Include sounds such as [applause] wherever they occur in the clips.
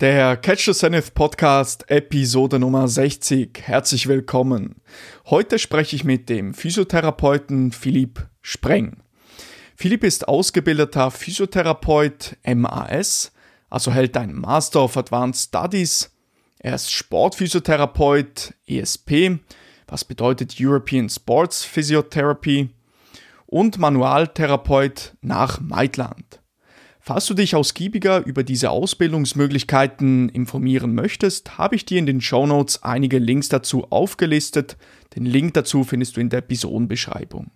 Der Catch the Zenith Podcast Episode Nummer 60. Herzlich willkommen. Heute spreche ich mit dem Physiotherapeuten Philipp Spreng. Philipp ist ausgebildeter Physiotherapeut MAS, also hält ein Master of Advanced Studies. Er ist Sportphysiotherapeut ESP, was bedeutet European Sports Physiotherapy und Manualtherapeut nach Maitland. Falls du dich ausgiebiger über diese Ausbildungsmöglichkeiten informieren möchtest, habe ich dir in den Show Notes einige Links dazu aufgelistet. Den Link dazu findest du in der Episodenbeschreibung.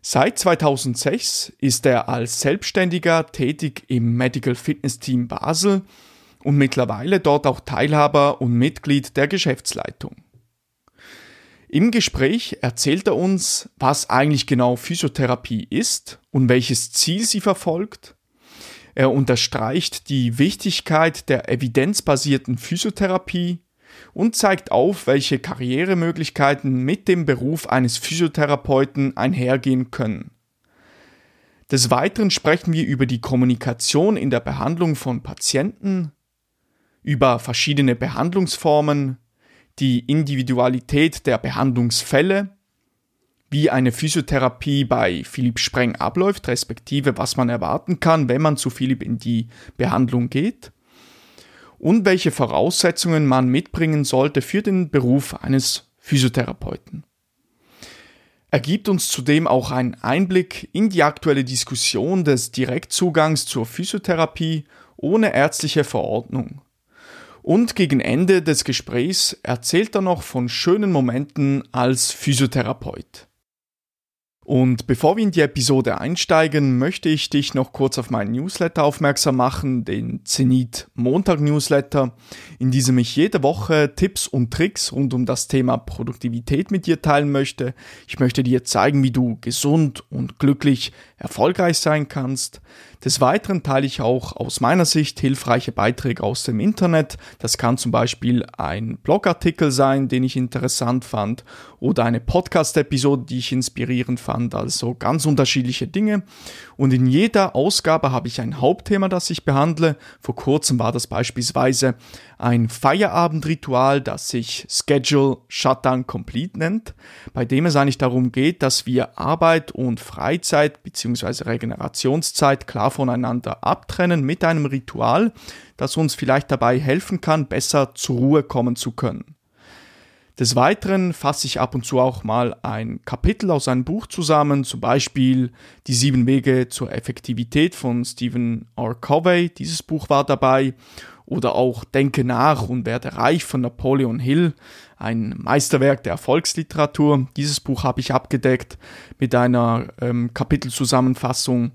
Seit 2006 ist er als Selbstständiger tätig im Medical Fitness Team Basel und mittlerweile dort auch Teilhaber und Mitglied der Geschäftsleitung. Im Gespräch erzählt er uns, was eigentlich genau Physiotherapie ist und welches Ziel sie verfolgt. Er unterstreicht die Wichtigkeit der evidenzbasierten Physiotherapie und zeigt auf, welche Karrieremöglichkeiten mit dem Beruf eines Physiotherapeuten einhergehen können. Des Weiteren sprechen wir über die Kommunikation in der Behandlung von Patienten, über verschiedene Behandlungsformen, die Individualität der Behandlungsfälle, wie eine Physiotherapie bei Philipp Spreng abläuft, respektive was man erwarten kann, wenn man zu Philipp in die Behandlung geht und welche Voraussetzungen man mitbringen sollte für den Beruf eines Physiotherapeuten. Er gibt uns zudem auch einen Einblick in die aktuelle Diskussion des Direktzugangs zur Physiotherapie ohne ärztliche Verordnung. Und gegen Ende des Gesprächs erzählt er noch von schönen Momenten als Physiotherapeut. Und bevor wir in die Episode einsteigen, möchte ich dich noch kurz auf meinen Newsletter aufmerksam machen, den Zenit Montag Newsletter, in diesem ich jede Woche Tipps und Tricks rund um das Thema Produktivität mit dir teilen möchte. Ich möchte dir zeigen, wie du gesund und glücklich erfolgreich sein kannst. Des Weiteren teile ich auch aus meiner Sicht hilfreiche Beiträge aus dem Internet. Das kann zum Beispiel ein Blogartikel sein, den ich interessant fand, oder eine Podcast-Episode, die ich inspirierend fand. Also ganz unterschiedliche Dinge. Und in jeder Ausgabe habe ich ein Hauptthema, das ich behandle. Vor kurzem war das beispielsweise ein Feierabendritual, das sich Schedule Shutdown Complete nennt, bei dem es eigentlich darum geht, dass wir Arbeit und Freizeit bzw. Regenerationszeit klar voneinander abtrennen mit einem Ritual, das uns vielleicht dabei helfen kann, besser zur Ruhe kommen zu können. Des Weiteren fasse ich ab und zu auch mal ein Kapitel aus einem Buch zusammen, zum Beispiel Die sieben Wege zur Effektivität von Stephen R. Covey. Dieses Buch war dabei oder auch Denke nach und werde reich von Napoleon Hill, ein Meisterwerk der Erfolgsliteratur. Dieses Buch habe ich abgedeckt mit einer ähm, Kapitelzusammenfassung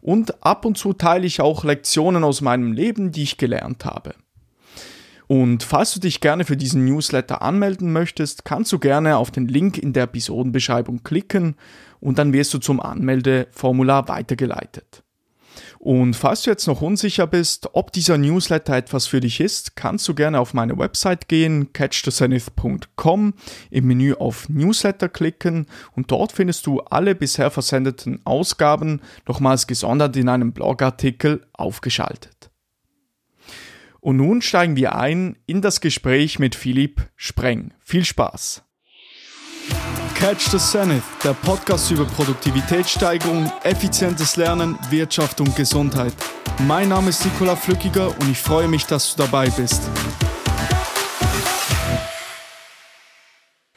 und ab und zu teile ich auch Lektionen aus meinem Leben, die ich gelernt habe. Und falls du dich gerne für diesen Newsletter anmelden möchtest, kannst du gerne auf den Link in der Episodenbeschreibung klicken und dann wirst du zum Anmeldeformular weitergeleitet. Und falls du jetzt noch unsicher bist, ob dieser Newsletter etwas für dich ist, kannst du gerne auf meine Website gehen, catchthezenith.com, im Menü auf Newsletter klicken und dort findest du alle bisher versendeten Ausgaben nochmals gesondert in einem Blogartikel aufgeschaltet. Und nun steigen wir ein in das Gespräch mit Philipp Spreng. Viel Spaß! Catch the Zenith, der Podcast über Produktivitätssteigerung, effizientes Lernen, Wirtschaft und Gesundheit. Mein Name ist Nikola Flückiger und ich freue mich, dass du dabei bist.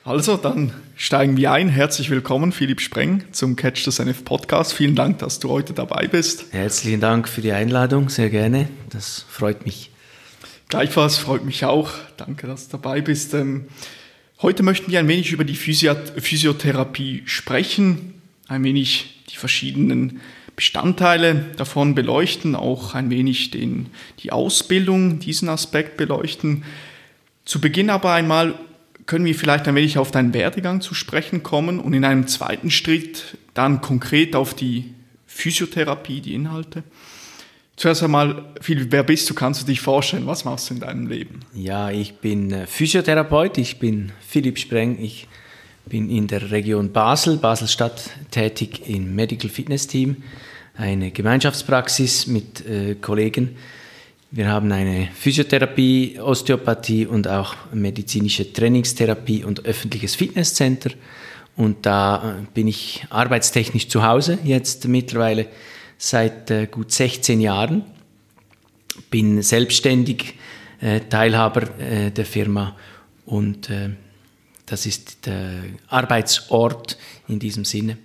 Also, dann steigen wir ein. Herzlich willkommen, Philipp Spreng, zum Catch the Zenith Podcast. Vielen Dank, dass du heute dabei bist. Herzlichen Dank für die Einladung, sehr gerne. Das freut mich. Gleichfalls freut mich auch. Danke, dass du dabei bist. Ähm, Heute möchten wir ein wenig über die Physiotherapie sprechen, ein wenig die verschiedenen Bestandteile davon beleuchten, auch ein wenig den, die Ausbildung, diesen Aspekt beleuchten. Zu Beginn aber einmal können wir vielleicht ein wenig auf deinen Werdegang zu sprechen kommen und in einem zweiten Schritt dann konkret auf die Physiotherapie, die Inhalte. Zuerst einmal, Philipp, wer bist du? Kannst du dich vorstellen? Was machst du in deinem Leben? Ja, ich bin äh, Physiotherapeut. Ich bin Philipp Spreng. Ich bin in der Region Basel, Basel-Stadt, tätig im Medical Fitness Team, eine Gemeinschaftspraxis mit äh, Kollegen. Wir haben eine Physiotherapie, Osteopathie und auch medizinische Trainingstherapie und öffentliches Fitnesscenter. Und da äh, bin ich arbeitstechnisch zu Hause, jetzt mittlerweile seit äh, gut 16 Jahren. Bin selbstständig, äh, Teilhaber der Firma und das ist der Arbeitsort in diesem Sinne.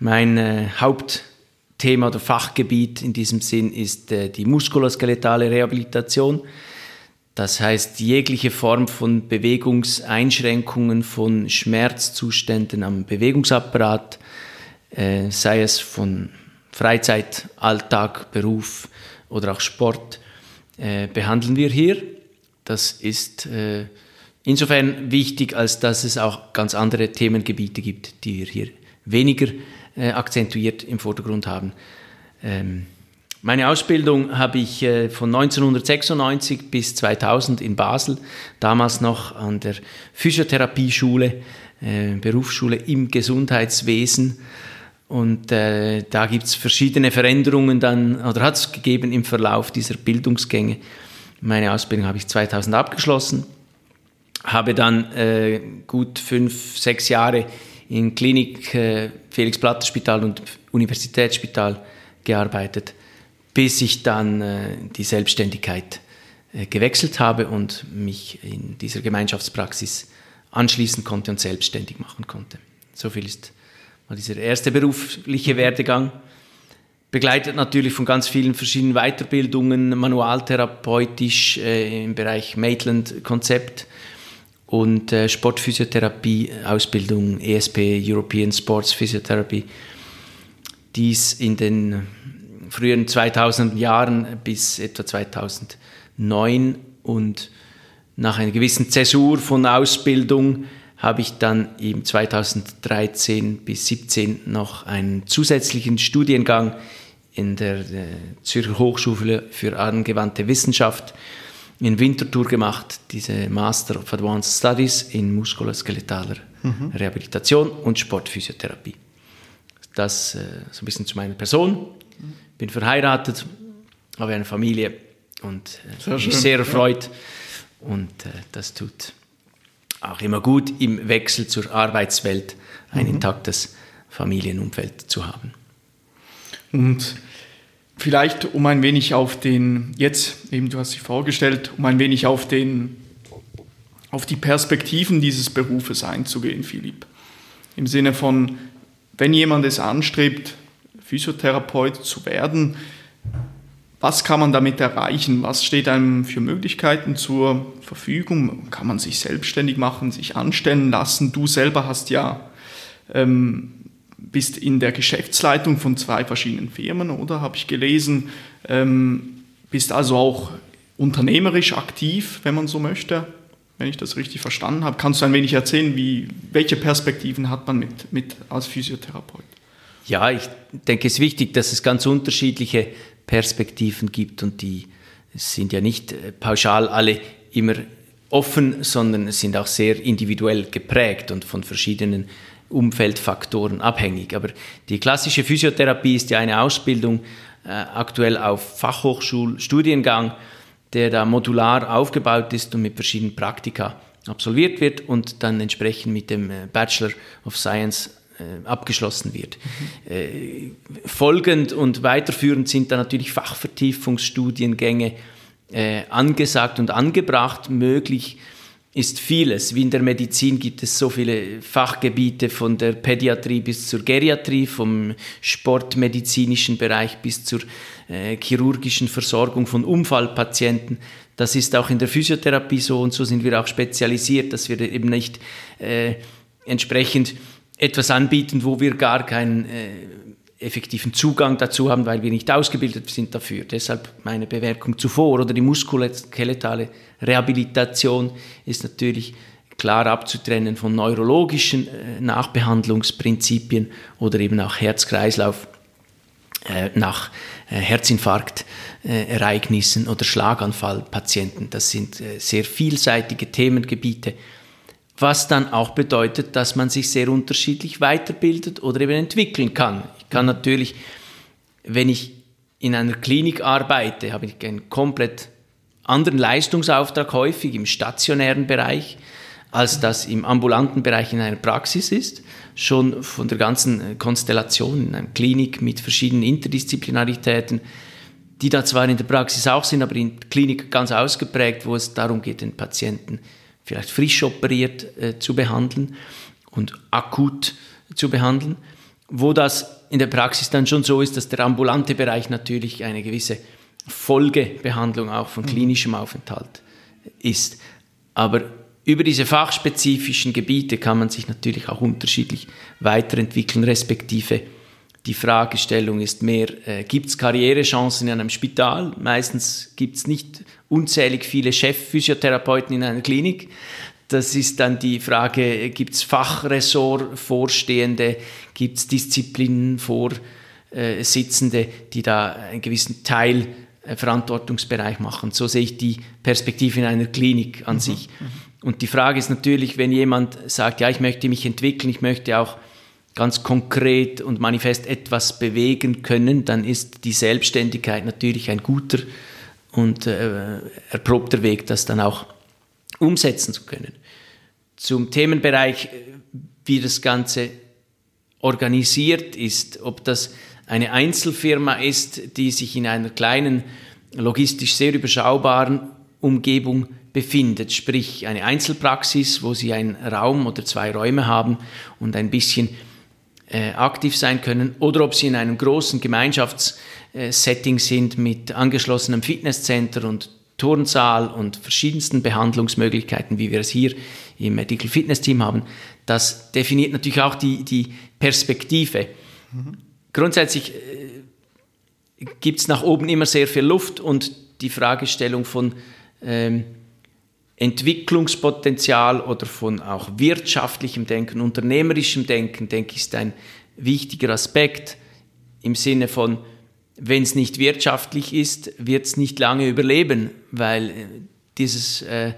Mein Hauptthema oder Fachgebiet in diesem Sinn ist die muskuloskeletale Rehabilitation. Das heißt, jegliche Form von Bewegungseinschränkungen, von Schmerzzuständen am Bewegungsapparat, äh, sei es von Freizeit, Alltag, Beruf oder auch Sport, äh, behandeln wir hier. Das ist äh, insofern wichtig, als dass es auch ganz andere Themengebiete gibt, die wir hier weniger äh, akzentuiert im Vordergrund haben. Ähm, meine Ausbildung habe ich äh, von 1996 bis 2000 in Basel, damals noch an der Physiotherapieschule, äh, Berufsschule im Gesundheitswesen. Und äh, da gibt es verschiedene Veränderungen dann, oder hat es gegeben im Verlauf dieser Bildungsgänge. Meine Ausbildung habe ich 2000 abgeschlossen, habe dann äh, gut fünf, sechs Jahre in Klinik äh, Felix Platter Spital und Universitätsspital gearbeitet bis ich dann äh, die Selbstständigkeit äh, gewechselt habe und mich in dieser Gemeinschaftspraxis anschließen konnte und selbstständig machen konnte. So viel ist dieser erste berufliche Werdegang. Begleitet natürlich von ganz vielen verschiedenen Weiterbildungen, manualtherapeutisch äh, im Bereich Maitland-Konzept und äh, Sportphysiotherapie, Ausbildung, ESP, European Sports Physiotherapy. Dies in den frühen 2000 Jahren bis etwa 2009 und nach einer gewissen Zäsur von Ausbildung habe ich dann im 2013 bis 2017 noch einen zusätzlichen Studiengang in der äh, Zürcher Hochschule für angewandte Wissenschaft in Winterthur gemacht, diese Master of Advanced Studies in muskuloskeletaler mhm. Rehabilitation und Sportphysiotherapie. Das äh, so ein bisschen zu meiner Person bin verheiratet, habe eine Familie und äh, mich sehr erfreut. Ja. Und äh, das tut auch immer gut, im Wechsel zur Arbeitswelt ein mhm. intaktes Familienumfeld zu haben. Und vielleicht um ein wenig auf den, jetzt eben du hast dich vorgestellt, um ein wenig auf den, auf die Perspektiven dieses Berufes einzugehen, Philipp. Im Sinne von, wenn jemand es anstrebt, Physiotherapeut zu werden. Was kann man damit erreichen? Was steht einem für Möglichkeiten zur Verfügung? Kann man sich selbstständig machen, sich anstellen lassen? Du selber hast ja ähm, bist in der Geschäftsleitung von zwei verschiedenen Firmen, oder habe ich gelesen? Ähm, bist also auch unternehmerisch aktiv, wenn man so möchte, wenn ich das richtig verstanden habe. Kannst du ein wenig erzählen, wie, welche Perspektiven hat man mit, mit als Physiotherapeut? Ja, ich denke, es ist wichtig, dass es ganz unterschiedliche Perspektiven gibt und die sind ja nicht äh, pauschal alle immer offen, sondern sind auch sehr individuell geprägt und von verschiedenen Umfeldfaktoren abhängig. Aber die klassische Physiotherapie ist ja eine Ausbildung äh, aktuell auf Fachhochschulstudiengang, der da modular aufgebaut ist und mit verschiedenen Praktika absolviert wird und dann entsprechend mit dem äh, Bachelor of Science abgeschlossen wird. Mhm. Äh, folgend und weiterführend sind da natürlich Fachvertiefungsstudiengänge äh, angesagt und angebracht. Möglich ist vieles. Wie in der Medizin gibt es so viele Fachgebiete von der Pädiatrie bis zur Geriatrie, vom sportmedizinischen Bereich bis zur äh, chirurgischen Versorgung von Unfallpatienten. Das ist auch in der Physiotherapie so und so sind wir auch spezialisiert, dass wir eben nicht äh, entsprechend etwas anbieten, wo wir gar keinen äh, effektiven Zugang dazu haben, weil wir nicht ausgebildet sind dafür. Deshalb meine Bemerkung zuvor oder die muskuloskeletale Rehabilitation ist natürlich klar abzutrennen von neurologischen äh, Nachbehandlungsprinzipien oder eben auch Herz-Kreislauf äh, nach äh, Herzinfarktereignissen oder Schlaganfallpatienten. Das sind äh, sehr vielseitige Themengebiete was dann auch bedeutet, dass man sich sehr unterschiedlich weiterbildet oder eben entwickeln kann. Ich kann natürlich, wenn ich in einer Klinik arbeite, habe ich ein komplett anderen Leistungsauftrag häufig im stationären Bereich, als das im ambulanten Bereich in einer Praxis ist. Schon von der ganzen Konstellation in einer Klinik mit verschiedenen Interdisziplinaritäten, die da zwar in der Praxis auch sind, aber in der Klinik ganz ausgeprägt, wo es darum geht, den Patienten vielleicht frisch operiert äh, zu behandeln und akut zu behandeln, wo das in der Praxis dann schon so ist, dass der ambulante Bereich natürlich eine gewisse Folgebehandlung auch von mhm. klinischem Aufenthalt ist. Aber über diese fachspezifischen Gebiete kann man sich natürlich auch unterschiedlich weiterentwickeln, respektive die Fragestellung ist mehr, äh, gibt es Karrierechancen in einem Spital? Meistens gibt es nicht unzählig viele Chefphysiotherapeuten in einer Klinik. Das ist dann die Frage, gibt es Fachressort-Vorstehende, gibt es Disziplinenvorsitzende, die da einen gewissen Teil äh, Verantwortungsbereich machen. So sehe ich die Perspektive in einer Klinik an mhm. sich. Mhm. Und die Frage ist natürlich, wenn jemand sagt, ja, ich möchte mich entwickeln, ich möchte auch ganz konkret und manifest etwas bewegen können, dann ist die Selbstständigkeit natürlich ein guter und äh, erprobter Weg, das dann auch umsetzen zu können. Zum Themenbereich, wie das Ganze organisiert ist, ob das eine Einzelfirma ist, die sich in einer kleinen, logistisch sehr überschaubaren Umgebung befindet, sprich eine Einzelpraxis, wo sie einen Raum oder zwei Räume haben und ein bisschen äh, aktiv sein können, oder ob sie in einem großen Gemeinschaftssetting sind mit angeschlossenem Fitnesscenter und Turnsaal und verschiedensten Behandlungsmöglichkeiten, wie wir es hier im Medical Fitness Team haben, das definiert natürlich auch die, die Perspektive. Mhm. Grundsätzlich äh, gibt es nach oben immer sehr viel Luft und die Fragestellung von ähm, Entwicklungspotenzial oder von auch wirtschaftlichem Denken, unternehmerischem Denken, denke ich, ist ein wichtiger Aspekt im Sinne von, wenn es nicht wirtschaftlich ist, wird es nicht lange überleben, weil äh, dieses, äh,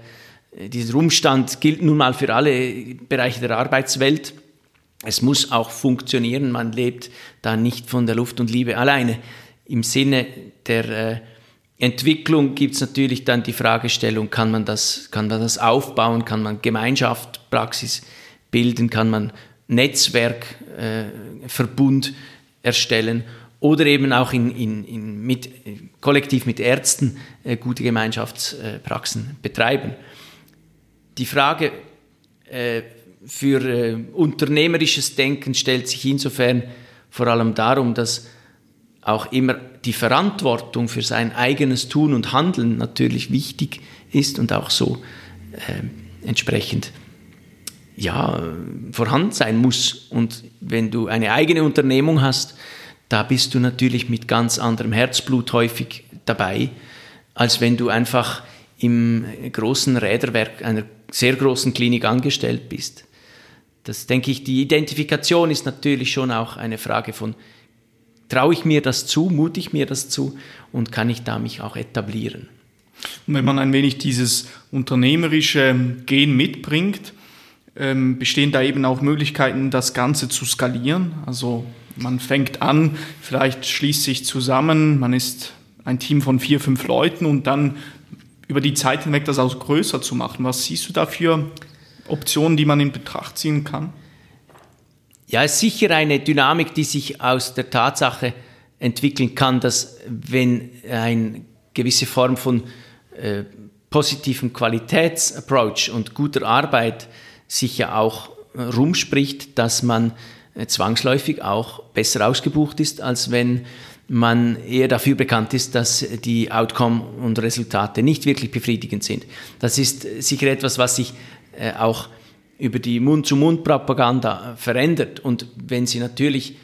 dieser Umstand gilt nun mal für alle Bereiche der Arbeitswelt. Es muss auch funktionieren, man lebt da nicht von der Luft und Liebe alleine. Im Sinne der äh, Entwicklung gibt es natürlich dann die Fragestellung, kann man, das, kann man das aufbauen, kann man Gemeinschaft, Praxis bilden, kann man Netzwerk, äh, erstellen oder eben auch in, in, in mit, kollektiv mit Ärzten äh, gute Gemeinschaftspraxen betreiben. Die Frage äh, für äh, unternehmerisches Denken stellt sich insofern vor allem darum, dass auch immer die Verantwortung für sein eigenes Tun und Handeln natürlich wichtig ist und auch so äh, entsprechend ja, vorhanden sein muss. Und wenn du eine eigene Unternehmung hast, da bist du natürlich mit ganz anderem Herzblut häufig dabei, als wenn du einfach im großen Räderwerk einer sehr großen Klinik angestellt bist. Das denke ich, die Identifikation ist natürlich schon auch eine Frage von, traue ich mir das zu, mute ich mir das zu und kann ich da mich auch etablieren. Und wenn man ein wenig dieses unternehmerische Gen mitbringt, ähm, bestehen da eben auch Möglichkeiten, das Ganze zu skalieren. Also man fängt an, vielleicht schließt sich zusammen, man ist ein Team von vier, fünf Leuten und dann über die Zeit hinweg das auch größer zu machen. Was siehst du da für Optionen, die man in Betracht ziehen kann? Ja, ist sicher eine Dynamik, die sich aus der Tatsache entwickeln kann, dass wenn eine gewisse Form von äh, positivem Qualitätsapproach und guter Arbeit sich ja auch rumspricht, dass man äh, zwangsläufig auch besser ausgebucht ist, als wenn man eher dafür bekannt ist, dass die Outcome und Resultate nicht wirklich befriedigend sind. Das ist sicher etwas, was sich äh, auch über die Mund-zu-Mund-Propaganda verändert. Und wenn Sie natürlich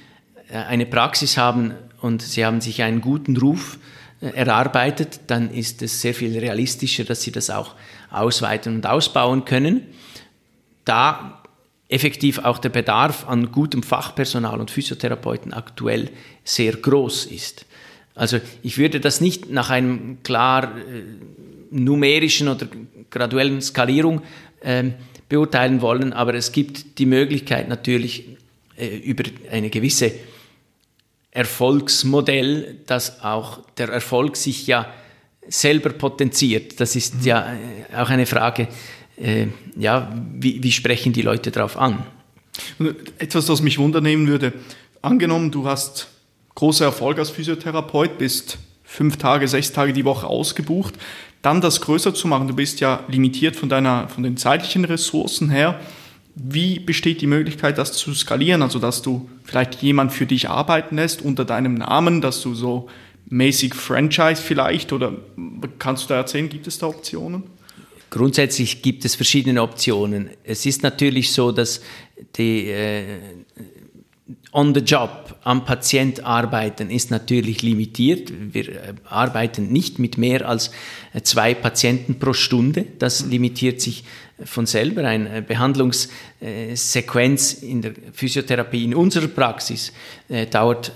äh, eine Praxis haben und Sie haben sich einen guten Ruf erarbeitet, dann ist es sehr viel realistischer, dass Sie das auch ausweiten und ausbauen können. Da effektiv auch der Bedarf an gutem Fachpersonal und Physiotherapeuten aktuell sehr groß ist. Also ich würde das nicht nach einem klar äh, numerischen oder graduellen Skalierung äh, beurteilen wollen, aber es gibt die Möglichkeit natürlich äh, über eine gewisse Erfolgsmodell, dass auch der Erfolg sich ja selber potenziert. Das ist mhm. ja äh, auch eine Frage, äh, ja, wie, wie sprechen die Leute darauf an? Etwas, das mich wundernehmen würde, angenommen, du hast großer Erfolg als Physiotherapeut, bist fünf Tage, sechs Tage die Woche ausgebucht, dann das größer zu machen, du bist ja limitiert von, deiner, von den zeitlichen Ressourcen her. Wie besteht die Möglichkeit, das zu skalieren? Also, dass du vielleicht jemand für dich arbeiten lässt unter deinem Namen, dass du so mäßig Franchise vielleicht oder kannst du da erzählen, gibt es da Optionen? Grundsätzlich gibt es verschiedene Optionen. Es ist natürlich so, dass die äh, on the job am Patient arbeiten ist natürlich limitiert. Wir äh, arbeiten nicht mit mehr als äh, zwei Patienten pro Stunde. Das limitiert sich von selber. Eine Behandlungssequenz in der Physiotherapie in unserer Praxis äh, dauert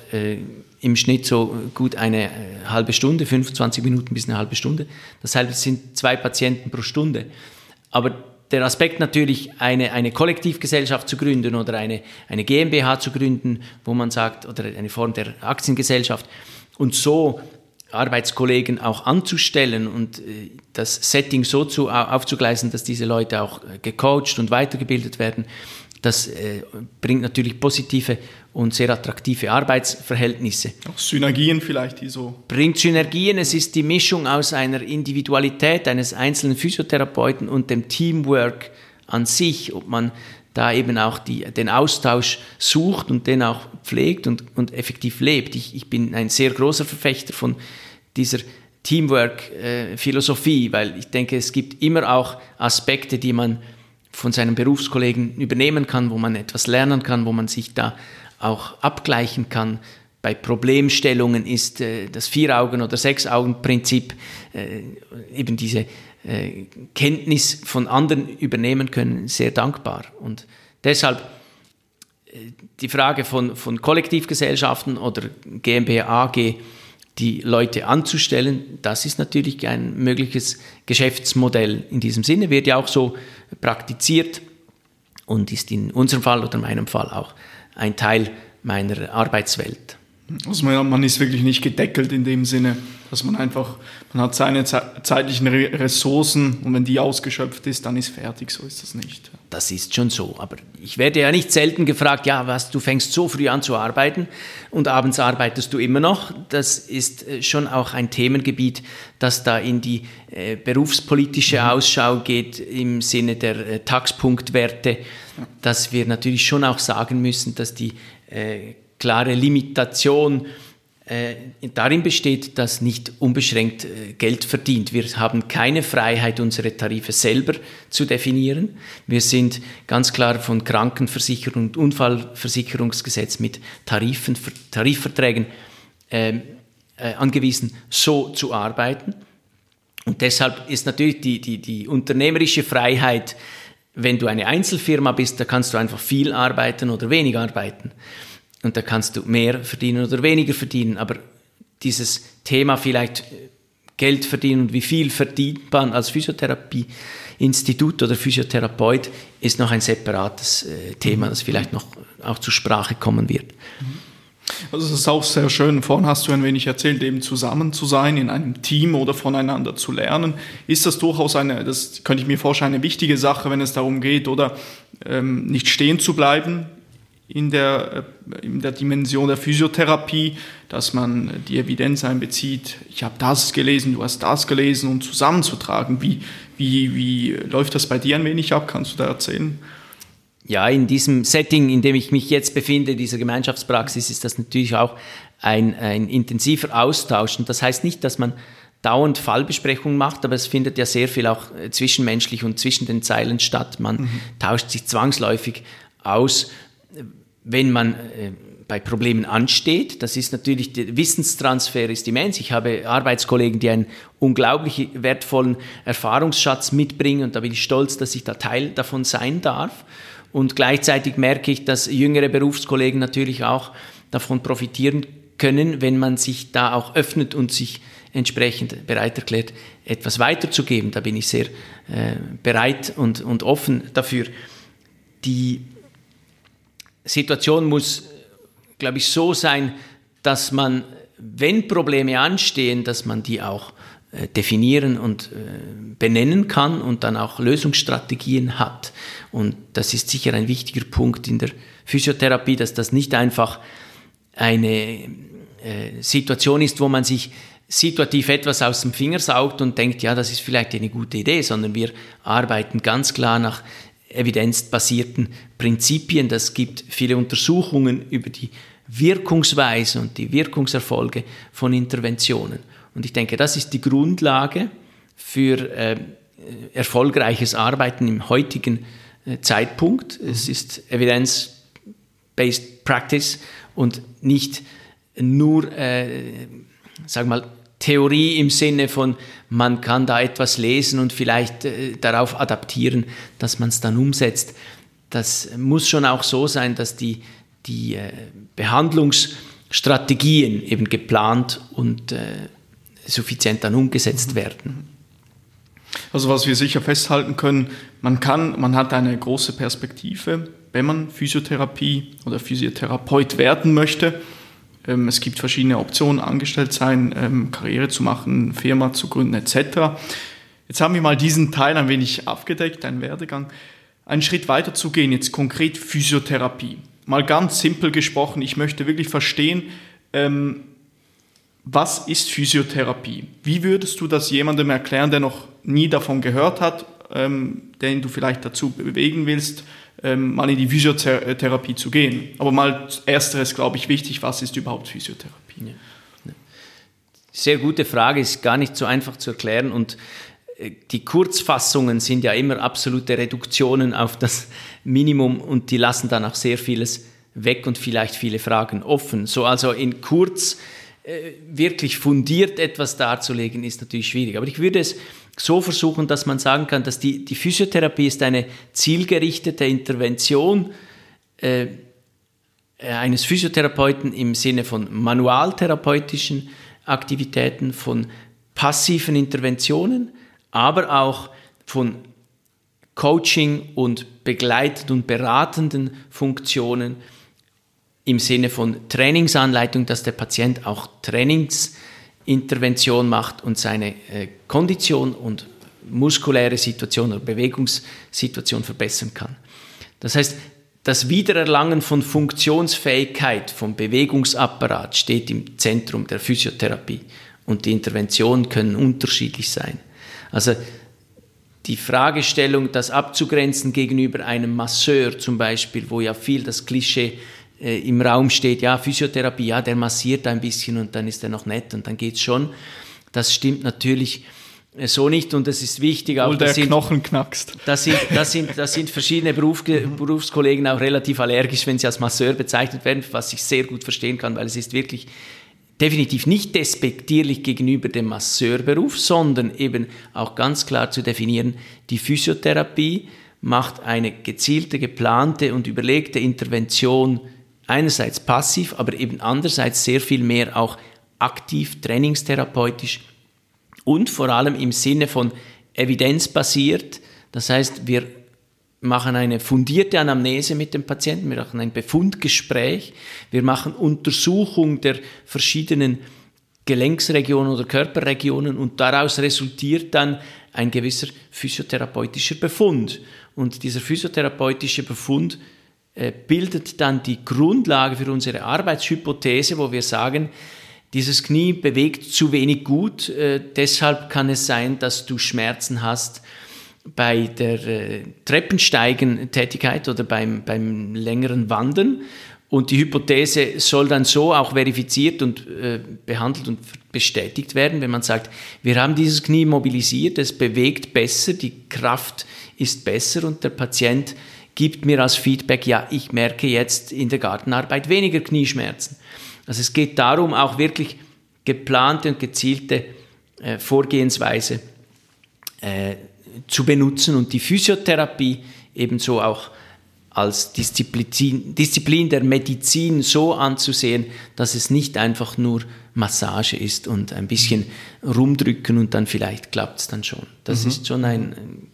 im Schnitt so gut eine halbe Stunde, 25 Minuten bis eine halbe Stunde. Das heißt, es sind zwei Patienten pro Stunde. Aber der Aspekt natürlich, eine, eine Kollektivgesellschaft zu gründen oder eine, eine GmbH zu gründen, wo man sagt, oder eine Form der Aktiengesellschaft und so Arbeitskollegen auch anzustellen und äh, das Setting so zu, aufzugleisen, dass diese Leute auch äh, gecoacht und weitergebildet werden, das äh, bringt natürlich positive und sehr attraktive Arbeitsverhältnisse. Auch Synergien vielleicht, die so. Bringt Synergien. Es ist die Mischung aus einer Individualität eines einzelnen Physiotherapeuten und dem Teamwork an sich, ob man da eben auch die, den Austausch sucht und den auch pflegt und, und effektiv lebt. Ich, ich bin ein sehr großer Verfechter von dieser Teamwork-Philosophie, weil ich denke, es gibt immer auch Aspekte, die man von seinen Berufskollegen übernehmen kann, wo man etwas lernen kann, wo man sich da auch abgleichen kann. Bei Problemstellungen ist äh, das Vier-Augen- oder Sechs-Augen-Prinzip äh, eben diese äh, Kenntnis von anderen übernehmen können, sehr dankbar. Und deshalb äh, die Frage von, von Kollektivgesellschaften oder GmbH AG, die Leute anzustellen, das ist natürlich ein mögliches Geschäftsmodell in diesem Sinne, wird ja auch so praktiziert und ist in unserem Fall oder in meinem Fall auch ein Teil meiner Arbeitswelt. Also man, man ist wirklich nicht gedeckelt in dem Sinne, dass man einfach, man hat seine zeitlichen Ressourcen und wenn die ausgeschöpft ist, dann ist fertig. So ist das nicht. Das ist schon so. Aber ich werde ja nicht selten gefragt, ja, was, du fängst so früh an zu arbeiten und abends arbeitest du immer noch. Das ist äh, schon auch ein Themengebiet, das da in die äh, berufspolitische mhm. Ausschau geht im Sinne der äh, Taxpunktwerte, dass wir natürlich schon auch sagen müssen, dass die äh, klare Limitation darin besteht, dass nicht unbeschränkt äh, Geld verdient. Wir haben keine Freiheit, unsere Tarife selber zu definieren. Wir sind ganz klar von Krankenversicherung und Unfallversicherungsgesetz mit Tarifen, Tarifverträgen ähm, äh, angewiesen, so zu arbeiten. Und deshalb ist natürlich die, die, die unternehmerische Freiheit, wenn du eine Einzelfirma bist, da kannst du einfach viel arbeiten oder wenig arbeiten. Und da kannst du mehr verdienen oder weniger verdienen. Aber dieses Thema vielleicht Geld verdienen und wie viel verdient man als Physiotherapieinstitut oder Physiotherapeut ist noch ein separates äh, Thema, das vielleicht noch auch zur Sprache kommen wird. Also es ist auch sehr schön, vorhin hast du ein wenig erzählt, eben zusammen zu sein, in einem Team oder voneinander zu lernen. Ist das durchaus eine, das könnte ich mir vorstellen, eine wichtige Sache, wenn es darum geht, oder ähm, nicht stehen zu bleiben, in der, äh, in der Dimension der Physiotherapie, dass man die Evidenz einbezieht, ich habe das gelesen, du hast das gelesen und zusammenzutragen. Wie, wie, wie läuft das bei dir ein wenig ab? Kannst du da erzählen? Ja, in diesem Setting, in dem ich mich jetzt befinde, dieser Gemeinschaftspraxis, ist das natürlich auch ein, ein intensiver Austausch. Und das heißt nicht, dass man dauernd Fallbesprechungen macht, aber es findet ja sehr viel auch äh, zwischenmenschlich und zwischen den Zeilen statt. Man mhm. tauscht sich zwangsläufig aus wenn man äh, bei Problemen ansteht, das ist natürlich, der Wissenstransfer ist immens. Ich habe Arbeitskollegen, die einen unglaublich wertvollen Erfahrungsschatz mitbringen und da bin ich stolz, dass ich da Teil davon sein darf. Und gleichzeitig merke ich, dass jüngere Berufskollegen natürlich auch davon profitieren können, wenn man sich da auch öffnet und sich entsprechend bereit erklärt, etwas weiterzugeben. Da bin ich sehr äh, bereit und, und offen dafür. Die Situation muss, glaube ich, so sein, dass man, wenn Probleme anstehen, dass man die auch äh, definieren und äh, benennen kann und dann auch Lösungsstrategien hat. Und das ist sicher ein wichtiger Punkt in der Physiotherapie, dass das nicht einfach eine äh, Situation ist, wo man sich situativ etwas aus dem Finger saugt und denkt, ja, das ist vielleicht eine gute Idee, sondern wir arbeiten ganz klar nach evidenzbasierten Prinzipien. Das gibt viele Untersuchungen über die Wirkungsweise und die Wirkungserfolge von Interventionen. Und ich denke, das ist die Grundlage für äh, erfolgreiches Arbeiten im heutigen äh, Zeitpunkt. Es ist Evidence-Based Practice und nicht nur, äh, sag mal, Theorie im Sinne von, man kann da etwas lesen und vielleicht äh, darauf adaptieren, dass man es dann umsetzt. Das muss schon auch so sein, dass die, die äh, Behandlungsstrategien eben geplant und äh, suffizient dann umgesetzt werden. Also was wir sicher festhalten können, man kann, man hat eine große Perspektive, wenn man Physiotherapie oder Physiotherapeut werden möchte. Ähm, es gibt verschiedene Optionen, angestellt sein, ähm, Karriere zu machen, Firma zu gründen etc. Jetzt haben wir mal diesen Teil ein wenig abgedeckt, einen Werdegang. Einen Schritt weiter zu gehen, jetzt konkret Physiotherapie. Mal ganz simpel gesprochen, ich möchte wirklich verstehen, ähm, was ist Physiotherapie? Wie würdest du das jemandem erklären, der noch nie davon gehört hat, den du vielleicht dazu bewegen willst, ähm, mal in die Physiotherapie zu gehen. Aber mal ersteres, glaube ich, wichtig, was ist überhaupt Physiotherapie? Ja. Sehr gute Frage, ist gar nicht so einfach zu erklären und äh, die Kurzfassungen sind ja immer absolute Reduktionen auf das Minimum und die lassen dann auch sehr vieles weg und vielleicht viele Fragen offen. So also in kurz äh, wirklich fundiert etwas darzulegen, ist natürlich schwierig. Aber ich würde es so versuchen, dass man sagen kann, dass die, die Physiotherapie ist eine zielgerichtete Intervention äh, eines Physiotherapeuten im Sinne von manualtherapeutischen Aktivitäten, von passiven Interventionen, aber auch von Coaching und begleitenden und beratenden Funktionen im Sinne von Trainingsanleitung, dass der Patient auch Trainings Intervention macht und seine äh, Kondition und muskuläre Situation oder Bewegungssituation verbessern kann. Das heißt, das Wiedererlangen von Funktionsfähigkeit vom Bewegungsapparat steht im Zentrum der Physiotherapie und die Interventionen können unterschiedlich sein. Also die Fragestellung, das abzugrenzen gegenüber einem Masseur zum Beispiel, wo ja viel das Klischee äh, im Raum steht, ja, Physiotherapie, ja, der massiert ein bisschen und dann ist er noch nett und dann geht's schon. Das stimmt natürlich äh, so nicht und es ist wichtig auch, der sind, Knochen knackst. Das sind, das sind, das sind verschiedene Beruf, Berufskollegen auch relativ allergisch, wenn sie als Masseur bezeichnet werden, was ich sehr gut verstehen kann, weil es ist wirklich definitiv nicht despektierlich gegenüber dem Masseurberuf, sondern eben auch ganz klar zu definieren, die Physiotherapie macht eine gezielte, geplante und überlegte Intervention einerseits passiv, aber eben andererseits sehr viel mehr auch aktiv, trainingstherapeutisch und vor allem im Sinne von evidenzbasiert. Das heißt, wir machen eine fundierte Anamnese mit dem Patienten, wir machen ein Befundgespräch, wir machen Untersuchung der verschiedenen Gelenksregionen oder Körperregionen und daraus resultiert dann ein gewisser physiotherapeutischer Befund. Und dieser physiotherapeutische Befund bildet dann die Grundlage für unsere Arbeitshypothese, wo wir sagen, dieses Knie bewegt zu wenig gut, äh, deshalb kann es sein, dass du Schmerzen hast bei der äh, Treppensteigen-Tätigkeit oder beim, beim längeren Wandern. Und die Hypothese soll dann so auch verifiziert und äh, behandelt und bestätigt werden, wenn man sagt, wir haben dieses Knie mobilisiert, es bewegt besser, die Kraft ist besser und der Patient gibt mir als Feedback, ja, ich merke jetzt in der Gartenarbeit weniger Knieschmerzen. Also es geht darum, auch wirklich geplante und gezielte äh, Vorgehensweise äh, zu benutzen und die Physiotherapie ebenso auch als Disziplin, Disziplin der Medizin so anzusehen, dass es nicht einfach nur Massage ist und ein bisschen rumdrücken und dann vielleicht klappt es dann schon. Das mhm. ist schon ein, ein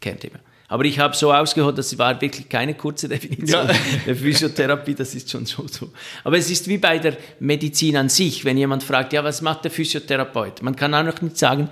Kernthema. Aber ich habe so ausgeholt, das war wirklich keine kurze [laughs] Definition ja. der Physiotherapie, das ist schon so, so. Aber es ist wie bei der Medizin an sich, wenn jemand fragt, ja, was macht der Physiotherapeut? Man kann auch noch nicht sagen,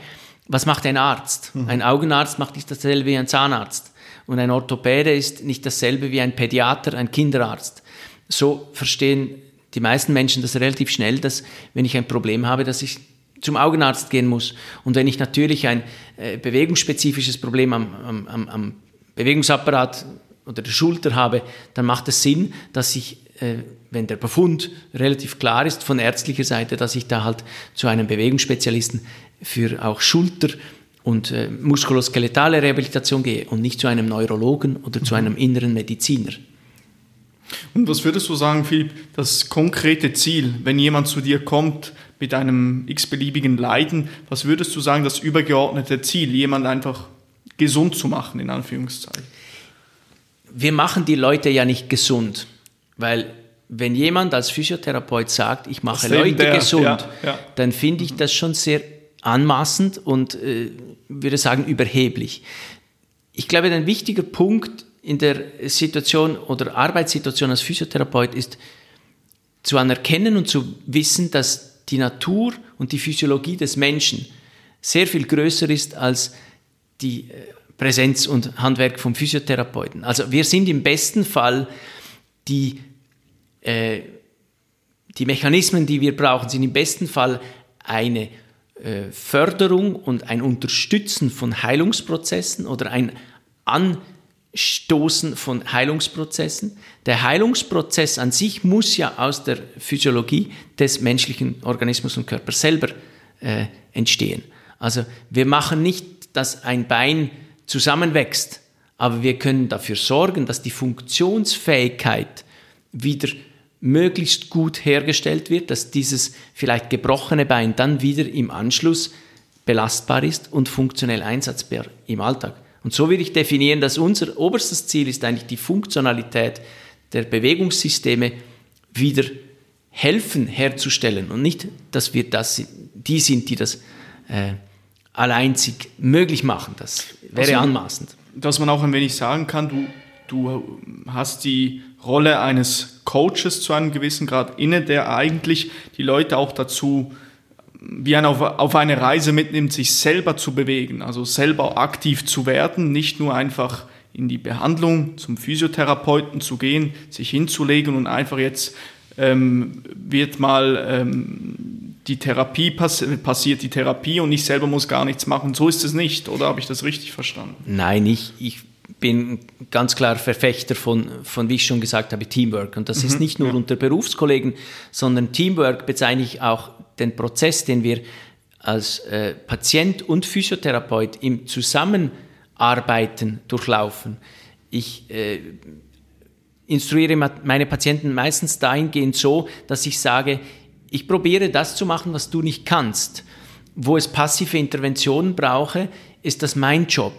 was macht ein Arzt? Mhm. Ein Augenarzt macht nicht dasselbe wie ein Zahnarzt. Und ein Orthopäde ist nicht dasselbe wie ein Pädiater, ein Kinderarzt. So verstehen die meisten Menschen das relativ schnell, dass wenn ich ein Problem habe, dass ich zum Augenarzt gehen muss. Und wenn ich natürlich ein äh, bewegungsspezifisches Problem am, am, am Bewegungsapparat oder der Schulter habe, dann macht es Sinn, dass ich, äh, wenn der Befund relativ klar ist von ärztlicher Seite, dass ich da halt zu einem Bewegungsspezialisten für auch Schulter und äh, muskuloskeletale Rehabilitation gehe und nicht zu einem Neurologen oder zu einem inneren Mediziner. Und was würdest du sagen, Philipp, das konkrete Ziel, wenn jemand zu dir kommt mit einem x-beliebigen Leiden, was würdest du sagen, das übergeordnete Ziel, jemand einfach gesund zu machen, in Anführungszeichen? Wir machen die Leute ja nicht gesund, weil wenn jemand als Physiotherapeut sagt, ich mache Leute der, gesund, ja, ja. dann finde ich das schon sehr anmaßend und äh, würde sagen überheblich. Ich glaube, ein wichtiger Punkt in der Situation oder Arbeitssituation als Physiotherapeut ist zu anerkennen und zu wissen, dass die Natur und die Physiologie des Menschen sehr viel größer ist als die äh, Präsenz und Handwerk vom Physiotherapeuten. Also wir sind im besten Fall die, äh, die Mechanismen, die wir brauchen, sind im besten Fall eine äh, Förderung und ein Unterstützen von Heilungsprozessen oder ein Anstoßen von Heilungsprozessen. Der Heilungsprozess an sich muss ja aus der Physiologie des menschlichen Organismus und Körpers selber äh, entstehen. Also wir machen nicht dass ein Bein zusammenwächst, aber wir können dafür sorgen, dass die Funktionsfähigkeit wieder möglichst gut hergestellt wird, dass dieses vielleicht gebrochene Bein dann wieder im Anschluss belastbar ist und funktionell einsatzbar im Alltag. Und so würde ich definieren, dass unser oberstes Ziel ist eigentlich die Funktionalität der Bewegungssysteme wieder helfen herzustellen und nicht, dass wir das, die sind, die das äh, alleinzig möglich machen. Das wäre also, anmaßend. Dass man auch ein wenig sagen kann, du, du hast die Rolle eines Coaches zu einem gewissen Grad inne, der eigentlich die Leute auch dazu wie ein auf, auf eine Reise mitnimmt, sich selber zu bewegen, also selber aktiv zu werden, nicht nur einfach in die Behandlung zum Physiotherapeuten zu gehen, sich hinzulegen und einfach jetzt ähm, wird mal ähm, die Therapie pass passiert, die Therapie und ich selber muss gar nichts machen. So ist es nicht, oder habe ich das richtig verstanden? Nein, ich, ich bin ganz klar Verfechter von, von, wie ich schon gesagt habe, Teamwork. Und das mhm, ist nicht nur ja. unter Berufskollegen, sondern Teamwork bezeichne ich auch den Prozess, den wir als äh, Patient und Physiotherapeut im Zusammenarbeiten durchlaufen. Ich äh, instruiere meine Patienten meistens dahingehend so, dass ich sage, ich probiere das zu machen, was du nicht kannst. Wo es passive Interventionen brauche, ist das mein Job.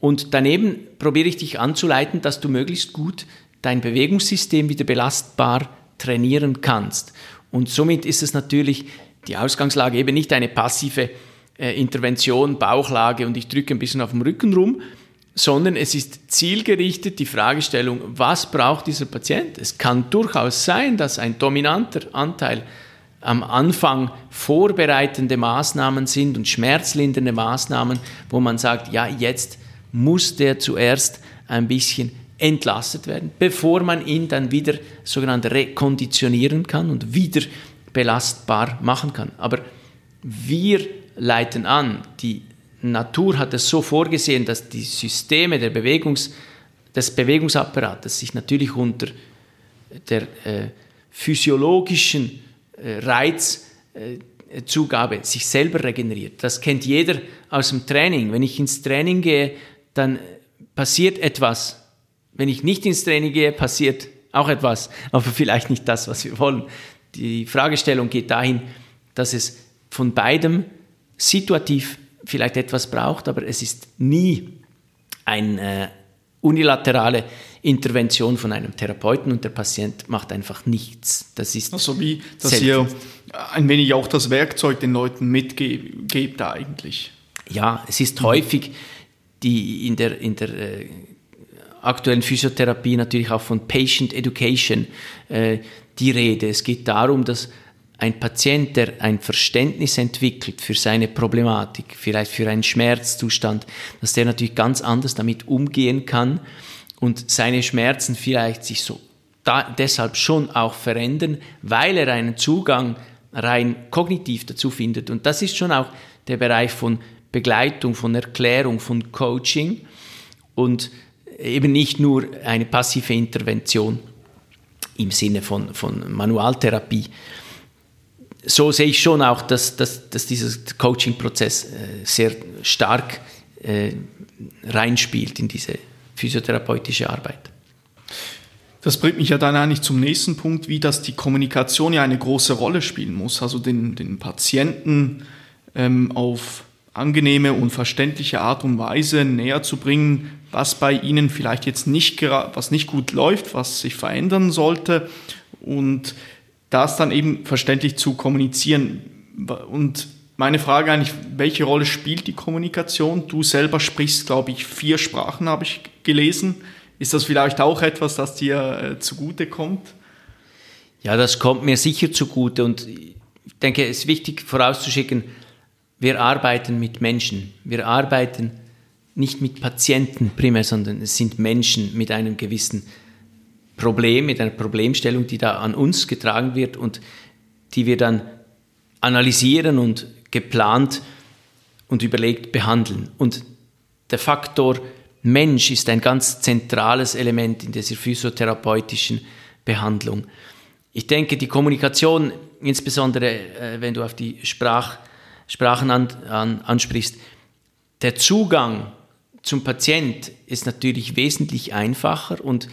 Und daneben probiere ich dich anzuleiten, dass du möglichst gut dein Bewegungssystem wieder belastbar trainieren kannst. Und somit ist es natürlich die Ausgangslage eben nicht eine passive äh, Intervention, Bauchlage und ich drücke ein bisschen auf dem Rücken rum, sondern es ist zielgerichtet die Fragestellung, was braucht dieser Patient? Es kann durchaus sein, dass ein dominanter Anteil am Anfang vorbereitende Maßnahmen sind und schmerzlindernde Maßnahmen, wo man sagt, ja, jetzt muss der zuerst ein bisschen entlastet werden, bevor man ihn dann wieder sogenannt rekonditionieren kann und wieder belastbar machen kann. Aber wir leiten an, die Natur hat es so vorgesehen, dass die Systeme der Bewegungs, des Bewegungsapparates sich natürlich unter der äh, physiologischen Reizzugabe sich selber regeneriert. Das kennt jeder aus dem Training. Wenn ich ins Training gehe, dann passiert etwas. Wenn ich nicht ins Training gehe, passiert auch etwas, aber vielleicht nicht das, was wir wollen. Die Fragestellung geht dahin, dass es von beidem situativ vielleicht etwas braucht, aber es ist nie eine äh, unilaterale Intervention von einem Therapeuten und der Patient macht einfach nichts. Das ist so also wie, dass selten. ihr ein wenig auch das Werkzeug den Leuten mitgebt eigentlich. Ja, es ist häufig die in der, in der äh, aktuellen Physiotherapie natürlich auch von Patient Education äh, die Rede. Es geht darum, dass ein Patient, der ein Verständnis entwickelt für seine Problematik, vielleicht für einen Schmerzzustand, dass der natürlich ganz anders damit umgehen kann und seine Schmerzen vielleicht sich so da, deshalb schon auch verändern, weil er einen Zugang rein kognitiv dazu findet. Und das ist schon auch der Bereich von Begleitung, von Erklärung, von Coaching und eben nicht nur eine passive Intervention im Sinne von, von Manualtherapie. So sehe ich schon auch, dass, dass, dass dieser Coaching-Prozess äh, sehr stark äh, reinspielt in diese physiotherapeutische Arbeit. Das bringt mich ja dann eigentlich zum nächsten Punkt, wie das die Kommunikation ja eine große Rolle spielen muss. Also den, den Patienten ähm, auf angenehme und verständliche Art und Weise näher zu bringen, was bei ihnen vielleicht jetzt nicht, was nicht gut läuft, was sich verändern sollte und das dann eben verständlich zu kommunizieren. Und meine Frage eigentlich, welche Rolle spielt die Kommunikation? Du selber sprichst, glaube ich, vier Sprachen, habe ich gelesen. Ist das vielleicht auch etwas, das dir äh, zugute kommt? Ja, das kommt mir sicher zugute und ich denke, es ist wichtig vorauszuschicken, wir arbeiten mit Menschen. Wir arbeiten nicht mit Patienten primär, sondern es sind Menschen mit einem gewissen Problem, mit einer Problemstellung, die da an uns getragen wird und die wir dann analysieren und geplant und überlegt behandeln. Und der Faktor Mensch ist ein ganz zentrales Element in dieser physiotherapeutischen Behandlung. Ich denke, die Kommunikation, insbesondere äh, wenn du auf die Sprach, Sprachen an, an, ansprichst, der Zugang zum Patient ist natürlich wesentlich einfacher und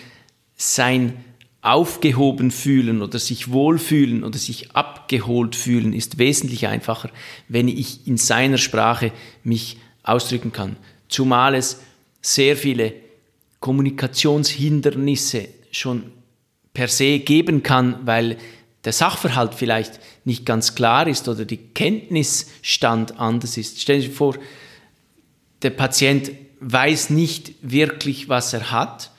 sein aufgehoben fühlen oder sich wohlfühlen oder sich abgeholt fühlen ist wesentlich einfacher, wenn ich in seiner Sprache mich ausdrücken kann. Zumal es sehr viele Kommunikationshindernisse schon per se geben kann, weil der Sachverhalt vielleicht nicht ganz klar ist oder die Kenntnisstand anders ist. Stellen Sie sich vor, der Patient weiß nicht wirklich, was er hat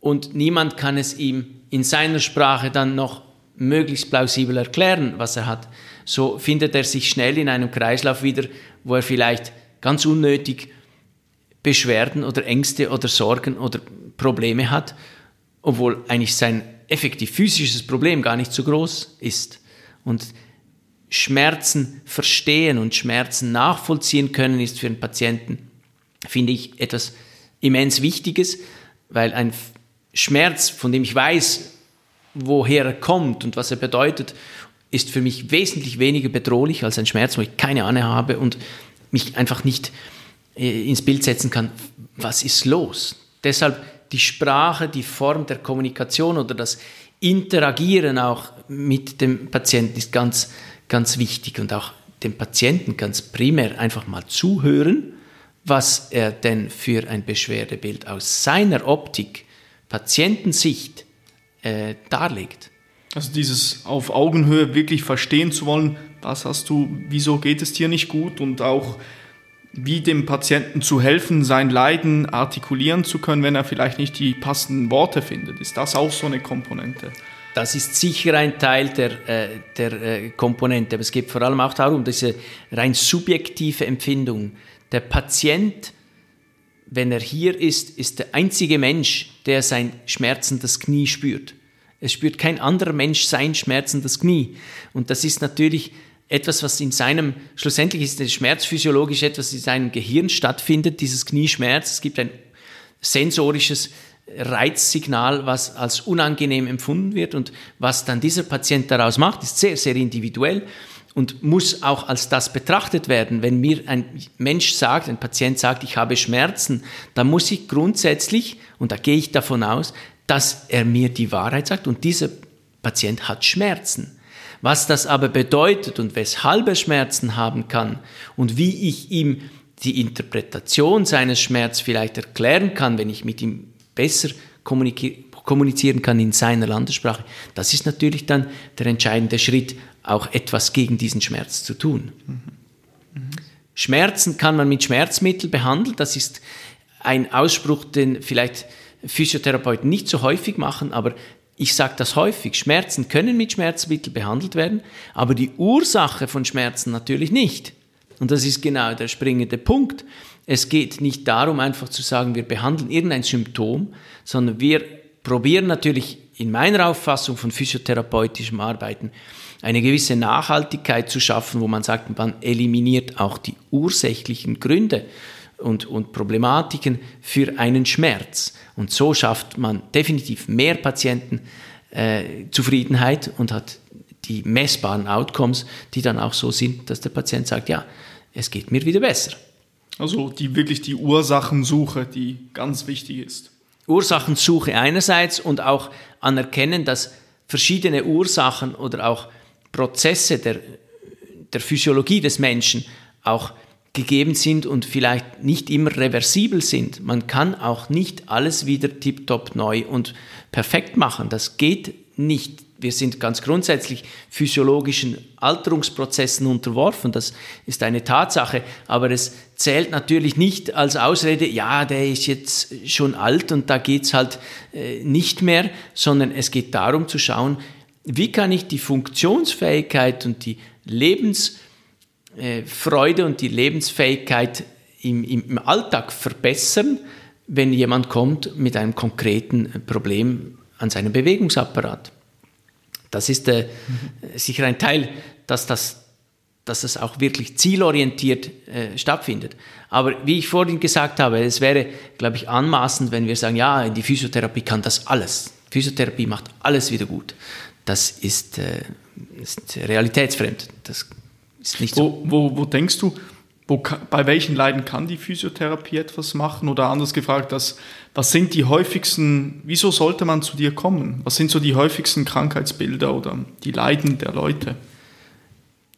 und niemand kann es ihm in seiner Sprache dann noch möglichst plausibel erklären, was er hat. So findet er sich schnell in einem Kreislauf wieder, wo er vielleicht ganz unnötig Beschwerden oder Ängste oder Sorgen oder Probleme hat, obwohl eigentlich sein effektiv physisches Problem gar nicht so groß ist. Und Schmerzen verstehen und Schmerzen nachvollziehen können, ist für einen Patienten, finde ich, etwas immens Wichtiges, weil ein Schmerz, von dem ich weiß, woher er kommt und was er bedeutet, ist für mich wesentlich weniger bedrohlich als ein Schmerz, wo ich keine Ahnung habe und mich einfach nicht äh, ins Bild setzen kann, was ist los? Deshalb die Sprache, die Form der Kommunikation oder das Interagieren auch mit dem Patienten ist ganz, ganz wichtig und auch dem Patienten ganz primär einfach mal zuhören, was er denn für ein Beschwerdebild aus seiner Optik, Patientensicht äh, darlegt. Also dieses auf Augenhöhe wirklich verstehen zu wollen, was hast du, wieso geht es dir nicht gut und auch wie dem Patienten zu helfen, sein Leiden artikulieren zu können, wenn er vielleicht nicht die passenden Worte findet. Ist das auch so eine Komponente? Das ist sicher ein Teil der, äh, der äh, Komponente, aber es geht vor allem auch darum, diese rein subjektive Empfindung. Der Patient, wenn er hier ist, ist der einzige Mensch, der sein schmerzendes Knie spürt. Es spürt kein anderer Mensch sein schmerzendes Knie. Und das ist natürlich etwas, was in seinem, schlussendlich ist es schmerzphysiologisch etwas, in seinem Gehirn stattfindet, dieses Knieschmerz. Es gibt ein sensorisches Reizsignal, was als unangenehm empfunden wird und was dann dieser Patient daraus macht, ist sehr, sehr individuell und muss auch als das betrachtet werden. Wenn mir ein Mensch sagt, ein Patient sagt, ich habe Schmerzen, dann muss ich grundsätzlich, und da gehe ich davon aus, dass er mir die Wahrheit sagt und dieser Patient hat Schmerzen. Was das aber bedeutet und weshalb er Schmerzen haben kann und wie ich ihm die Interpretation seines Schmerzes vielleicht erklären kann, wenn ich mit ihm besser kommunizieren kann in seiner Landessprache, das ist natürlich dann der entscheidende Schritt, auch etwas gegen diesen Schmerz zu tun. Mhm. Schmerzen kann man mit Schmerzmitteln behandeln, das ist ein Ausspruch, den vielleicht Physiotherapeuten nicht so häufig machen, aber ich sage das häufig, Schmerzen können mit Schmerzmitteln behandelt werden, aber die Ursache von Schmerzen natürlich nicht. Und das ist genau der springende Punkt. Es geht nicht darum, einfach zu sagen, wir behandeln irgendein Symptom, sondern wir probieren natürlich in meiner Auffassung von physiotherapeutischem Arbeiten eine gewisse Nachhaltigkeit zu schaffen, wo man sagt, man eliminiert auch die ursächlichen Gründe und, und Problematiken für einen Schmerz. Und so schafft man definitiv mehr Patientenzufriedenheit äh, und hat die messbaren Outcomes, die dann auch so sind, dass der Patient sagt, ja, es geht mir wieder besser. Also die wirklich die Ursachensuche, die ganz wichtig ist. Ursachensuche einerseits und auch anerkennen, dass verschiedene Ursachen oder auch Prozesse der, der Physiologie des Menschen auch gegeben sind und vielleicht nicht immer reversibel sind. Man kann auch nicht alles wieder tiptop neu und perfekt machen. Das geht nicht wir sind ganz grundsätzlich physiologischen Alterungsprozessen unterworfen. Das ist eine Tatsache. Aber es zählt natürlich nicht als Ausrede, ja, der ist jetzt schon alt und da geht es halt äh, nicht mehr, sondern es geht darum zu schauen, wie kann ich die Funktionsfähigkeit und die Lebensfreude äh, und die Lebensfähigkeit im, im Alltag verbessern, wenn jemand kommt mit einem konkreten Problem an seinem Bewegungsapparat. Das ist äh, sicher ein Teil, dass das dass es auch wirklich zielorientiert äh, stattfindet. Aber wie ich vorhin gesagt habe, es wäre, glaube ich, anmaßend, wenn wir sagen, ja, die Physiotherapie kann das alles. Physiotherapie macht alles wieder gut. Das ist, äh, ist realitätsfremd. Das ist nicht so. Wo, wo, denkst du, wo, bei welchen Leiden kann die Physiotherapie etwas machen? Oder anders gefragt, dass, was sind die häufigsten, wieso sollte man zu dir kommen? Was sind so die häufigsten Krankheitsbilder oder die Leiden der Leute?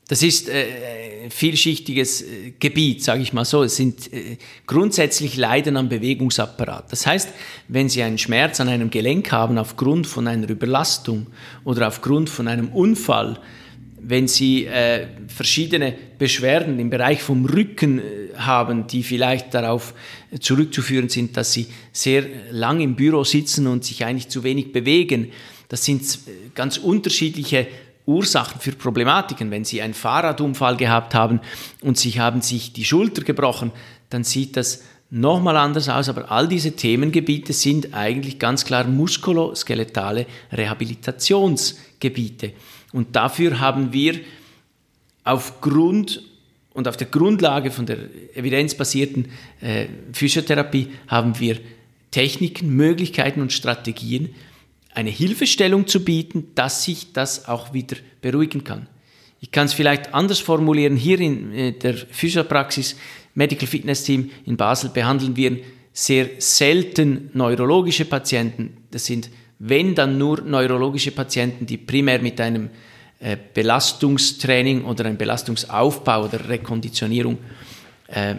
Das ist äh, ein vielschichtiges äh, Gebiet, sage ich mal so. Es sind äh, grundsätzlich Leiden am Bewegungsapparat. Das heißt, wenn Sie einen Schmerz an einem Gelenk haben aufgrund von einer Überlastung oder aufgrund von einem Unfall, wenn Sie äh, verschiedene Beschwerden im Bereich vom Rücken äh, haben, die vielleicht darauf zurückzuführen sind, dass Sie sehr lang im Büro sitzen und sich eigentlich zu wenig bewegen, das sind äh, ganz unterschiedliche Ursachen für Problematiken. Wenn Sie einen Fahrradunfall gehabt haben und Sie haben sich die Schulter gebrochen, dann sieht das nochmal anders aus, aber all diese Themengebiete sind eigentlich ganz klar muskuloskeletale Rehabilitationsgebiete. Und dafür haben wir aufgrund und auf der Grundlage von der evidenzbasierten äh, Physiotherapie haben wir Techniken, Möglichkeiten und Strategien, eine Hilfestellung zu bieten, dass sich das auch wieder beruhigen kann. Ich kann es vielleicht anders formulieren. Hier in äh, der Physiopraxis Medical Fitness Team in Basel behandeln wir sehr selten neurologische Patienten. Das sind wenn dann nur neurologische Patienten, die primär mit einem äh, Belastungstraining oder einem Belastungsaufbau oder Rekonditionierung äh,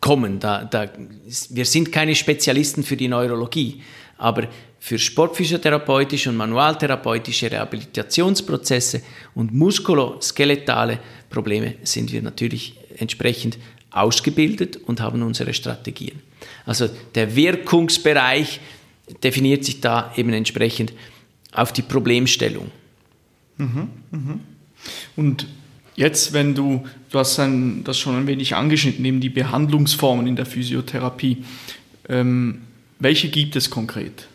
kommen. Wir sind keine Spezialisten für die Neurologie, aber für sportphysiotherapeutische und manualtherapeutische Rehabilitationsprozesse und muskuloskeletale Probleme sind wir natürlich entsprechend ausgebildet und haben unsere Strategien. Also der Wirkungsbereich definiert sich da eben entsprechend auf die Problemstellung. Mhm, mh. Und jetzt, wenn du, du hast ein, das schon ein wenig angeschnitten, eben die Behandlungsformen in der Physiotherapie. Ähm, welche gibt es konkret?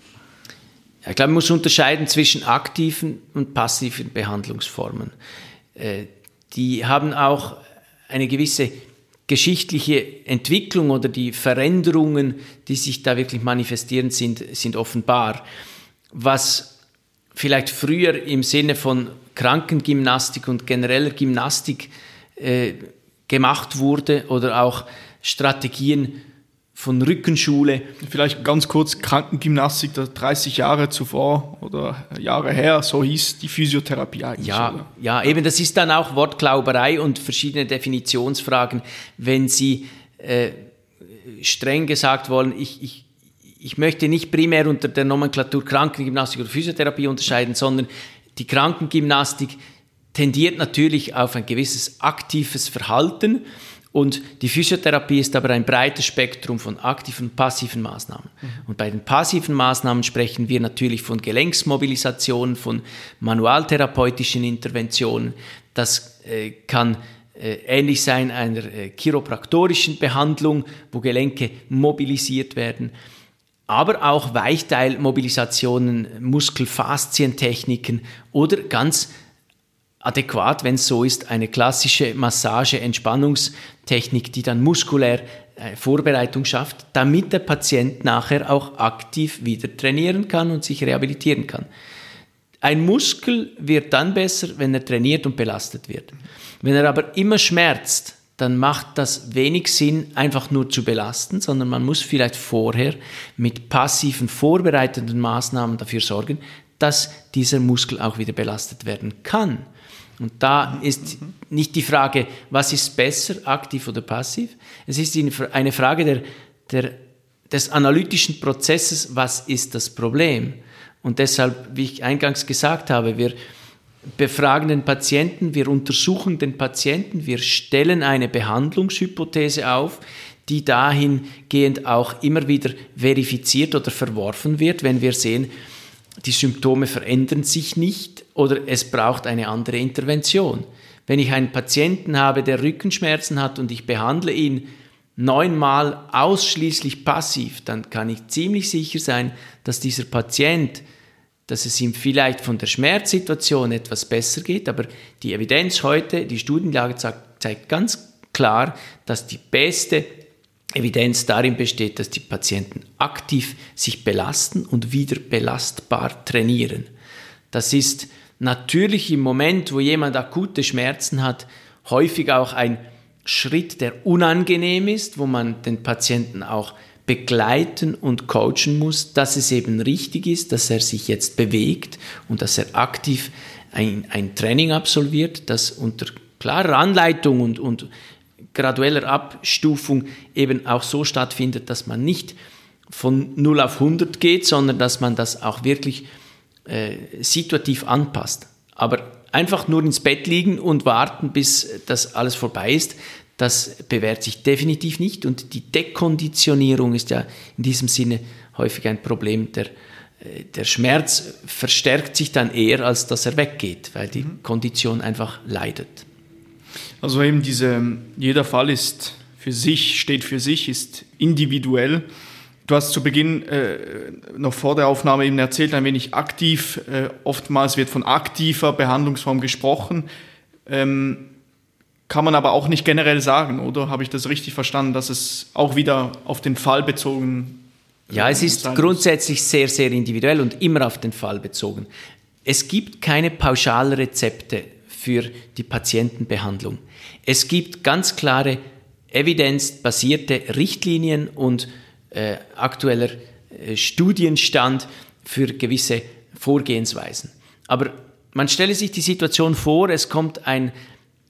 ich glaube, man muss unterscheiden zwischen aktiven und passiven Behandlungsformen. Äh, die haben auch eine gewisse geschichtliche Entwicklung oder die Veränderungen, die sich da wirklich manifestieren, sind, sind offenbar. Was vielleicht früher im Sinne von Krankengymnastik und genereller Gymnastik äh, gemacht wurde oder auch Strategien von Rückenschule. Vielleicht ganz kurz, Krankengymnastik, 30 Jahre zuvor oder Jahre her, so hieß die Physiotherapie eigentlich. Ja, oder? ja, eben, das ist dann auch Wortklauberei und verschiedene Definitionsfragen. Wenn Sie äh, streng gesagt wollen, ich, ich, ich möchte nicht primär unter der Nomenklatur Krankengymnastik oder Physiotherapie unterscheiden, sondern die Krankengymnastik tendiert natürlich auf ein gewisses aktives Verhalten Und die Physiotherapie ist aber ein breites Spektrum von aktiven und passiven Maßnahmen. Mhm. Und bei den passiven Maßnahmen sprechen wir natürlich von Gelenksmobilisationen, von manualtherapeutischen Interventionen. Das äh, kann äh, ähnlich sein einer äh, chiropraktorischen Behandlung, wo Gelenke mobilisiert werden aber auch Weichteilmobilisationen, Muskelfaszientechniken oder ganz adäquat, wenn es so ist, eine klassische Massage-Entspannungstechnik, die dann muskulär äh, Vorbereitung schafft, damit der Patient nachher auch aktiv wieder trainieren kann und sich rehabilitieren kann. Ein Muskel wird dann besser, wenn er trainiert und belastet wird. Wenn er aber immer schmerzt, dann macht das wenig Sinn, einfach nur zu belasten, sondern man muss vielleicht vorher mit passiven vorbereitenden Maßnahmen dafür sorgen, dass dieser Muskel auch wieder belastet werden kann. Und da ist nicht die Frage, was ist besser, aktiv oder passiv. Es ist eine Frage der, der, des analytischen Prozesses, was ist das Problem. Und deshalb, wie ich eingangs gesagt habe, wir befragen den Patienten, wir untersuchen den Patienten, wir stellen eine Behandlungshypothese auf, die dahingehend auch immer wieder verifiziert oder verworfen wird, wenn wir sehen, die Symptome verändern sich nicht oder es braucht eine andere Intervention. Wenn ich einen Patienten habe, der Rückenschmerzen hat und ich behandle ihn neunmal ausschließlich passiv, dann kann ich ziemlich sicher sein, dass dieser Patient dass es ihm vielleicht von der Schmerzsituation etwas besser geht, aber die Evidenz heute, die Studienlage zeigt ganz klar, dass die beste Evidenz darin besteht, dass die Patienten aktiv sich belasten und wieder belastbar trainieren. Das ist natürlich im Moment, wo jemand akute Schmerzen hat, häufig auch ein Schritt, der unangenehm ist, wo man den Patienten auch begleiten und coachen muss, dass es eben richtig ist, dass er sich jetzt bewegt und dass er aktiv ein, ein Training absolviert, das unter klarer Anleitung und, und gradueller Abstufung eben auch so stattfindet, dass man nicht von 0 auf 100 geht, sondern dass man das auch wirklich äh, situativ anpasst. Aber einfach nur ins Bett liegen und warten, bis das alles vorbei ist, das bewährt sich definitiv nicht und die Dekonditionierung ist ja in diesem Sinne häufig ein Problem. Der, äh, der Schmerz verstärkt sich dann eher, als dass er weggeht, weil die mhm. Kondition einfach leidet. Also eben diese, jeder Fall ist für sich, steht für sich, ist individuell. Du hast zu Beginn äh, noch vor der Aufnahme eben erzählt, ein wenig aktiv. Äh, oftmals wird von aktiver Behandlungsform gesprochen. Ähm, kann man aber auch nicht generell sagen, oder? Habe ich das richtig verstanden, dass es auch wieder auf den Fall bezogen Ja, es ist grundsätzlich sehr, sehr individuell und immer auf den Fall bezogen. Es gibt keine Pauschalrezepte für die Patientenbehandlung. Es gibt ganz klare evidenzbasierte Richtlinien und äh, aktueller äh, Studienstand für gewisse Vorgehensweisen. Aber man stelle sich die Situation vor, es kommt ein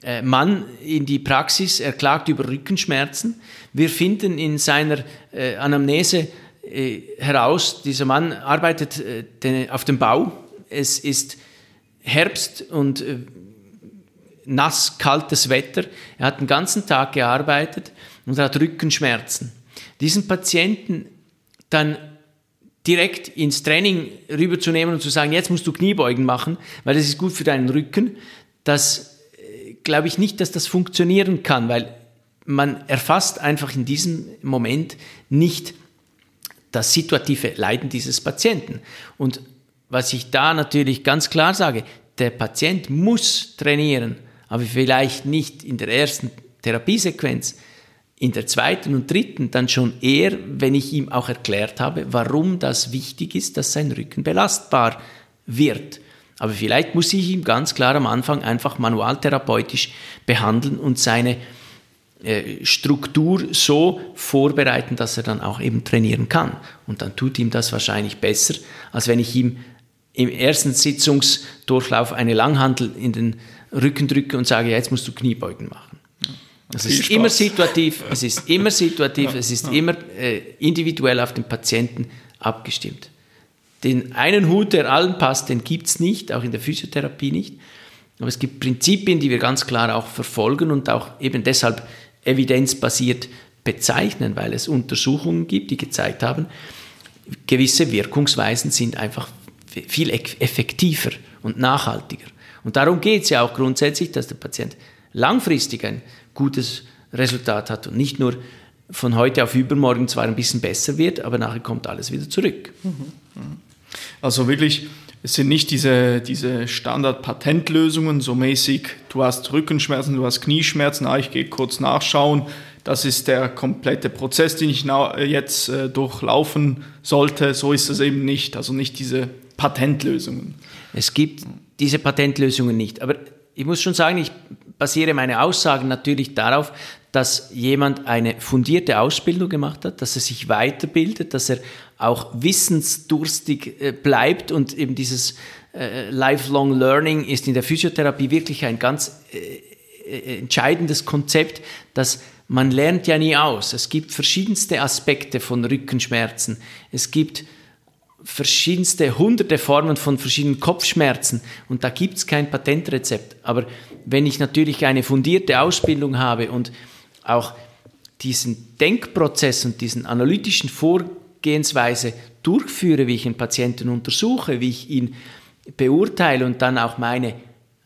äh, Mann in die Praxis, er klagt über Rückenschmerzen. Wir finden in seiner äh, Anamnese äh, heraus, dieser Mann arbeitet äh, den, auf dem Bau. Es ist Herbst und nass, kaltes Wetter. Er hat den ganzen Tag gearbeitet und hat Rückenschmerzen. Diesen Patienten dann direkt ins Training rüberzunehmen und zu sagen, jetzt musst du Kniebeugen machen, weil das ist gut für deinen Rücken, das glaube ich nicht, dass das funktionieren kann, weil man erfasst einfach in diesem Moment nicht das situative Leiden dieses Patienten. Und was ich da natürlich ganz klar sage, der Patient muss trainieren, aber vielleicht nicht in der ersten Therapiesequenz, in der zweiten und dritten dann schon eher, wenn ich ihm auch erklärt habe, warum das wichtig ist, dass sein Rücken belastbar wird. Aber vielleicht muss ich ihm ganz klar am Anfang einfach manualtherapeutisch behandeln und seine äh, Struktur so vorbereiten, dass er dann auch eben trainieren kann. Und dann tut ihm das wahrscheinlich besser, als wenn ich ihm im ersten Sitzungsdurchlauf eine Langhandel in den Rücken drücke und sage, jetzt musst du Kniebeugen machen. Es ist immer situativ, es ist immer situativ, es ist immer äh, individuell auf den Patienten abgestimmt. Den einen Hut, der allen passt, den gibt es nicht, auch in der Physiotherapie nicht. Aber es gibt Prinzipien, die wir ganz klar auch verfolgen und auch eben deshalb evidenzbasiert bezeichnen, weil es Untersuchungen gibt, die gezeigt haben, gewisse Wirkungsweisen sind einfach viel effektiver und nachhaltiger. Und darum geht es ja auch grundsätzlich, dass der Patient langfristig ein gutes Resultat hat und nicht nur von heute auf übermorgen zwar ein bisschen besser wird, aber nachher kommt alles wieder zurück. Also wirklich, es sind nicht diese, diese Standard-Patentlösungen, so mäßig, du hast Rückenschmerzen, du hast Knieschmerzen, ah, ich gehe kurz nachschauen, das ist der komplette Prozess, den ich jetzt äh, durchlaufen sollte. So ist es eben nicht, also nicht diese Patentlösungen. Es gibt diese Patentlösungen nicht, aber ich muss schon sagen, ich basiere meine Aussagen natürlich darauf, dass jemand eine fundierte Ausbildung gemacht hat, dass er sich weiterbildet, dass er auch wissensdurstig äh, bleibt und eben dieses äh, Lifelong Learning ist in der Physiotherapie wirklich ein ganz äh, entscheidendes Konzept, dass man lernt ja nie aus. Es gibt verschiedenste Aspekte von Rückenschmerzen. Es gibt verschiedenste hunderte Formen von verschiedenen Kopfschmerzen und da gibt es kein Patentrezept. Aber wenn ich natürlich eine fundierte Ausbildung habe und auch diesen Denkprozess und diesen analytischen Vorgehensweise durchführe, wie ich einen Patienten untersuche, wie ich ihn beurteile und dann auch meine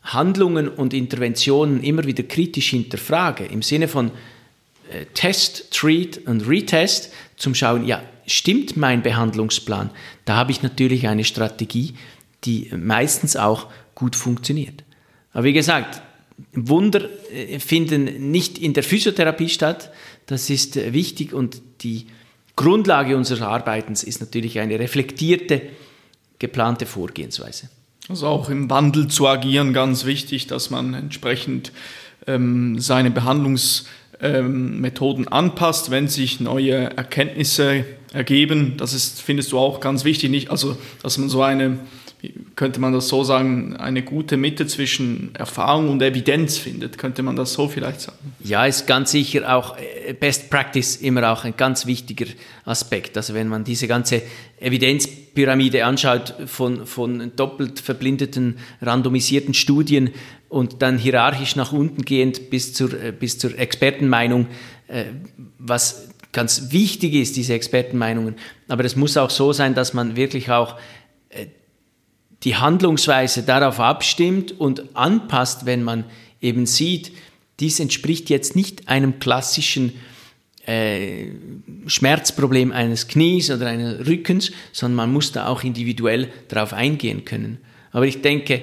Handlungen und Interventionen immer wieder kritisch hinterfrage, im Sinne von äh, Test, Treat und Retest, zum Schauen, ja, stimmt mein Behandlungsplan? Da habe ich natürlich eine Strategie, die meistens auch gut funktioniert. Aber wie gesagt, Wunder äh, finden nicht in der Physiotherapie statt. Das ist äh, wichtig und die Grundlage unseres Arbeitens ist natürlich eine reflektierte, geplante Vorgehensweise. Also auch im Wandel zu agieren, ganz wichtig, dass man entsprechend ähm, seine Behandlungsmethoden ähm, anpasst, wenn sich neue Erkenntnisse ergeben. Das ist, findest du auch ganz wichtig, nicht, also dass man so eine könnte man das so sagen, eine gute Mitte zwischen Erfahrung und Evidenz findet. Könnte man das so vielleicht sagen? Ja, ist ganz sicher auch äh, Best Practice immer auch ein ganz wichtiger Aspekt. Also wenn man diese ganze Evidenzpyramide anschaut von, von doppelt verblindeten, randomisierten Studien und dann hierarchisch nach unten gehend bis zur, äh, bis zur Expertenmeinung, äh, was ganz wichtig ist, diese Expertenmeinungen. Aber es muss auch so sein, dass man wirklich auch die Handlungsweise darauf abstimmt und anpasst, wenn man eben sieht, dies entspricht jetzt nicht einem klassischen äh, Schmerzproblem eines Knies oder eines Rückens, sondern man muss da auch individuell darauf eingehen können. Aber ich denke,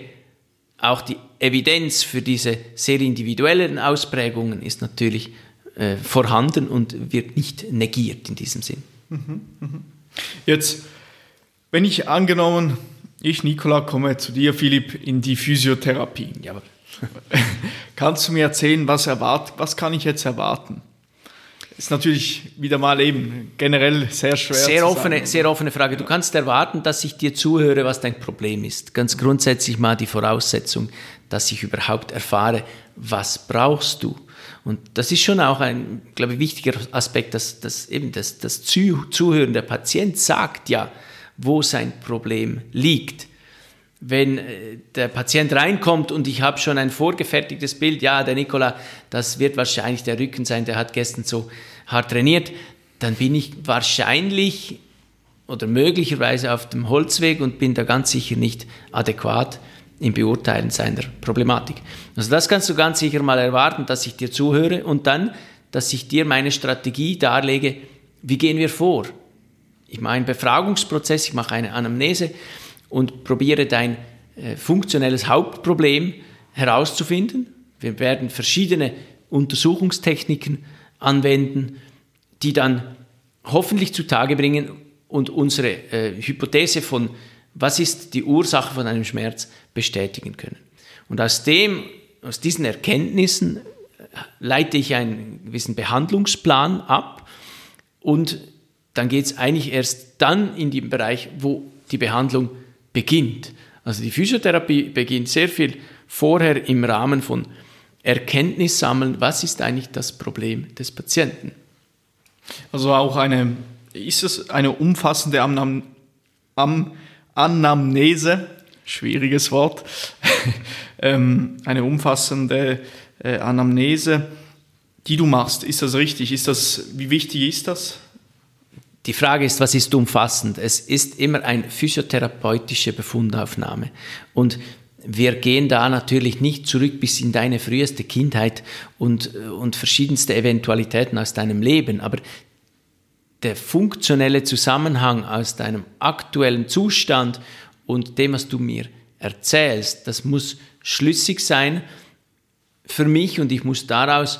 auch die Evidenz für diese sehr individuellen Ausprägungen ist natürlich äh, vorhanden und wird nicht negiert in diesem Sinn. Jetzt, wenn ich angenommen ich, Nikola, komme zu dir, Philipp, in die Physiotherapie. Ja. [laughs] Kannst du mir erzählen, was, erwart was kann ich jetzt erwarten? Ist natürlich wieder mal eben generell sehr schwer. Sehr offene, sagen. sehr offene Frage. Du kannst erwarten, dass ich dir zuhöre, was dein Problem ist. Ganz grundsätzlich mal die Voraussetzung, dass ich überhaupt erfahre, was brauchst du. Und das ist schon auch ein, glaube ich, wichtiger Aspekt, dass, dass eben das, das Zuhören der Patient sagt ja, wo sein Problem liegt. Wenn äh, der Patient reinkommt und ich habe schon ein vorgefertigtes Bild, ja, der Nikola, das wird wahrscheinlich der Rücken sein, der hat gestern so hart trainiert, dann bin ich wahrscheinlich oder möglicherweise auf dem Holzweg und bin da ganz sicher nicht adäquat im Beurteilen seiner Problematik. Also das kannst du ganz sicher mal erwarten, dass ich dir zuhöre und dann, dass ich dir meine Strategie darlege, wie gehen wir vor? Ich mache einen Befragungsprozess, ich mache eine Anamnese und probiere dein äh, funktionelles Hauptproblem herauszufinden. Wir werden verschiedene Untersuchungstechniken anwenden, die dann hoffentlich zutage bringen und unsere äh, Hypothese von, was ist die Ursache von einem Schmerz, bestätigen können. Und aus dem, aus diesen Erkenntnissen äh, leite ich einen gewissen Behandlungsplan ab und dann geht es eigentlich erst dann in den Bereich, wo die Behandlung beginnt. Also die Physiotherapie beginnt sehr viel vorher im Rahmen von Erkenntnis sammeln, was ist eigentlich das Problem des Patienten. Also auch eine, ist es eine umfassende Anam, Am, Anamnese, schwieriges Wort, [laughs] ähm, eine umfassende äh, Anamnese, die du machst. Ist das richtig? Ist das, wie wichtig ist das? Die Frage ist, was ist umfassend? Es ist immer eine physiotherapeutische Befundaufnahme. Und wir gehen da natürlich nicht zurück bis in deine früheste Kindheit und, und verschiedenste Eventualitäten aus deinem Leben, aber der funktionelle Zusammenhang aus deinem aktuellen Zustand und dem, was du mir erzählst, das muss schlüssig sein für mich und ich muss daraus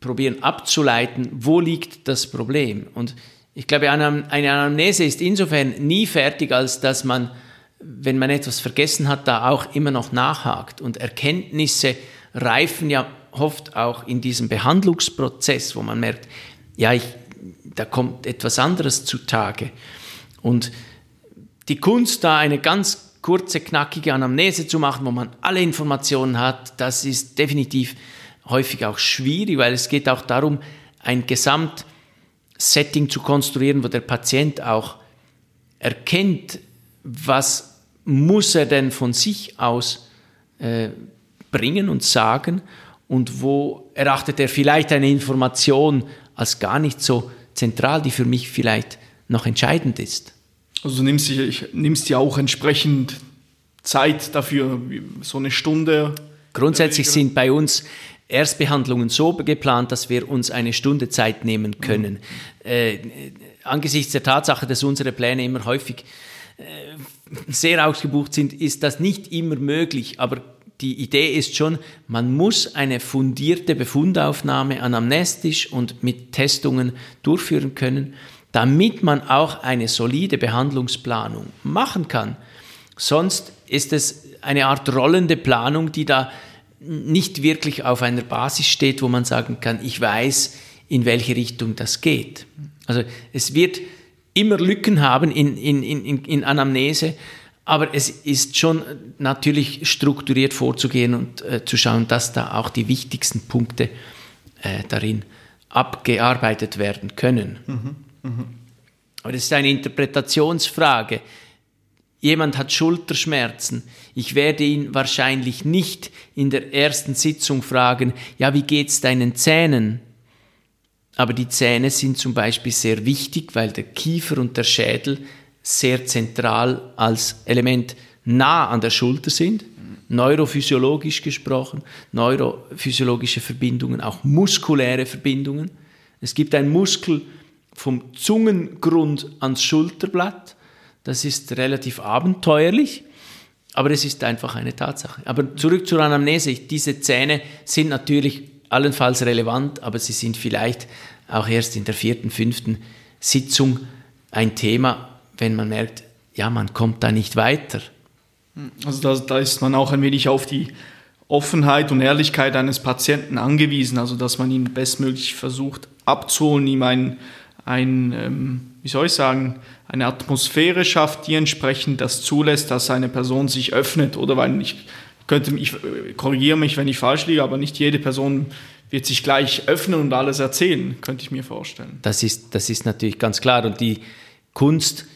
probieren abzuleiten, wo liegt das Problem. Und ich glaube, eine Anamnese ist insofern nie fertig, als dass man, wenn man etwas vergessen hat, da auch immer noch nachhakt. Und Erkenntnisse reifen ja oft auch in diesem Behandlungsprozess, wo man merkt, ja, ich, da kommt etwas anderes zutage. Und die Kunst, da eine ganz kurze, knackige Anamnese zu machen, wo man alle Informationen hat, das ist definitiv häufig auch schwierig, weil es geht auch darum, ein Gesamtsetting zu konstruieren, wo der Patient auch erkennt, was muss er denn von sich aus äh, bringen und sagen und wo erachtet er vielleicht eine Information als gar nicht so zentral, die für mich vielleicht noch entscheidend ist. Also du nimmst, dich, nimmst dir auch entsprechend Zeit dafür, so eine Stunde. Grundsätzlich sind bei uns Erstbehandlungen so geplant, dass wir uns eine Stunde Zeit nehmen können. Mhm. Äh, angesichts der Tatsache, dass unsere Pläne immer häufig äh, sehr ausgebucht sind, ist das nicht immer möglich. Aber die Idee ist schon, man muss eine fundierte Befundaufnahme anamnestisch und mit Testungen durchführen können, damit man auch eine solide Behandlungsplanung machen kann. Sonst ist es eine Art rollende Planung, die da nicht wirklich auf einer Basis steht, wo man sagen kann, ich weiß, in welche Richtung das geht. Also es wird immer Lücken haben in, in, in, in Anamnese, aber es ist schon natürlich strukturiert vorzugehen und äh, zu schauen, dass da auch die wichtigsten Punkte äh, darin abgearbeitet werden können. Mhm. Mhm. Aber das ist eine Interpretationsfrage. Jemand hat Schulterschmerzen. Ich werde ihn wahrscheinlich nicht in der ersten Sitzung fragen, ja, wie geht's deinen Zähnen? Aber die Zähne sind zum Beispiel sehr wichtig, weil der Kiefer und der Schädel sehr zentral als Element nah an der Schulter sind, neurophysiologisch gesprochen, neurophysiologische Verbindungen, auch muskuläre Verbindungen. Es gibt einen Muskel vom Zungengrund ans Schulterblatt. Das ist relativ abenteuerlich, aber es ist einfach eine Tatsache. Aber zurück zur Anamnese. Diese Zähne sind natürlich allenfalls relevant, aber sie sind vielleicht auch erst in der vierten, fünften Sitzung ein Thema, wenn man merkt, ja, man kommt da nicht weiter. Also da, da ist man auch ein wenig auf die Offenheit und Ehrlichkeit eines Patienten angewiesen, also dass man ihn bestmöglich versucht abzuholen, ihm ein, ein ähm, wie soll ich sagen, eine Atmosphäre schafft, die entsprechend das zulässt, dass eine Person sich öffnet. Oder weil ich könnte, ich korrigiere mich, wenn ich falsch liege, aber nicht jede Person wird sich gleich öffnen und alles erzählen, könnte ich mir vorstellen. Das ist, das ist natürlich ganz klar. Und die Kunst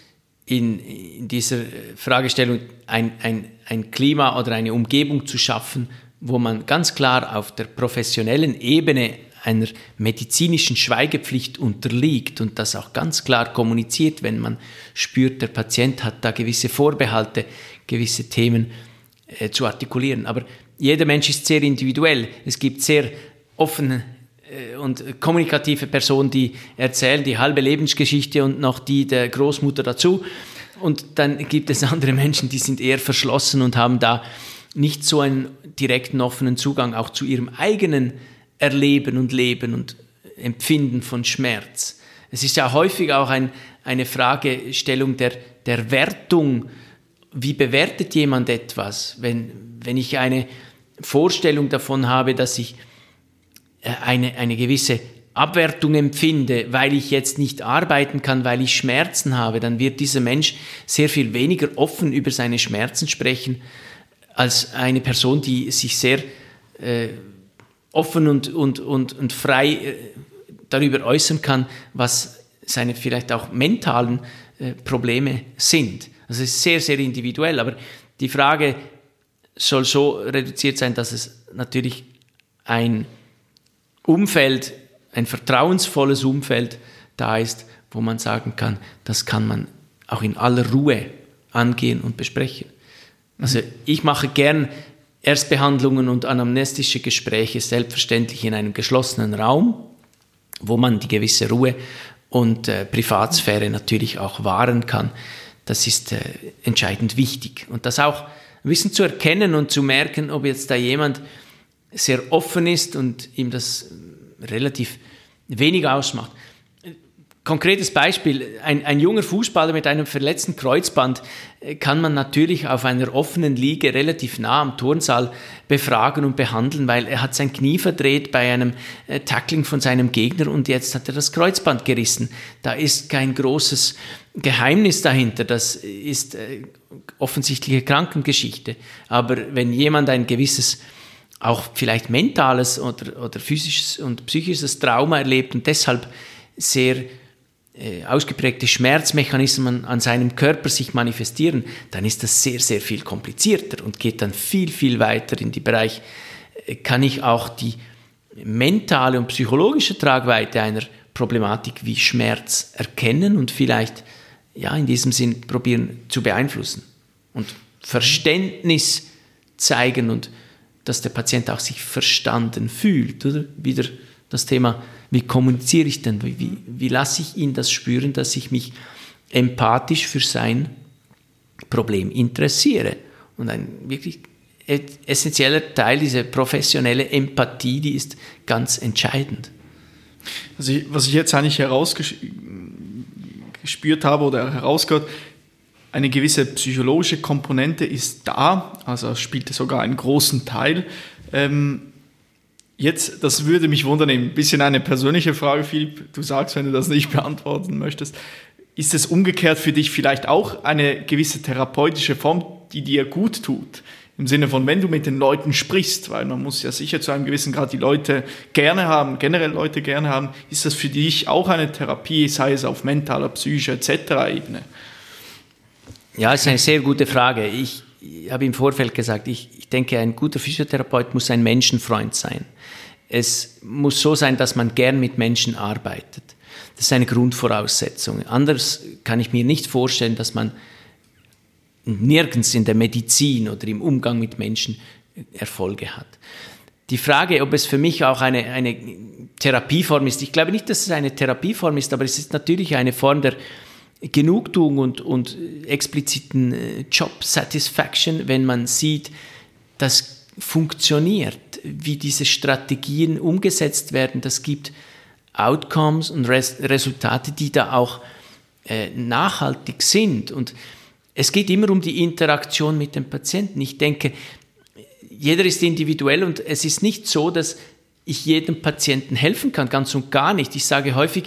in, in dieser Fragestellung, ein, ein, ein Klima oder eine Umgebung zu schaffen, wo man ganz klar auf der professionellen Ebene einer medizinischen Schweigepflicht unterliegt und das auch ganz klar kommuniziert, wenn man spürt, der Patient hat da gewisse Vorbehalte, gewisse Themen äh, zu artikulieren. Aber jeder Mensch ist sehr individuell. Es gibt sehr offene und kommunikative Personen, die erzählen die halbe Lebensgeschichte und noch die der Großmutter dazu. Und dann gibt es [laughs] andere Menschen, die sind eher verschlossen und haben da nicht so einen direkten offenen Zugang auch zu ihrem eigenen Erleben und Leben und Empfinden von Schmerz. Es ist ja häufig auch ein, eine Fragestellung der, der Wertung. Wie bewertet jemand etwas? Wenn, wenn ich eine Vorstellung davon habe, dass ich äh, eine, eine gewisse Abwertung empfinde, weil ich jetzt nicht arbeiten kann, weil ich Schmerzen habe, dann wird dieser Mensch sehr viel weniger offen über seine Schmerzen sprechen, als eine Person, die sich sehr äh, offen und, und, und, und frei äh, darüber äußern kann, was seine vielleicht auch mentalen äh, Probleme sind. Also es ist sehr, sehr individuell, aber die Frage soll so reduziert sein, dass es natürlich ein Umfeld, ein vertrauensvolles Umfeld da ist, wo man sagen kann, das kann man auch in aller Ruhe angehen und besprechen. Also ich mache gern Erstbehandlungen und anamnestische Gespräche selbstverständlich in einem geschlossenen Raum, wo man die gewisse Ruhe und äh, Privatsphäre natürlich auch wahren kann. Das ist äh, entscheidend wichtig. Und das auch ein bisschen zu erkennen und zu merken, ob jetzt da jemand sehr offen ist und ihm das relativ wenig ausmacht. Konkretes Beispiel, ein, ein, junger Fußballer mit einem verletzten Kreuzband äh, kann man natürlich auf einer offenen Liege relativ nah am Turnsaal befragen und behandeln, weil er hat sein Knie verdreht bei einem äh, Tackling von seinem Gegner und jetzt hat er das Kreuzband gerissen. Da ist kein großes Geheimnis dahinter, das ist äh, offensichtliche Krankengeschichte. Aber wenn jemand ein gewisses auch vielleicht mentales oder, oder physisches und psychisches Trauma erlebt und deshalb sehr äh, ausgeprägte Schmerzmechanismen an seinem Körper sich manifestieren, dann ist das sehr, sehr viel komplizierter und geht dann viel, viel weiter in die Bereich, äh, kann ich auch die mentale und psychologische Tragweite einer Problematik wie Schmerz erkennen und vielleicht ja in diesem Sinn probieren zu beeinflussen und Verständnis zeigen und dass der Patient auch sich verstanden fühlt, oder? Wieder das Thema wie kommuniziere ich denn? Wie, wie, wie lasse ich ihn das spüren, dass ich mich empathisch für sein Problem interessiere? Und ein wirklich essentieller Teil, diese professionelle Empathie, die ist ganz entscheidend. Also was ich jetzt eigentlich herausgespürt habe oder herausgehört, eine gewisse psychologische Komponente ist da, also spielte sogar einen großen Teil. Ähm, Jetzt, das würde mich wundern, ein bisschen eine persönliche Frage, Philipp. Du sagst, wenn du das nicht beantworten möchtest. Ist es umgekehrt für dich vielleicht auch eine gewisse therapeutische Form, die dir gut tut? Im Sinne von, wenn du mit den Leuten sprichst, weil man muss ja sicher zu einem gewissen Grad die Leute gerne haben, generell Leute gerne haben, ist das für dich auch eine Therapie, sei es auf mentaler, psychischer etc. Ebene? Ja, ist eine sehr gute Frage. Ich, ich habe im Vorfeld gesagt, ich, ich denke, ein guter Physiotherapeut muss ein Menschenfreund sein. Es muss so sein, dass man gern mit Menschen arbeitet. Das ist eine Grundvoraussetzung. Anders kann ich mir nicht vorstellen, dass man nirgends in der Medizin oder im Umgang mit Menschen Erfolge hat. Die Frage, ob es für mich auch eine, eine Therapieform ist, ich glaube nicht, dass es eine Therapieform ist, aber es ist natürlich eine Form der Genugtuung und, und expliziten äh, Job Satisfaction, wenn man sieht, das funktioniert wie diese Strategien umgesetzt werden. Das gibt Outcomes und Res Resultate, die da auch äh, nachhaltig sind. Und es geht immer um die Interaktion mit dem Patienten. Ich denke, jeder ist individuell und es ist nicht so, dass ich jedem Patienten helfen kann, ganz und gar nicht. Ich sage häufig,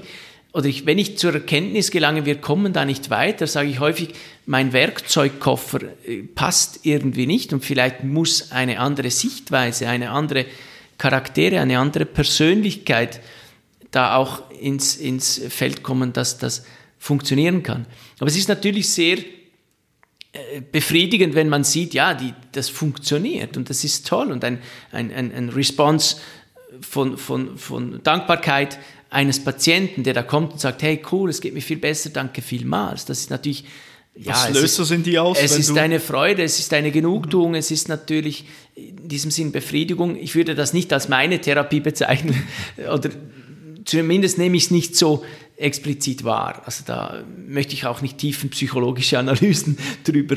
oder ich, wenn ich zur Erkenntnis gelange, wir kommen da nicht weiter, sage ich häufig, mein Werkzeugkoffer äh, passt irgendwie nicht und vielleicht muss eine andere Sichtweise, eine andere Charaktere, eine andere Persönlichkeit da auch ins, ins Feld kommen, dass das funktionieren kann. Aber es ist natürlich sehr äh, befriedigend, wenn man sieht, ja, die, das funktioniert und das ist toll und ein, ein, ein, Response von, von, von Dankbarkeit eines Patienten, der da kommt und sagt, hey cool, es geht mir viel besser, danke vielmals. Das ist natürlich ja, Was löst das in dir aus? Es ist eine Freude, es ist eine Genugtuung, es ist natürlich in diesem Sinn Befriedigung. Ich würde das nicht als meine Therapie bezeichnen [laughs] oder zumindest nehme ich es nicht so explizit wahr. Also da möchte ich auch nicht tiefen psychologische Analysen [laughs] drüber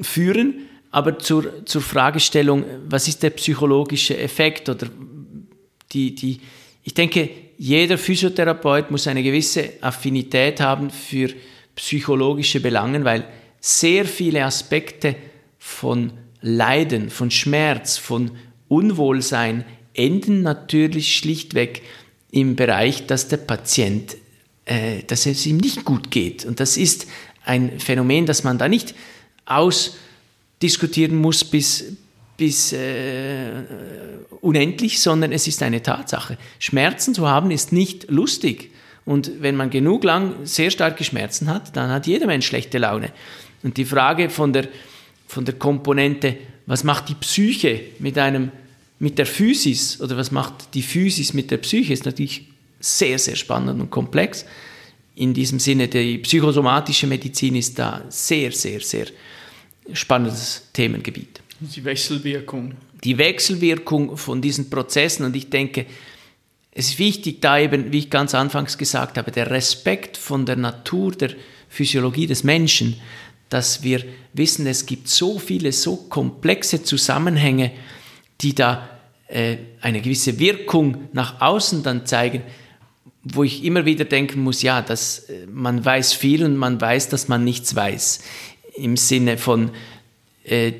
führen. Aber zur, zur Fragestellung, was ist der psychologische Effekt oder die, die, ich denke, jeder Physiotherapeut muss eine gewisse Affinität haben für psychologische Belangen, weil sehr viele Aspekte von Leiden, von Schmerz, von Unwohlsein enden natürlich schlichtweg im Bereich, dass der Patient, äh, dass es ihm nicht gut geht. Und das ist ein Phänomen, das man da nicht ausdiskutieren muss bis, bis äh, unendlich, sondern es ist eine Tatsache. Schmerzen zu haben ist nicht lustig. Und wenn man genug lang sehr starke Schmerzen hat, dann hat jeder Mensch schlechte Laune. Und die Frage von der, von der Komponente, was macht die Psyche mit einem mit der Physis oder was macht die Physis mit der Psyche, ist natürlich sehr, sehr spannend und komplex. In diesem Sinne, die psychosomatische Medizin ist da sehr, sehr, sehr spannendes Themengebiet. Die Wechselwirkung. Die Wechselwirkung von diesen Prozessen und ich denke, es ist wichtig, da eben, wie ich ganz anfangs gesagt habe, der Respekt von der Natur, der Physiologie des Menschen, dass wir wissen, es gibt so viele, so komplexe Zusammenhänge, die da äh, eine gewisse Wirkung nach außen dann zeigen, wo ich immer wieder denken muss, ja, dass äh, man weiß viel und man weiß, dass man nichts weiß. Im Sinne von äh,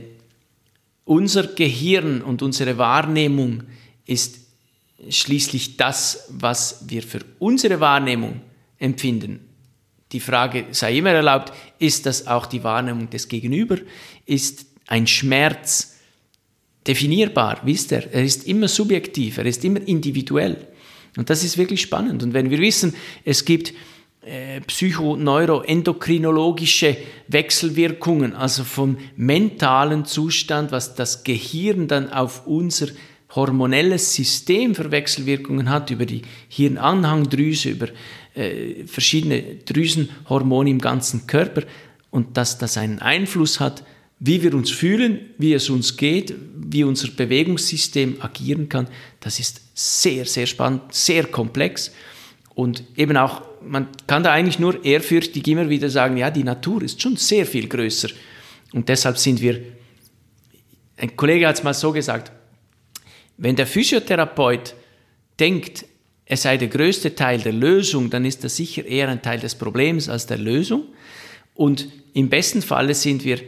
unser Gehirn und unsere Wahrnehmung ist schließlich das, was wir für unsere Wahrnehmung empfinden. Die Frage sei immer erlaubt, ist das auch die Wahrnehmung des Gegenüber? Ist ein Schmerz definierbar? Wisst ihr, er ist immer subjektiv, er ist immer individuell. Und das ist wirklich spannend. Und wenn wir wissen, es gibt äh, psychoneuroendokrinologische Wechselwirkungen, also vom mentalen Zustand, was das Gehirn dann auf unser hormonelles System für Wechselwirkungen hat, über die Hirnanhangdrüse, über äh, verschiedene Drüsenhormone im ganzen Körper und dass das einen Einfluss hat, wie wir uns fühlen, wie es uns geht, wie unser Bewegungssystem agieren kann, das ist sehr, sehr spannend, sehr komplex und eben auch, man kann da eigentlich nur ehrfürchtig immer wieder sagen, ja, die Natur ist schon sehr viel größer und deshalb sind wir, ein Kollege hat es mal so gesagt, wenn der Physiotherapeut denkt, er sei der größte Teil der Lösung, dann ist das sicher eher ein Teil des Problems als der Lösung. Und im besten Falle sind wir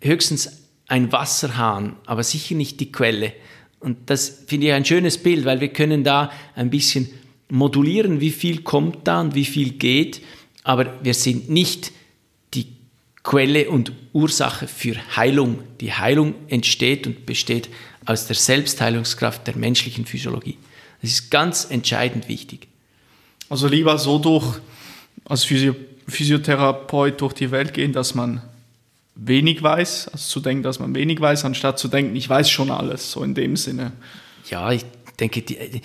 höchstens ein Wasserhahn, aber sicher nicht die Quelle. Und das finde ich ein schönes Bild, weil wir können da ein bisschen modulieren, wie viel kommt da und wie viel geht, aber wir sind nicht die Quelle und Ursache für Heilung. Die Heilung entsteht und besteht aus der Selbstheilungskraft der menschlichen Physiologie. Das ist ganz entscheidend wichtig. Also lieber so durch, als Physio Physiotherapeut durch die Welt gehen, dass man wenig weiß, also zu denken, dass man wenig weiß, anstatt zu denken, ich weiß schon alles, so in dem Sinne. Ja, ich denke, die,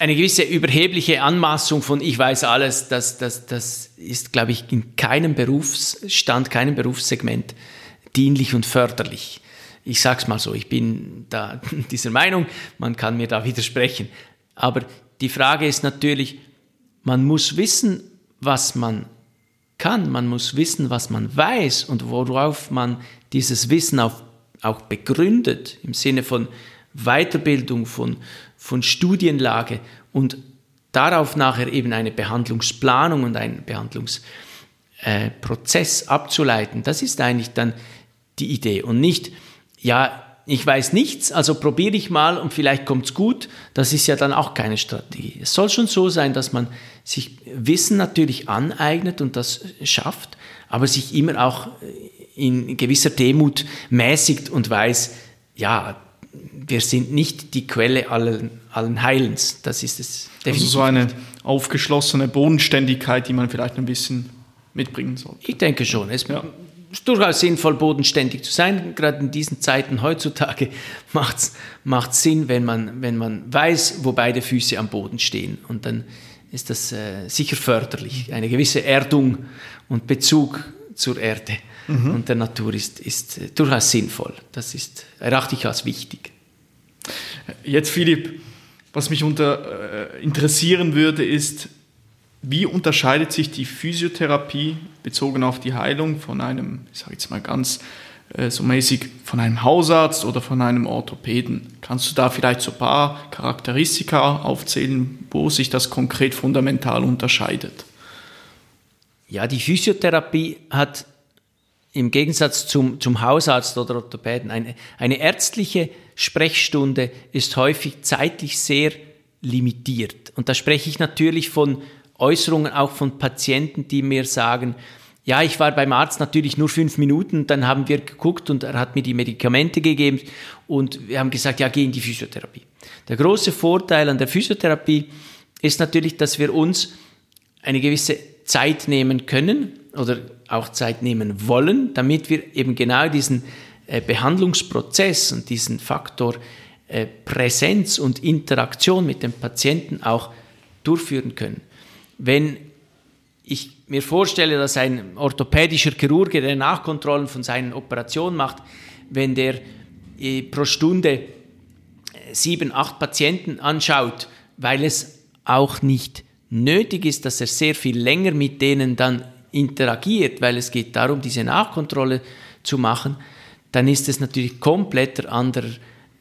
eine gewisse überhebliche Anmaßung von ich weiß alles, das, das, das ist, glaube ich, in keinem Berufsstand, keinem Berufssegment dienlich und förderlich ich sage es mal so, ich bin da [laughs] dieser Meinung, man kann mir da widersprechen. Aber die Frage ist natürlich, man muss wissen, was man kann, man muss wissen, was man weiß und worauf man dieses Wissen auch, auch begründet, im Sinne von Weiterbildung, von, von Studienlage und darauf nachher eben eine Behandlungsplanung und einen Behandlungsprozess äh, abzuleiten. Das ist eigentlich dann die Idee und nicht, ja, ich weiß nichts, also probiere ich mal und vielleicht kommt es gut. Das ist ja dann auch keine Strategie. Es soll schon so sein, dass man sich Wissen natürlich aneignet und das schafft, aber sich immer auch in gewisser Demut mäßigt und weiß, ja, wir sind nicht die Quelle allen, allen Heilens. Das ist es definitiv. Also so eine aufgeschlossene Bodenständigkeit, die man vielleicht ein bisschen mitbringen sollte. Ich denke schon. Es, ja ist durchaus sinnvoll, bodenständig zu sein. Gerade in diesen Zeiten heutzutage [laughs] macht es Sinn, wenn man, wenn man weiß, wo beide Füße am Boden stehen. Und dann ist das äh, sicher förderlich. Eine gewisse Erdung und Bezug zur Erde mhm. und der Natur ist, ist äh, durchaus sinnvoll. Das ist, erachte ich als wichtig. Jetzt, Philipp, was mich unter, äh, interessieren würde, ist, wie unterscheidet sich die Physiotherapie bezogen auf die Heilung von einem, ich sage jetzt mal ganz äh, so mäßig, von einem Hausarzt oder von einem Orthopäden? Kannst du da vielleicht so ein paar Charakteristika aufzählen, wo sich das konkret fundamental unterscheidet? Ja, die Physiotherapie hat im Gegensatz zum, zum Hausarzt oder Orthopäden eine, eine ärztliche Sprechstunde ist häufig zeitlich sehr limitiert. Und da spreche ich natürlich von Äußerungen auch von Patienten, die mir sagen, ja, ich war beim Arzt natürlich nur fünf Minuten, dann haben wir geguckt und er hat mir die Medikamente gegeben und wir haben gesagt, ja, geh in die Physiotherapie. Der große Vorteil an der Physiotherapie ist natürlich, dass wir uns eine gewisse Zeit nehmen können oder auch Zeit nehmen wollen, damit wir eben genau diesen äh, Behandlungsprozess und diesen Faktor äh, Präsenz und Interaktion mit dem Patienten auch durchführen können. Wenn ich mir vorstelle, dass ein orthopädischer Chirurg, der Nachkontrollen von seinen Operationen macht, wenn der äh, pro Stunde sieben, acht Patienten anschaut, weil es auch nicht nötig ist, dass er sehr viel länger mit denen dann interagiert, weil es geht darum, diese Nachkontrolle zu machen, dann ist es natürlich kompletter anderer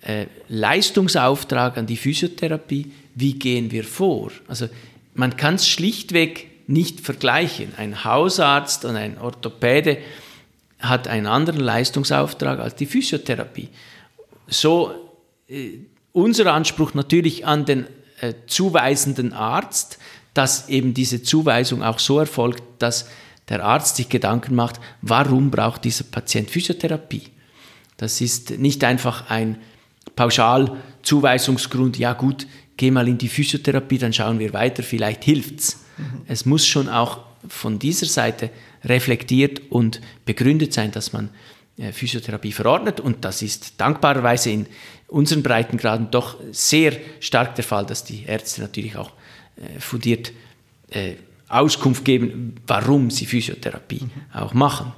äh, Leistungsauftrag an die Physiotherapie. Wie gehen wir vor? Also man kann es schlichtweg nicht vergleichen. Ein Hausarzt und ein Orthopäde hat einen anderen Leistungsauftrag als die Physiotherapie. So äh, unser Anspruch natürlich an den äh, zuweisenden Arzt, dass eben diese Zuweisung auch so erfolgt, dass der Arzt sich Gedanken macht, warum braucht dieser Patient Physiotherapie? Das ist nicht einfach ein Pauschalzuweisungsgrund, ja gut, geh mal in die Physiotherapie, dann schauen wir weiter, vielleicht hilft's. Mhm. Es muss schon auch von dieser Seite reflektiert und begründet sein, dass man äh, Physiotherapie verordnet und das ist dankbarerweise in unseren Breitengraden doch sehr stark der Fall, dass die Ärzte natürlich auch äh, fundiert äh, Auskunft geben, warum sie Physiotherapie mhm. auch machen.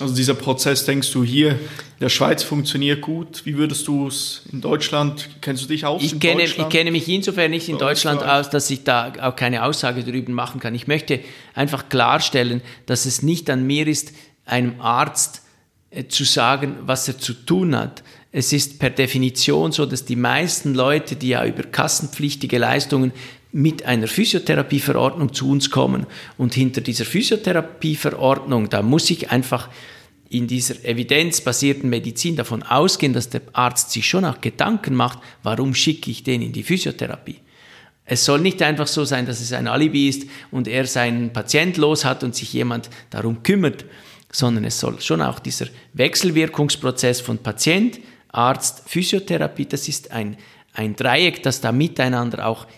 Also dieser Prozess, denkst du, hier in der Schweiz funktioniert gut. Wie würdest du es in Deutschland, kennst du dich aus ich kenne, Ich kenne mich insofern nicht in Deutschland aus, dass ich da auch keine Aussage darüber machen kann. Ich möchte einfach klarstellen, dass es nicht an mir ist, einem Arzt äh, zu sagen, was er zu tun hat. Es ist per Definition so, dass die meisten Leute, die ja über kassenpflichtige Leistungen mit einer Physiotherapieverordnung zu uns kommen. Und hinter dieser Physiotherapieverordnung, da muss ich einfach in dieser evidenzbasierten Medizin davon ausgehen, dass der Arzt sich schon auch Gedanken macht, warum schicke ich den in die Physiotherapie. Es soll nicht einfach so sein, dass es ein Alibi ist und er seinen Patient los hat und sich jemand darum kümmert, sondern es soll schon auch dieser Wechselwirkungsprozess von Patient, Arzt, Physiotherapie, das ist ein, ein Dreieck, das da miteinander auch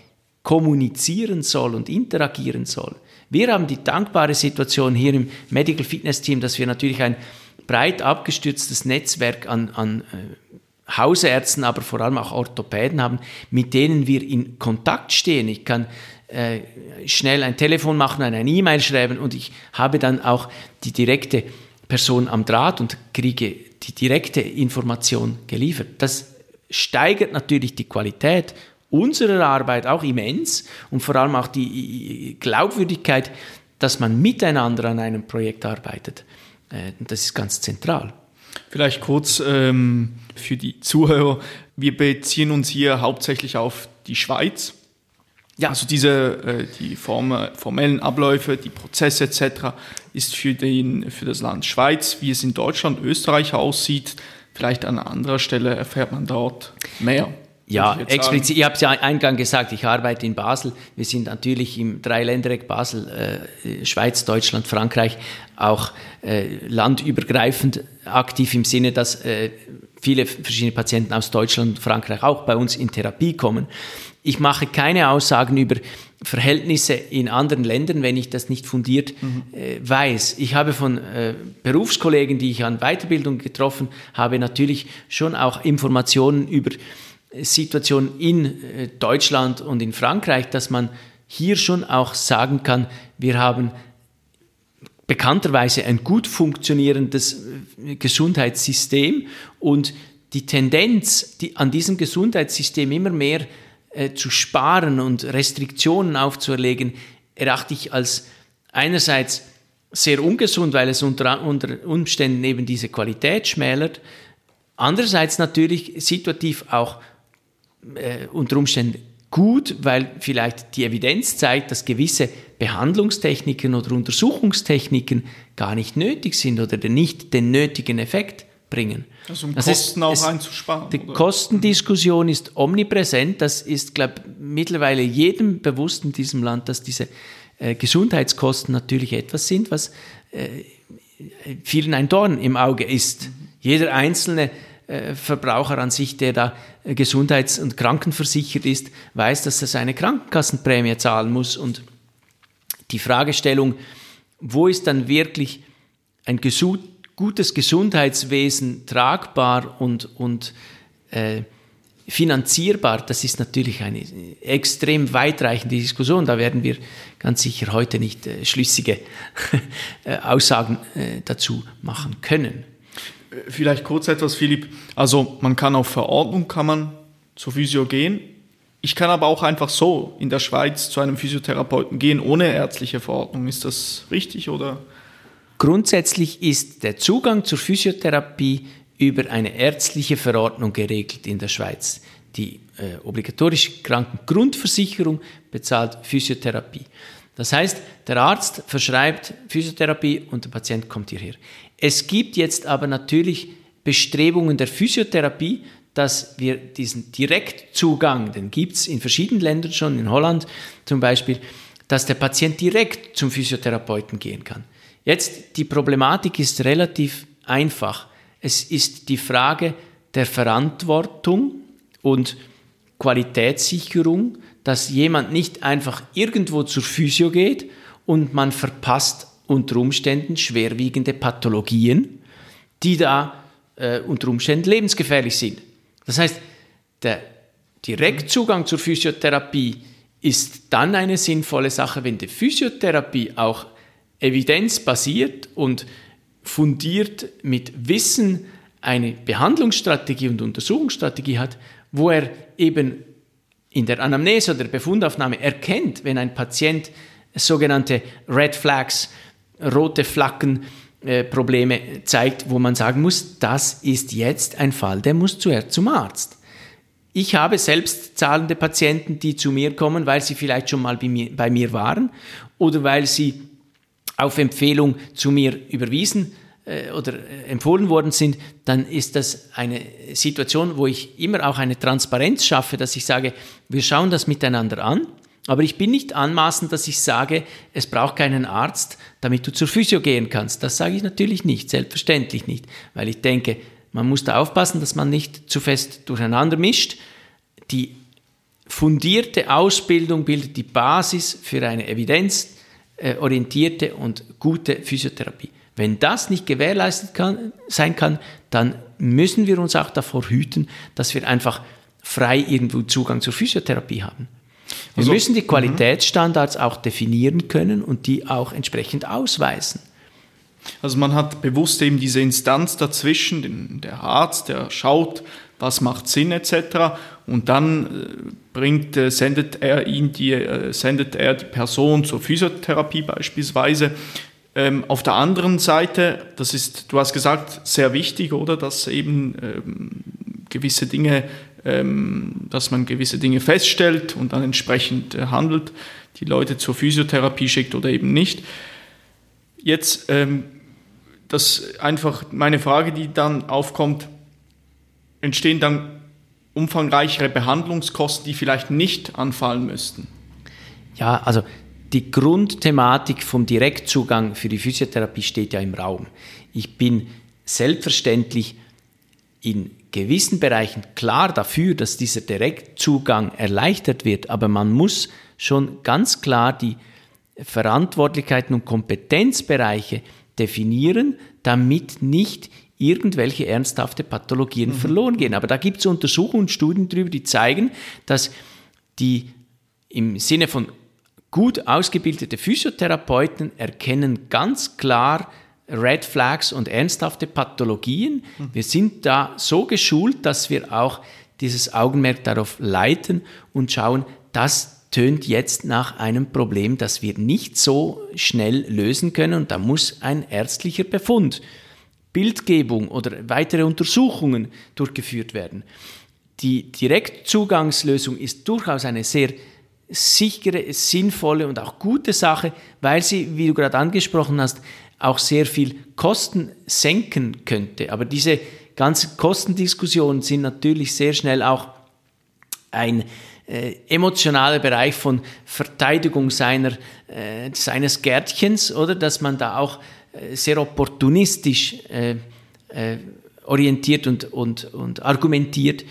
kommunizieren soll und interagieren soll. Wir haben die dankbare Situation hier im Medical Fitness Team, dass wir natürlich ein breit abgestütztes Netzwerk an, an äh, Hausärzten, aber vor allem auch Orthopäden haben, mit denen wir in Kontakt stehen. Ich kann äh, schnell ein Telefon machen, eine E-Mail schreiben und ich habe dann auch die direkte Person am Draht und kriege die direkte Information geliefert. Das steigert natürlich die Qualität unserer Arbeit auch immens und vor allem auch die Glaubwürdigkeit, dass man miteinander an einem Projekt arbeitet. Äh, das ist ganz zentral. Vielleicht kurz ähm, für die Zuhörer. Wir beziehen uns hier hauptsächlich auf die Schweiz. Ja. Also diese äh, die Form, formellen Abläufe, die Prozesse etc. ist für, den, für das Land Schweiz, wie es in Deutschland, Österreich aussieht. Vielleicht an anderer Stelle erfährt man dort mehr. Ja, ich explizit. Ich habe es ja eingang gesagt, ich arbeite in Basel. Wir sind natürlich im Dreiländereck Basel, äh, Schweiz, Deutschland, Frankreich auch äh, landübergreifend aktiv im Sinne, dass äh, viele verschiedene Patienten aus Deutschland und Frankreich auch bei uns in Therapie kommen. Ich mache keine Aussagen über Verhältnisse in anderen Ländern, wenn ich das nicht fundiert mhm. äh, weiß. Ich habe von äh, Berufskollegen, die ich an Weiterbildung getroffen habe, natürlich schon auch Informationen über Situation in äh, Deutschland und in Frankreich, dass man hier schon auch sagen kann, wir haben bekannterweise ein gut funktionierendes äh, Gesundheitssystem und die Tendenz, die an diesem Gesundheitssystem immer mehr äh, zu sparen und Restriktionen aufzuerlegen, erachte ich als einerseits sehr ungesund, weil es unter, unter Umständen eben diese Qualität schmälert, andererseits natürlich situativ auch äh, unter Umständen gut, weil vielleicht die Evidenz zeigt, dass gewisse Behandlungstechniken oder Untersuchungstechniken gar nicht nötig sind oder nicht den nötigen Effekt bringen. Also um das Kosten ist, auch es, einzusparen. Die oder? Kostendiskussion ist omnipräsent. Das ist, glaube ich, mittlerweile jedem bewusst in diesem Land, dass diese äh, Gesundheitskosten natürlich etwas sind, was äh, vielen ein Dorn im Auge ist. Mhm. Jeder Einzelne Verbraucher an sich, der da äh, gesundheits- und krankenversichert ist, weiß, dass er seine Krankenkassenprämie zahlen muss. Und die Fragestellung, wo ist dann wirklich ein gutes Gesundheitswesen tragbar und, und äh, finanzierbar, das ist natürlich eine extrem weitreichende Diskussion. Da werden wir ganz sicher heute nicht äh, schlüssige [laughs] äh, Aussagen äh, dazu machen können. Vielleicht kurz etwas, Philipp. Also man kann auf Verordnung kann man zur Physio gehen. Ich kann aber auch einfach so in der Schweiz zu einem Physiotherapeuten gehen ohne ärztliche Verordnung. Ist das richtig oder? Grundsätzlich ist der Zugang zur Physiotherapie über eine ärztliche Verordnung geregelt in der Schweiz. Die äh, obligatorische Krankengrundversicherung bezahlt Physiotherapie. Das heißt, der Arzt verschreibt Physiotherapie und der Patient kommt hierher. Es gibt jetzt aber natürlich Bestrebungen der Physiotherapie, dass wir diesen Direktzugang, den gibt es in verschiedenen Ländern schon, in Holland zum Beispiel, dass der Patient direkt zum Physiotherapeuten gehen kann. Jetzt, die Problematik ist relativ einfach. Es ist die Frage der Verantwortung und Qualitätssicherung, dass jemand nicht einfach irgendwo zur Physio geht und man verpasst unter Umständen schwerwiegende Pathologien, die da äh, unter Umständen lebensgefährlich sind. Das heißt, der Direktzugang zur Physiotherapie ist dann eine sinnvolle Sache, wenn die Physiotherapie auch evidenzbasiert und fundiert mit Wissen eine Behandlungsstrategie und Untersuchungsstrategie hat, wo er eben in der Anamnese oder Befundaufnahme erkennt, wenn ein Patient sogenannte Red Flags, rote Flaggen, äh, Probleme zeigt, wo man sagen muss, das ist jetzt ein Fall, der muss zuerst zum Arzt. Ich habe selbst zahlende Patienten, die zu mir kommen, weil sie vielleicht schon mal bei mir, bei mir waren oder weil sie auf Empfehlung zu mir überwiesen äh, oder äh, empfohlen worden sind, dann ist das eine Situation, wo ich immer auch eine Transparenz schaffe, dass ich sage, wir schauen das miteinander an, aber ich bin nicht anmaßend, dass ich sage, es braucht keinen Arzt, damit du zur Physio gehen kannst. Das sage ich natürlich nicht, selbstverständlich nicht, weil ich denke, man muss da aufpassen, dass man nicht zu fest durcheinander mischt. Die fundierte Ausbildung bildet die Basis für eine Evidenz, äh, orientierte und gute Physiotherapie. Wenn das nicht gewährleistet kann, sein kann, dann müssen wir uns auch davor hüten, dass wir einfach frei irgendwo Zugang zur Physiotherapie haben. Wir also, müssen die mhm. Qualitätsstandards auch definieren können und die auch entsprechend ausweisen. Also man hat bewusst eben diese Instanz dazwischen, den, der Arzt, der schaut, was macht Sinn etc. Und dann äh, bringt, äh, sendet er ihn die, äh, sendet er die Person zur Physiotherapie beispielsweise. Ähm, auf der anderen Seite, das ist, du hast gesagt, sehr wichtig, oder, dass eben ähm, gewisse Dinge, dass man gewisse Dinge feststellt und dann entsprechend äh, handelt, die Leute zur Physiotherapie schickt oder eben nicht. Jetzt ähm, das einfach meine Frage, die dann aufkommt, entstehen dann umfangreichere Behandlungskosten, die vielleicht nicht anfallen müssten? Ja, also die Grundthematik vom Direktzugang für die Physiotherapie steht ja im Raum. Ich bin selbstverständlich in gewissen Bereichen klar dafür, dass dieser Direktzugang erleichtert wird, aber man muss schon ganz klar die Verantwortlichkeiten und Kompetenzbereiche definieren, damit nicht irgendwelche ernsthafte Pathologien mhm. verloren gehen. Aber da gibt es Untersuchungen und Studien darüber, die zeigen, dass die im Sinne von gut ausgebildete Physiotherapeuten erkennen ganz klar Red Flags und ernsthafte Pathologien. Wir sind da so geschult, dass wir auch dieses Augenmerk darauf leiten und schauen, das tönt jetzt nach einem Problem, das wir nicht so schnell lösen können und da muss ein ärztlicher Befund Bildgebung oder weitere Untersuchungen durchgeführt werden. Die Direktzugangslösung ist durchaus eine sehr sichere, sinnvolle und auch gute Sache, weil sie, wie du gerade angesprochen hast, auch sehr viel Kosten senken könnte. Aber diese ganzen Kostendiskussionen sind natürlich sehr schnell auch ein äh, emotionaler Bereich von Verteidigung seiner, äh, seines Gärtchens, oder dass man da auch äh, sehr opportunistisch äh, äh, orientiert und, und, und argumentiert.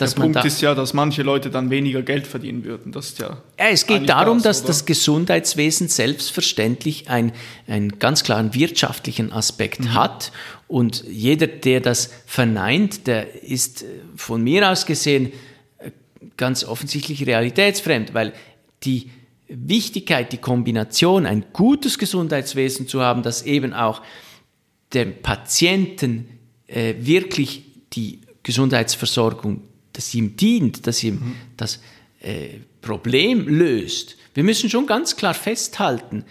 Dass Der Punkt da ist ja, dass manche Leute dann weniger Geld verdienen würden. Das ist ja, ja es geht darum, das, dass das Gesundheitswesen selbstverständlich ein, einen ganz klaren wirtschaftlichen Aspekt mhm. hat. Und jeder, der das verneint, der ist von mir aus gesehen ganz offensichtlich realitätsfremd, weil die Wichtigkeit, die Kombination, ein gutes Gesundheitswesen zu haben, das eben auch dem Patienten äh, wirklich die Gesundheitsversorgung, dass ihm dient, dass ihm mhm. das äh, Problem löst. Wir müssen schon ganz klar festhalten,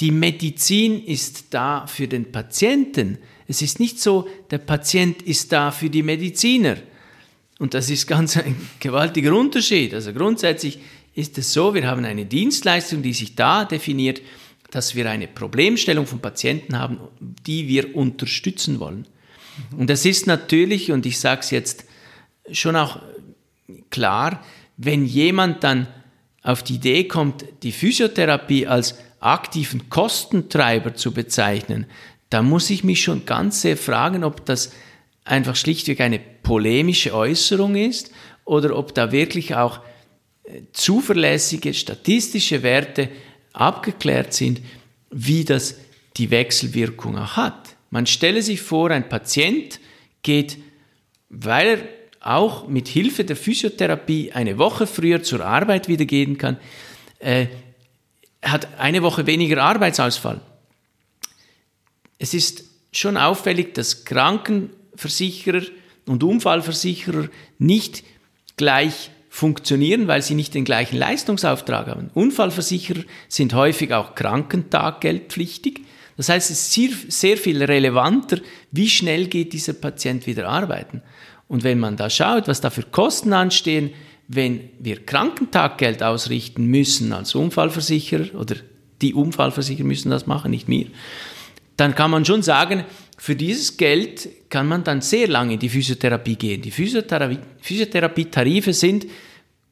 die Medizin ist da für den Patienten. Es ist nicht so, der Patient ist da für die Mediziner. Und das ist ganz ein gewaltiger Unterschied. Also grundsätzlich ist es so, wir haben eine Dienstleistung, die sich da definiert, dass wir eine Problemstellung von Patienten haben, die wir unterstützen wollen. Mhm. Und das ist natürlich, und ich sage es jetzt schon auch klar, wenn jemand dann auf die Idee kommt, die Physiotherapie als aktiven Kostentreiber zu bezeichnen, dann muss ich mich schon ganz sehr fragen, ob das einfach schlichtweg eine polemische Äußerung ist oder ob da wirklich auch äh, zuverlässige statistische Werte abgeklärt sind, wie das die Wechselwirkung auch hat. Man stelle sich vor, ein Patient geht, weil er auch mit Hilfe der Physiotherapie eine Woche früher zur Arbeit wieder gehen kann, äh, hat eine Woche weniger Arbeitsausfall. Es ist schon auffällig, dass Krankenversicherer und Unfallversicherer nicht gleich funktionieren, weil sie nicht den gleichen Leistungsauftrag haben. Unfallversicherer sind häufig auch Krankentaggeldpflichtig. Das heißt, es ist sehr, sehr viel relevanter, wie schnell geht dieser Patient wieder arbeiten. Und wenn man da schaut, was da für Kosten anstehen, wenn wir Krankentaggeld ausrichten müssen als Unfallversicherer oder die Unfallversicherer müssen das machen, nicht mir, dann kann man schon sagen, für dieses Geld kann man dann sehr lange in die Physiotherapie gehen. Die Physiotherapie, Physiotherapietarife sind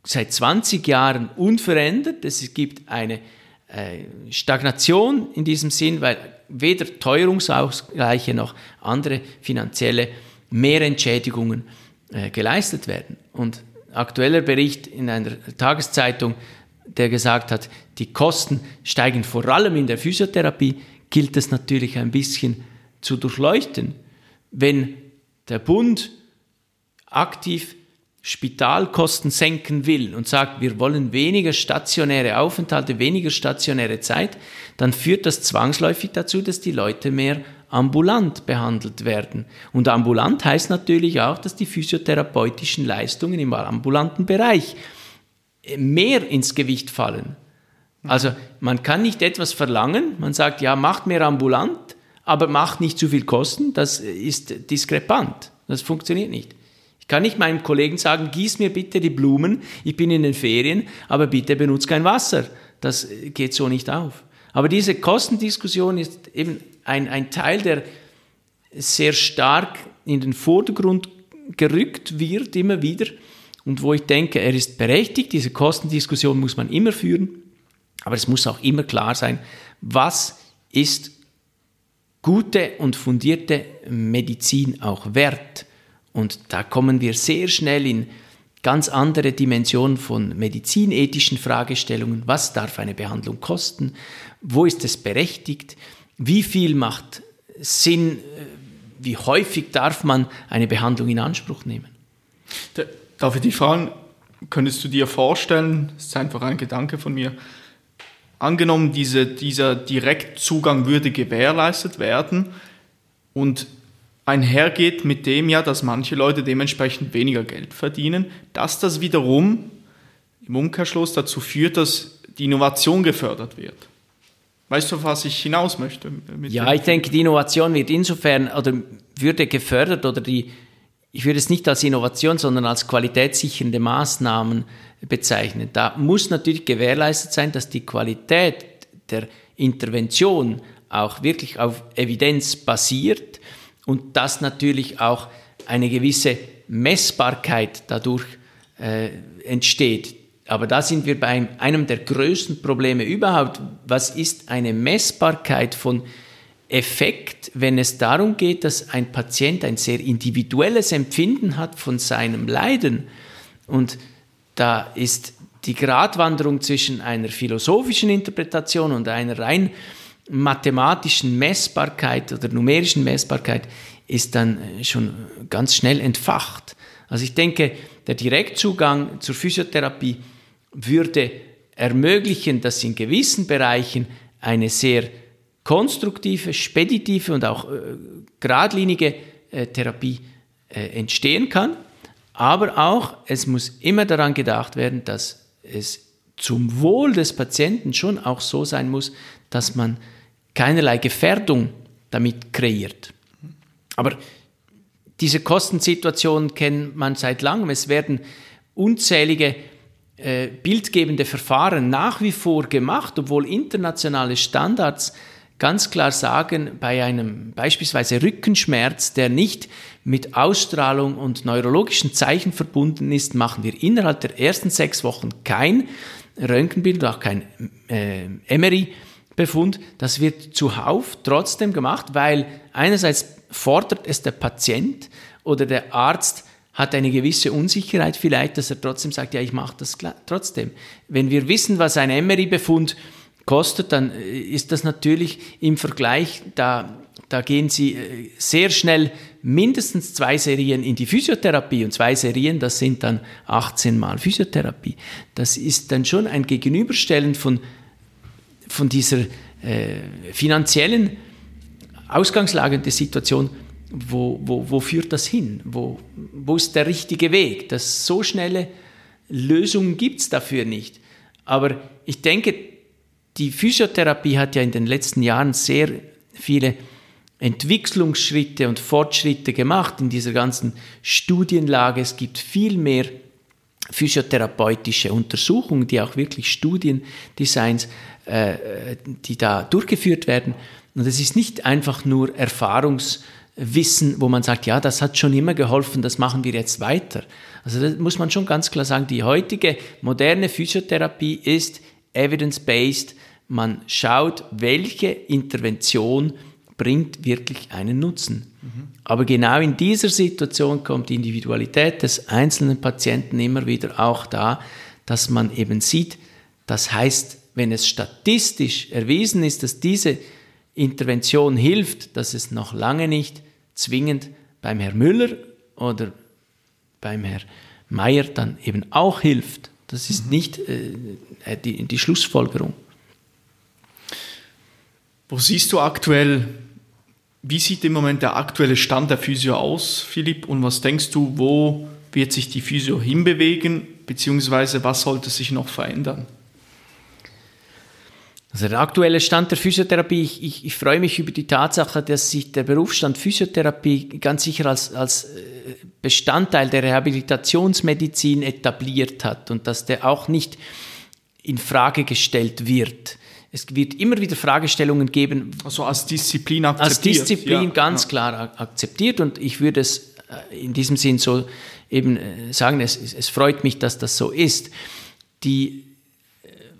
seit 20 Jahren unverändert. Es gibt eine äh, Stagnation in diesem Sinn, weil weder Teuerungsausgleiche noch andere finanzielle Mehrentschädigungen äh, geleistet werden. Und aktueller Bericht in einer Tageszeitung, der gesagt hat, die Kosten steigen vor allem in der Physiotherapie, gilt es natürlich ein bisschen zu durchleuchten. Wenn der Bund aktiv Spitalkosten senken will und sagt, wir wollen weniger stationäre Aufenthalte, weniger stationäre Zeit, dann führt das zwangsläufig dazu, dass die Leute mehr ambulant behandelt werden. Und ambulant heißt natürlich auch, dass die physiotherapeutischen Leistungen im ambulanten Bereich mehr ins Gewicht fallen. Also man kann nicht etwas verlangen, man sagt, ja, macht mehr ambulant, aber macht nicht zu viel Kosten, das ist diskrepant, das funktioniert nicht. Ich kann nicht meinem Kollegen sagen, gieß mir bitte die Blumen, ich bin in den Ferien, aber bitte benutze kein Wasser. Das geht so nicht auf. Aber diese Kostendiskussion ist eben ein, ein Teil, der sehr stark in den Vordergrund gerückt wird, immer wieder. Und wo ich denke, er ist berechtigt, diese Kostendiskussion muss man immer führen, aber es muss auch immer klar sein, was ist gute und fundierte Medizin auch wert. Und da kommen wir sehr schnell in ganz andere Dimensionen von medizinethischen Fragestellungen. Was darf eine Behandlung kosten? Wo ist es berechtigt? Wie viel macht Sinn? Wie häufig darf man eine Behandlung in Anspruch nehmen? Darf ich dich fragen, könntest du dir vorstellen, das ist einfach ein Gedanke von mir, angenommen, diese, dieser Direktzugang würde gewährleistet werden und einhergeht mit dem ja, dass manche Leute dementsprechend weniger Geld verdienen, dass das wiederum im Umkehrschluss dazu führt, dass die Innovation gefördert wird. Weißt du, was ich hinaus möchte? ja, ich denke, die Innovation wird insofern oder würde gefördert oder die, ich würde es nicht als Innovation, sondern als qualitätssichernde Maßnahmen bezeichnen. Da muss natürlich gewährleistet sein, dass die Qualität der Intervention auch wirklich auf Evidenz basiert und dass natürlich auch eine gewisse Messbarkeit dadurch äh, entsteht. Aber da sind wir bei einem der größten Probleme überhaupt. Was ist eine Messbarkeit von Effekt, wenn es darum geht, dass ein Patient ein sehr individuelles Empfinden hat von seinem Leiden? Und da ist die Gratwanderung zwischen einer philosophischen Interpretation und einer rein mathematischen Messbarkeit oder numerischen Messbarkeit ist dann schon ganz schnell entfacht. Also ich denke, der Direktzugang zur Physiotherapie würde ermöglichen, dass in gewissen Bereichen eine sehr konstruktive, speditive und auch äh, geradlinige äh, Therapie äh, entstehen kann. Aber auch, es muss immer daran gedacht werden, dass es zum Wohl des Patienten schon auch so sein muss, dass man keinerlei Gefährdung damit kreiert. Aber diese Kostensituation kennt man seit langem. Es werden unzählige äh, bildgebende Verfahren nach wie vor gemacht, obwohl internationale Standards ganz klar sagen, bei einem beispielsweise Rückenschmerz, der nicht mit Ausstrahlung und neurologischen Zeichen verbunden ist, machen wir innerhalb der ersten sechs Wochen kein Röntgenbild, auch kein äh, MRI-Befund. Das wird zuhauf trotzdem gemacht, weil einerseits fordert es der Patient oder der Arzt hat eine gewisse Unsicherheit vielleicht, dass er trotzdem sagt, ja, ich mache das trotzdem. Wenn wir wissen, was ein MRI-Befund kostet, dann äh, ist das natürlich im Vergleich, da, da gehen Sie äh, sehr schnell mindestens zwei Serien in die Physiotherapie und zwei Serien, das sind dann 18 Mal Physiotherapie. Das ist dann schon ein Gegenüberstellen von, von dieser äh, finanziellen Ausgangslage der Situation, wo, wo, wo führt das hin? Wo, wo ist der richtige Weg? Das so schnelle Lösungen gibt es dafür nicht. Aber ich denke, die Physiotherapie hat ja in den letzten Jahren sehr viele Entwicklungsschritte und Fortschritte gemacht in dieser ganzen Studienlage. Es gibt viel mehr physiotherapeutische Untersuchungen, die auch wirklich Studiendesigns, äh, die da durchgeführt werden. Und es ist nicht einfach nur Erfahrungswissen, wo man sagt, ja, das hat schon immer geholfen, das machen wir jetzt weiter. Also da muss man schon ganz klar sagen, die heutige moderne Physiotherapie ist evidence-based. Man schaut, welche Intervention bringt wirklich einen Nutzen. Mhm. Aber genau in dieser Situation kommt die Individualität des einzelnen Patienten immer wieder auch da, dass man eben sieht, das heißt, wenn es statistisch erwiesen ist, dass diese Intervention hilft, dass es noch lange nicht zwingend beim Herrn Müller oder beim Herrn Meier dann eben auch hilft. Das ist mhm. nicht äh, die, die Schlussfolgerung. Wo siehst du aktuell, wie sieht im Moment der aktuelle Stand der Physio aus, Philipp? Und was denkst du, wo wird sich die Physio hinbewegen, beziehungsweise was sollte sich noch verändern? Also der aktuelle Stand der Physiotherapie, ich, ich, ich, freue mich über die Tatsache, dass sich der Berufsstand Physiotherapie ganz sicher als, als äh, Bestandteil der Rehabilitationsmedizin etabliert hat und dass der auch nicht in Frage gestellt wird. Es wird immer wieder Fragestellungen geben. Also als Disziplin akzeptiert. Als Disziplin ja, ganz ja. klar akzeptiert und ich würde es äh, in diesem Sinn so eben äh, sagen, es, es freut mich, dass das so ist. Die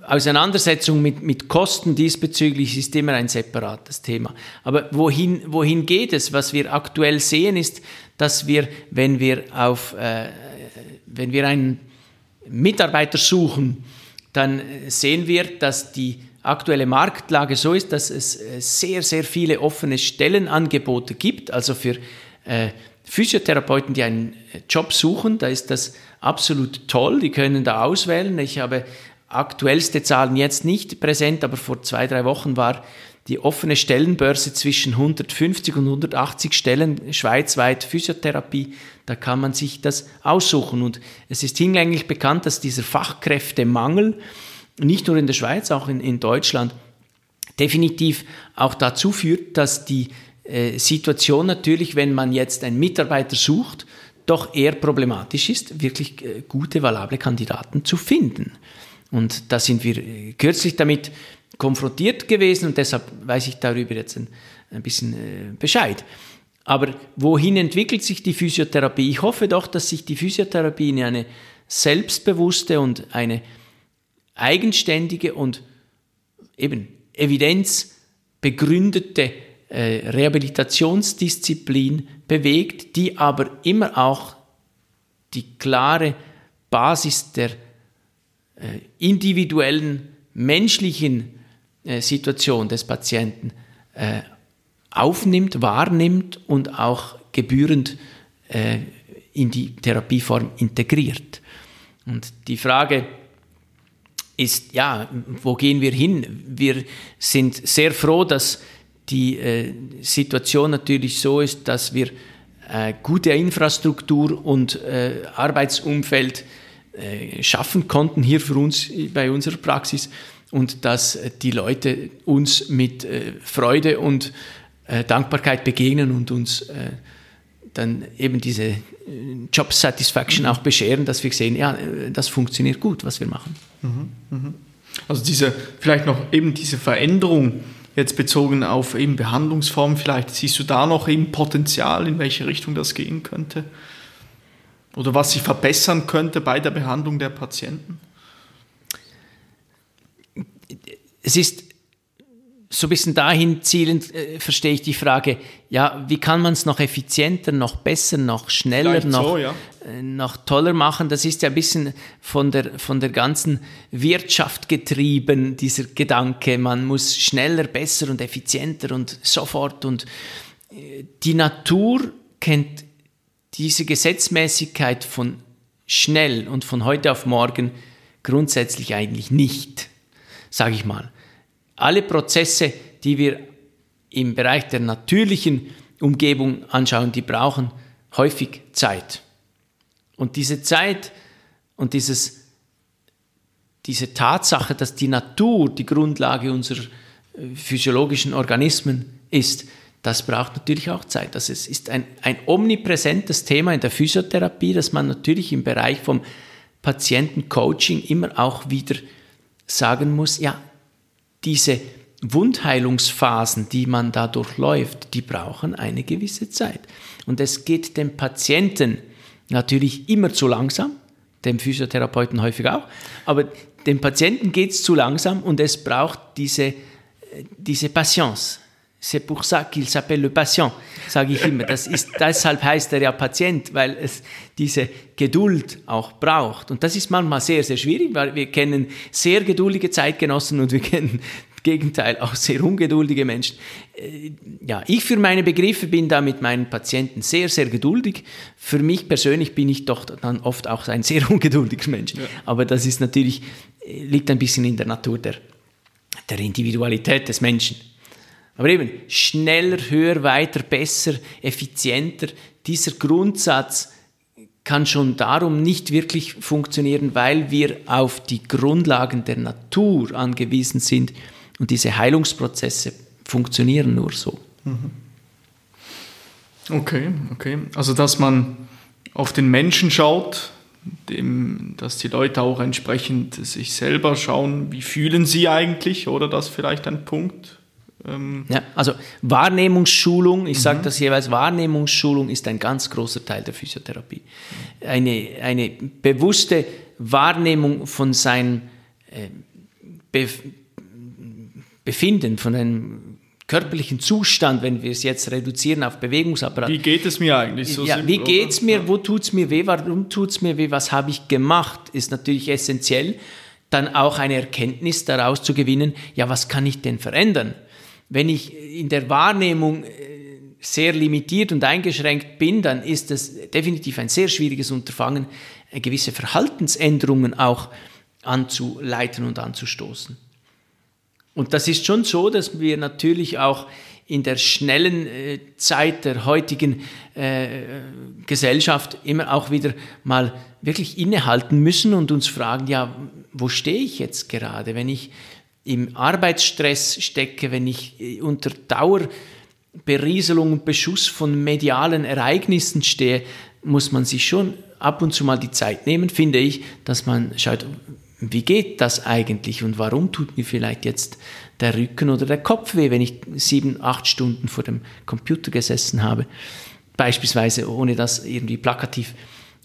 Auseinandersetzung mit, mit Kosten diesbezüglich ist immer ein separates Thema. Aber wohin, wohin geht es? Was wir aktuell sehen, ist, dass wir, wenn wir auf, äh, wenn wir einen Mitarbeiter suchen, dann sehen wir, dass die aktuelle Marktlage so ist, dass es äh, sehr, sehr viele offene Stellenangebote gibt. Also für äh, Physiotherapeuten, die einen Job suchen, da ist das absolut toll. Die können da auswählen. Ich habe aktuellste Zahlen jetzt nicht präsent, aber vor zwei, drei Wochen war die offene Stellenbörse zwischen 150 und 180 Stellen schweizweit Physiotherapie. Da kann man sich das aussuchen. Und es ist hinlänglich bekannt, dass dieser Fachkräftemangel nicht nur in der Schweiz, auch in, in Deutschland, definitiv auch dazu führt, dass die äh, Situation natürlich, wenn man jetzt einen Mitarbeiter sucht, doch eher problematisch ist, wirklich äh, gute, valable Kandidaten zu finden. Und da sind wir äh, kürzlich damit konfrontiert gewesen und deshalb weiß ich darüber jetzt ein, ein bisschen äh, Bescheid. Aber wohin entwickelt sich die Physiotherapie? Ich hoffe doch, dass sich die Physiotherapie in eine selbstbewusste und eine eigenständige und eben evidenzbegründete äh, Rehabilitationsdisziplin bewegt, die aber immer auch die klare Basis der individuellen menschlichen äh, Situation des Patienten äh, aufnimmt, wahrnimmt und auch gebührend äh, in die Therapieform integriert. Und die Frage ist, ja, wo gehen wir hin? Wir sind sehr froh, dass die äh, Situation natürlich so ist, dass wir äh, gute Infrastruktur und äh, Arbeitsumfeld äh, schaffen konnten hier für uns bei unserer Praxis und dass die Leute uns mit äh, Freude und äh, Dankbarkeit begegnen und uns dann eben diese Job Satisfaction auch bescheren, dass wir sehen, ja, das funktioniert gut, was wir machen. Mhm, mhm. Also diese, vielleicht noch eben diese Veränderung jetzt bezogen auf eben Behandlungsformen, vielleicht siehst du da noch eben Potenzial, in welche Richtung das gehen könnte? Oder was sich verbessern könnte bei der Behandlung der Patienten? Es ist so ein bisschen dahin zielend, äh, verstehe ich die Frage, ja, wie kann man es noch effizienter, noch besser, noch schneller, noch, so, ja. äh, noch toller machen? Das ist ja ein bisschen von der, von der ganzen Wirtschaft getrieben, dieser Gedanke, man muss schneller, besser und effizienter und sofort. Und äh, die Natur kennt diese Gesetzmäßigkeit von schnell und von heute auf morgen grundsätzlich eigentlich nicht, sage ich mal. Alle Prozesse, die wir im Bereich der natürlichen Umgebung anschauen, die brauchen häufig Zeit. Und diese Zeit und dieses, diese Tatsache, dass die Natur die Grundlage unserer äh, physiologischen Organismen ist, das braucht natürlich auch Zeit. Das ist, ein, ein omnipräsentes Thema in der Physiotherapie, dass man natürlich im Bereich vom Patientencoaching immer auch wieder sagen muss, ja, diese Wundheilungsphasen, die man da durchläuft, die brauchen eine gewisse Zeit. Und es geht dem Patienten natürlich immer zu langsam, dem Physiotherapeuten häufig auch, aber dem Patienten geht es zu langsam und es braucht diese, diese Patience, C'est pour ça qu'il s'appelle le patient, sage ich immer. Das ist, [laughs] deshalb heißt er ja Patient, weil es diese Geduld auch braucht. Und das ist manchmal sehr, sehr schwierig, weil wir kennen sehr geduldige Zeitgenossen und wir kennen Gegenteil auch sehr ungeduldige Menschen. Äh, ja, ich für meine Begriffe bin da mit meinen Patienten sehr, sehr geduldig. Für mich persönlich bin ich doch dann oft auch ein sehr [laughs] ungeduldiger Mensch. Ja. Aber das ist natürlich, äh, liegt ein bisschen in der Natur der, der Individualität des Menschen. Aber eben, schneller, höher, weiter, besser, effizienter, dieser Grundsatz kann schon darum nicht wirklich funktionieren, weil wir auf die Grundlagen der Natur angewiesen sind und diese Heilungsprozesse funktionieren nur so. Mhm. Okay, okay. Also dass man auf den Menschen schaut, dem, dass die Leute auch entsprechend sich selber schauen, wie fühlen sie eigentlich, oder das vielleicht ein Punkt, ähm ja, also Wahrnehmungsschulung, ich mhm. sage das jeweils, Wahrnehmungsschulung ist ein ganz großer Teil der Physiotherapie. Eine, eine bewusste Wahrnehmung von seinem äh, Be Befinden, von einem körperlichen Zustand, wenn wir es jetzt reduzieren auf Bewegungsapparat. Wie geht es mir eigentlich so? Ja, wie geht es mir? Wo tut es mir weh? Warum tut es mir weh? Was habe ich gemacht? Ist natürlich essentiell. Dann auch eine Erkenntnis daraus zu gewinnen, ja, was kann ich denn verändern? Wenn ich in der Wahrnehmung äh, sehr limitiert und eingeschränkt bin, dann ist es definitiv ein sehr schwieriges Unterfangen, äh, gewisse Verhaltensänderungen auch anzuleiten und anzustoßen. Und das ist schon so, dass wir natürlich auch in der schnellen äh, Zeit der heutigen äh, Gesellschaft immer auch wieder mal wirklich innehalten müssen und uns fragen, ja, wo stehe ich jetzt gerade, wenn ich im Arbeitsstress stecke, wenn ich äh, unter Dauerberieselung und Beschuss von medialen Ereignissen stehe, muss man sich schon ab und zu mal die Zeit nehmen, finde ich, dass man schaut, wie geht das eigentlich und warum tut mir vielleicht jetzt der Rücken oder der Kopf weh, wenn ich sieben, acht Stunden vor dem Computer gesessen habe. Beispielsweise, ohne das irgendwie plakativ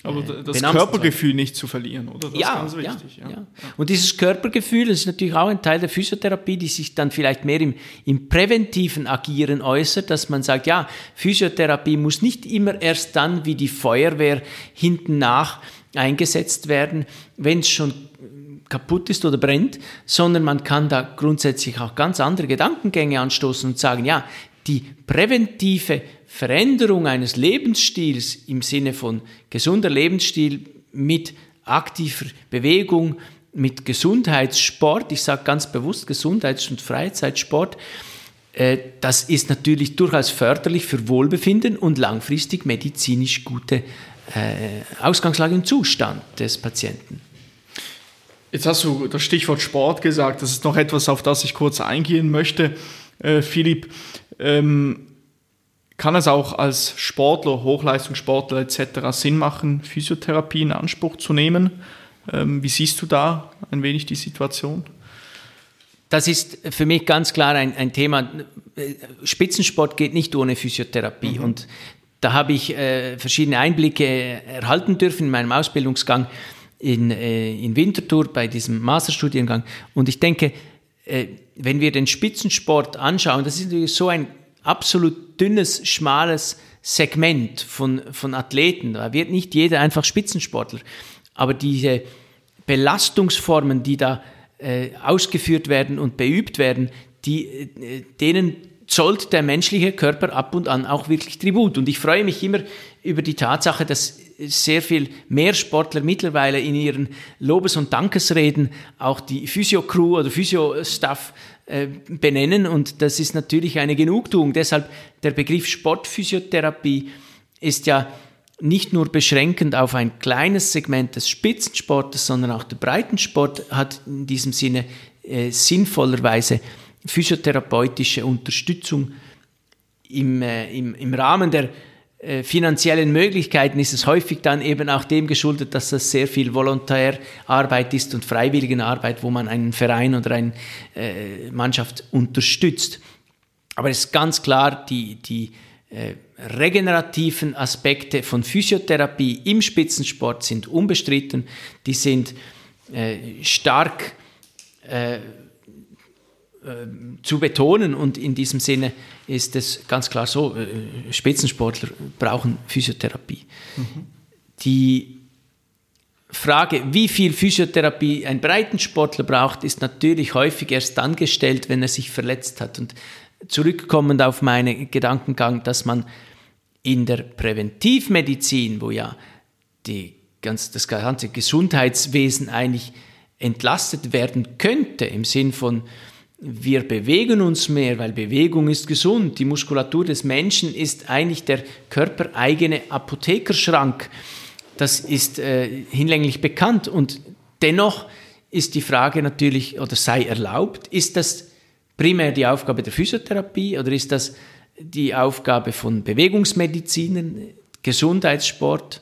aber äh, das Körpergefühl nicht zu verlieren, oder? Das ja, ist ganz wichtig. Ja, ja. ja, Und dieses Körpergefühl, das ist natürlich auch ein Teil der Physiotherapie, die sich dann vielleicht mehr im, im präventiven Agieren äußert, dass man sagt, ja, Physiotherapie muss nicht immer erst dann wie die Feuerwehr hinten nach eingesetzt werden, wenn es schon kaputt ist oder brennt, sondern man kann da grundsätzlich auch ganz andere Gedankengänge anstoßen und sagen, ja, die präventive Veränderung eines Lebensstils im Sinne von gesunder Lebensstil mit aktiver Bewegung, mit Gesundheitssport, ich sage ganz bewusst Gesundheits- und Freizeitsport, äh, das ist natürlich durchaus förderlich für Wohlbefinden und langfristig medizinisch gute äh, Ausgangslage und Zustand des Patienten. Jetzt hast du das Stichwort Sport gesagt. Das ist noch etwas, auf das ich kurz eingehen möchte. Äh, Philipp, ähm, kann es auch als Sportler, Hochleistungssportler etc. Sinn machen, Physiotherapie in Anspruch zu nehmen? Ähm, wie siehst du da ein wenig die Situation? Das ist für mich ganz klar ein, ein Thema. Spitzensport geht nicht ohne Physiotherapie. Mhm. Und da habe ich äh, verschiedene Einblicke erhalten dürfen in meinem Ausbildungsgang in, äh, in Winterthur bei diesem Masterstudiengang. Und ich denke, äh, wenn wir den Spitzensport anschauen, das ist natürlich so ein absolut dünnes, schmales Segment von, von Athleten. Da wird nicht jeder einfach Spitzensportler. Aber diese Belastungsformen, die da äh, ausgeführt werden und beübt werden, die, äh, denen zollt der menschliche Körper ab und an auch wirklich Tribut. Und ich freue mich immer über die Tatsache, dass sehr viel mehr Sportler mittlerweile in ihren Lobes- und Dankesreden auch die Physio-Crew oder Physio-Staff äh, benennen. Und das ist natürlich eine Genugtuung. Deshalb der Begriff Sportphysiotherapie ist ja nicht nur beschränkend auf ein kleines Segment des Spitzensportes, sondern auch der Breitensport hat in diesem Sinne äh, sinnvollerweise physiotherapeutische Unterstützung im, äh, im, im Rahmen der finanziellen Möglichkeiten ist es häufig dann eben auch dem geschuldet, dass das sehr viel Volontärarbeit ist und Freiwilligenarbeit, wo man einen Verein oder eine äh, Mannschaft unterstützt. Aber es ist ganz klar, die, die äh, regenerativen Aspekte von Physiotherapie im Spitzensport sind unbestritten. Die sind äh, stark äh, zu betonen und in diesem Sinne ist es ganz klar so, äh, Spitzensportler brauchen Physiotherapie. Mhm. Die Frage, wie viel Physiotherapie ein Breitensportler braucht, ist natürlich häufig erst dann gestellt, wenn er sich verletzt hat. Und zurückkommend auf meinen Gedankengang, dass man in der Präventivmedizin, wo ja die ganz, das ganze Gesundheitswesen eigentlich entlastet werden könnte, im Sinn von wir bewegen uns mehr, weil Bewegung ist gesund. Die Muskulatur des Menschen ist eigentlich der körpereigene Apothekerschrank. Das ist äh, hinlänglich bekannt. Und dennoch ist die Frage natürlich, oder sei erlaubt, ist das primär die Aufgabe der Physiotherapie oder ist das die Aufgabe von Bewegungsmedizinen, Gesundheitssport?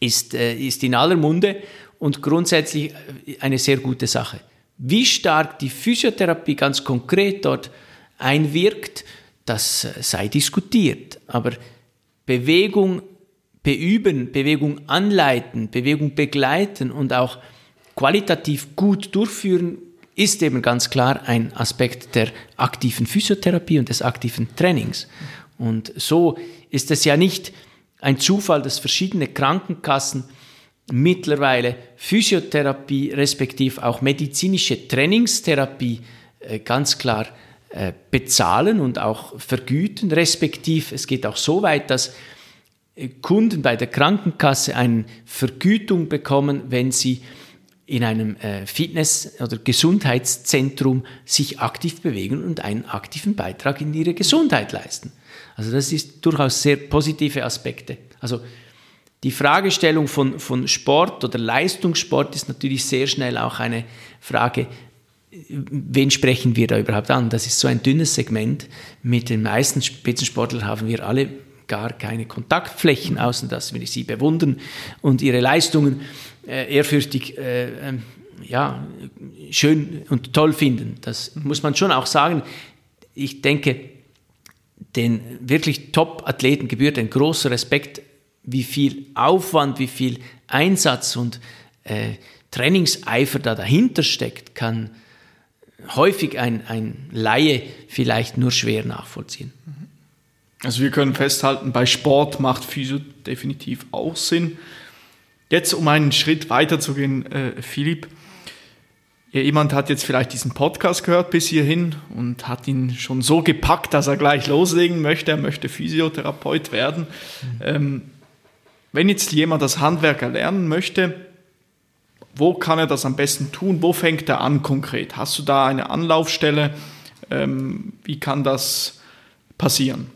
Ist, äh, ist in aller Munde und grundsätzlich eine sehr gute Sache. Wie stark die Physiotherapie ganz konkret dort einwirkt, das äh, sei diskutiert. Aber Bewegung beüben, Bewegung anleiten, Bewegung begleiten und auch qualitativ gut durchführen, ist eben ganz klar ein Aspekt der aktiven Physiotherapie und des aktiven Trainings. Und so ist es ja nicht ein Zufall, dass verschiedene Krankenkassen mittlerweile Physiotherapie respektive auch medizinische Trainingstherapie äh, ganz klar äh, bezahlen und auch vergüten, respektive es geht auch so weit, dass äh, Kunden bei der Krankenkasse eine Vergütung bekommen, wenn sie in einem Fitness- oder Gesundheitszentrum sich aktiv bewegen und einen aktiven Beitrag in ihre Gesundheit leisten. Also das ist durchaus sehr positive Aspekte. Also die Fragestellung von, von Sport oder Leistungssport ist natürlich sehr schnell auch eine Frage, wen sprechen wir da überhaupt an? Das ist so ein dünnes Segment. Mit den meisten Spitzensportlern haben wir alle gar keine Kontaktflächen, außer dass wir sie bewundern und ihre Leistungen äh, ehrfürchtig äh, ähm, ja, schön und toll finden. Das muss man schon auch sagen. Ich denke, den wirklich Top-Athleten gebührt ein großer Respekt wie viel Aufwand, wie viel Einsatz und äh, Trainingseifer da dahinter steckt, kann häufig ein, ein Laie vielleicht nur schwer nachvollziehen. Also wir können festhalten, bei Sport macht Physio definitiv auch Sinn. Jetzt, um einen Schritt weiter zu gehen, äh, Philipp, jemand hat jetzt vielleicht diesen Podcast gehört bis hierhin und hat ihn schon so gepackt, dass er gleich loslegen möchte. Er möchte Physiotherapeut werden. Mhm. Ähm, wenn jetzt jemand das Handwerk erlernen möchte, wo kann er das am besten tun? Wo fängt er an konkret? Hast du da eine Anlaufstelle? Ähm, wie kann das passieren?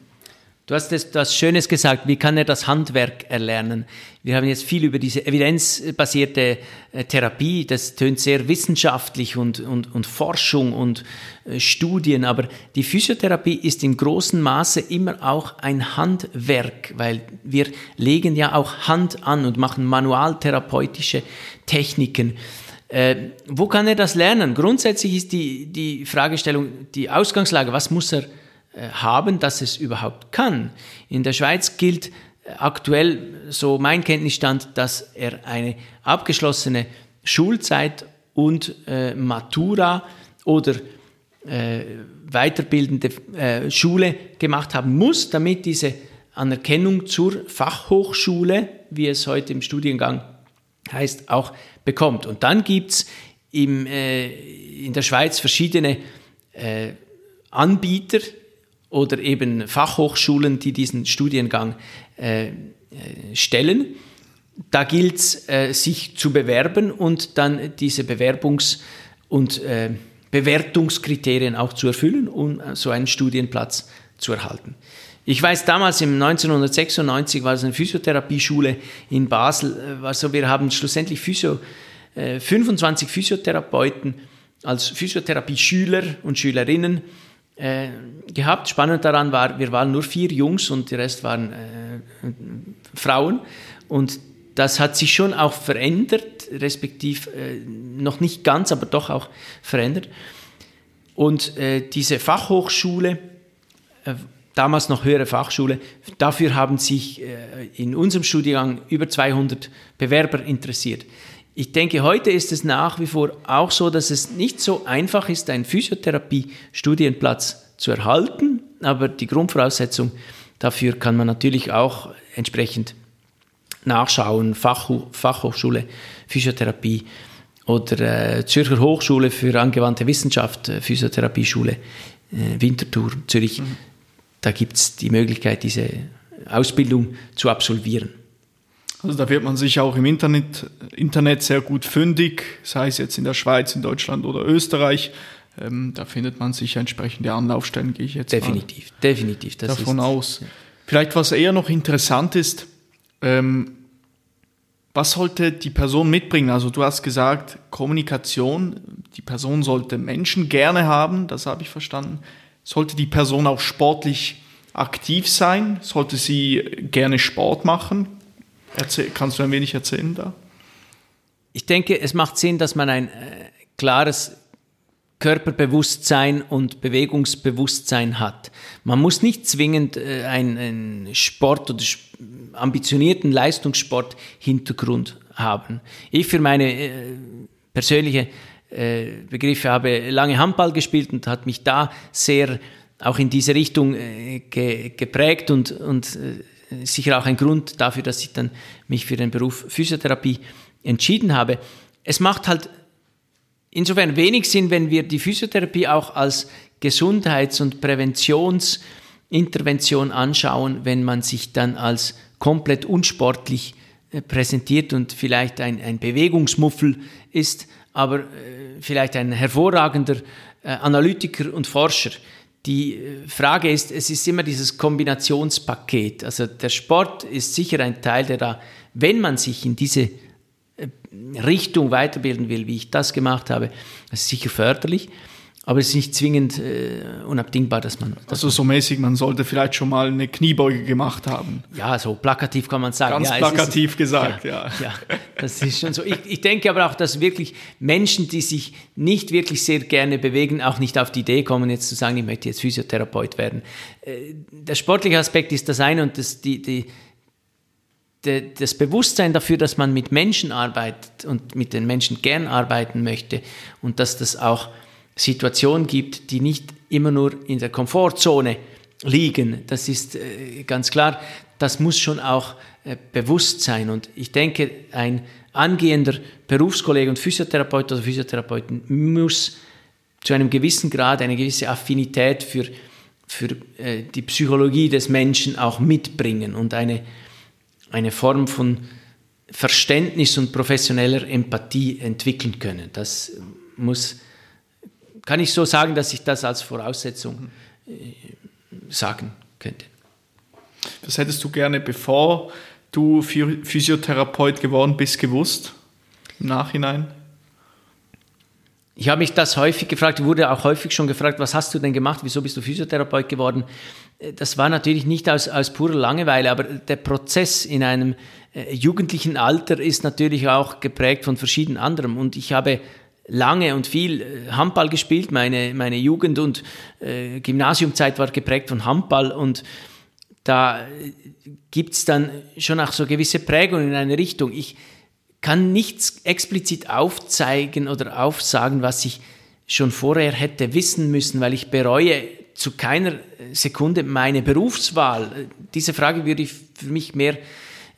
Du hast etwas Schönes gesagt, wie kann er das Handwerk erlernen? Wir haben jetzt viel über diese evidenzbasierte äh, Therapie, das tönt sehr wissenschaftlich und, und, und Forschung und äh, Studien, aber die Physiotherapie ist in großem Maße immer auch ein Handwerk, weil wir legen ja auch Hand an und machen manualtherapeutische Techniken. Äh, wo kann er das lernen? Grundsätzlich ist die, die Fragestellung, die Ausgangslage, was muss er äh, haben, dass es überhaupt kann. In der Schweiz gilt äh, aktuell, so mein Kenntnisstand, dass er eine abgeschlossene Schulzeit und äh, Matura oder äh, weiterbildende äh, Schule gemacht haben muss, damit diese Anerkennung zur Fachhochschule, wie es heute im Studiengang heißt, auch bekommt. Und dann gibt es äh, in der Schweiz verschiedene Anbieter, oder eben Fachhochschulen, die diesen Studiengang äh, äh stellen. Da gilt es, äh, sich zu bewerben und dann diese Bewerbungs- und äh, Bewertungskriterien auch zu erfüllen, um äh, so einen Studienplatz zu erhalten. Ich weiß, damals im 1996 war es eine Physiotherapieschule in Basel. Also wir haben schlussendlich Physio, 25 Physiotherapeuten als Physiotherapie-Schüler und Schülerinnen äh, gehabt. Spannend daran war, wir waren nur vier Jungs und der Rest waren äh, Frauen. Und das hat sich schon auch verändert, respektive äh, noch nicht ganz, aber doch auch verändert. Und äh, diese Fachhochschule, äh, damals noch höhere Fachschule, dafür haben sich in unserem Studiengang über 200 Bewerber interessiert. Ich denke, heute ist es nach wie vor auch so, dass es nicht so einfach ist, einen Physiotherapie-Studienplatz zu erhalten, aber die Grundvoraussetzung dafür kann man natürlich auch entsprechend nachschauen. Fachho Fachhochschule Physiotherapie oder äh, Zürcher Hochschule für angewandte Wissenschaft, äh, Physiotherapieschule äh, Winterthur, Zürich. Mhm. Da gibt es die Möglichkeit, diese Ausbildung zu absolvieren. Also da wird man sich auch im Internet, Internet sehr gut fündig, sei es jetzt in der Schweiz, in Deutschland oder Österreich. Ähm, da findet man sich entsprechende Anlaufstellen, gehe ich jetzt definitiv, definitiv das davon ist, aus. Ja. Vielleicht was eher noch interessant ist, ähm, was sollte die Person mitbringen? Also du hast gesagt, Kommunikation, die Person sollte Menschen gerne haben, das habe ich verstanden. Sollte die Person auch sportlich aktiv sein? Sollte sie gerne Sport machen? Erzähl, kannst du ein wenig erzählen da? Ich denke, es macht Sinn, dass man ein äh, klares Körperbewusstsein und Bewegungsbewusstsein hat. Man muss nicht zwingend äh, einen Sport oder ambitionierten Leistungssport-Hintergrund haben. Ich für meine äh, persönliche äh, Begriffe habe lange Handball gespielt und hat mich da sehr auch in diese Richtung äh, ge geprägt und, und äh, sicher auch ein Grund dafür, dass ich dann mich für den Beruf Physiotherapie entschieden habe. Es macht halt insofern wenig Sinn, wenn wir die Physiotherapie auch als Gesundheits- und Präventionsintervention anschauen, wenn man sich dann als komplett unsportlich äh, präsentiert und vielleicht ein, ein Bewegungsmuffel ist, aber äh, vielleicht ein hervorragender äh, Analytiker und Forscher. Die äh, Frage ist, es ist immer dieses Kombinationspaket. Also der Sport ist sicher ein Teil, der da, wenn man sich in diese äh, Richtung weiterbilden will, wie ich das gemacht habe, ist sicher förderlich aber es ist nicht zwingend äh, unabdingbar, dass man. Dass also so mäßig, man sollte vielleicht schon mal eine Kniebeuge gemacht haben. Ja, so plakativ kann man sagen. Ganz ja, plakativ ist, gesagt, ja, ja. Ja, das ist schon so. Ich, ich denke aber auch, dass wirklich Menschen, die sich nicht wirklich sehr gerne bewegen, auch nicht auf die Idee kommen, jetzt zu sagen, ich möchte jetzt Physiotherapeut werden. Äh, der sportliche Aspekt ist das eine und das, die, die, das Bewusstsein dafür, dass man mit Menschen arbeitet und mit den Menschen gern arbeiten möchte und dass das auch Situation gibt, die nicht immer nur in der Komfortzone liegen. Das ist äh, ganz klar. Das muss schon auch äh, bewusst sein. Und ich denke, ein angehender Berufskollege und Physiotherapeut oder Physiotherapeuten muss zu einem gewissen Grad eine gewisse Affinität für, für äh, die Psychologie des Menschen auch mitbringen und eine, eine Form von Verständnis und professioneller Empathie entwickeln können. Das muss, kann ich so sagen, dass ich das als Voraussetzung äh, sagen könnte. Was hättest du gerne, bevor du Physiotherapeut geworden bist, gewusst im Nachhinein? Ich habe mich das häufig gefragt, wurde auch häufig schon gefragt, was hast du denn gemacht, wieso bist du Physiotherapeut geworden? Das war natürlich nicht aus, aus purer Langeweile, aber der Prozess in einem äh, jugendlichen Alter ist natürlich auch geprägt von verschiedenen anderen. Und ich habe lange und viel äh, Handball gespielt. Meine, meine Jugend- und äh, Gymnasiumzeit war geprägt von Handball und da äh, gibt es dann schon auch so gewisse Prägungen in eine Richtung. Ich kann nichts explizit aufzeigen oder aufsagen, was ich schon vorher hätte wissen müssen, weil ich bereue zu keiner Sekunde meine Berufswahl. Diese Frage würde ich für mich mehr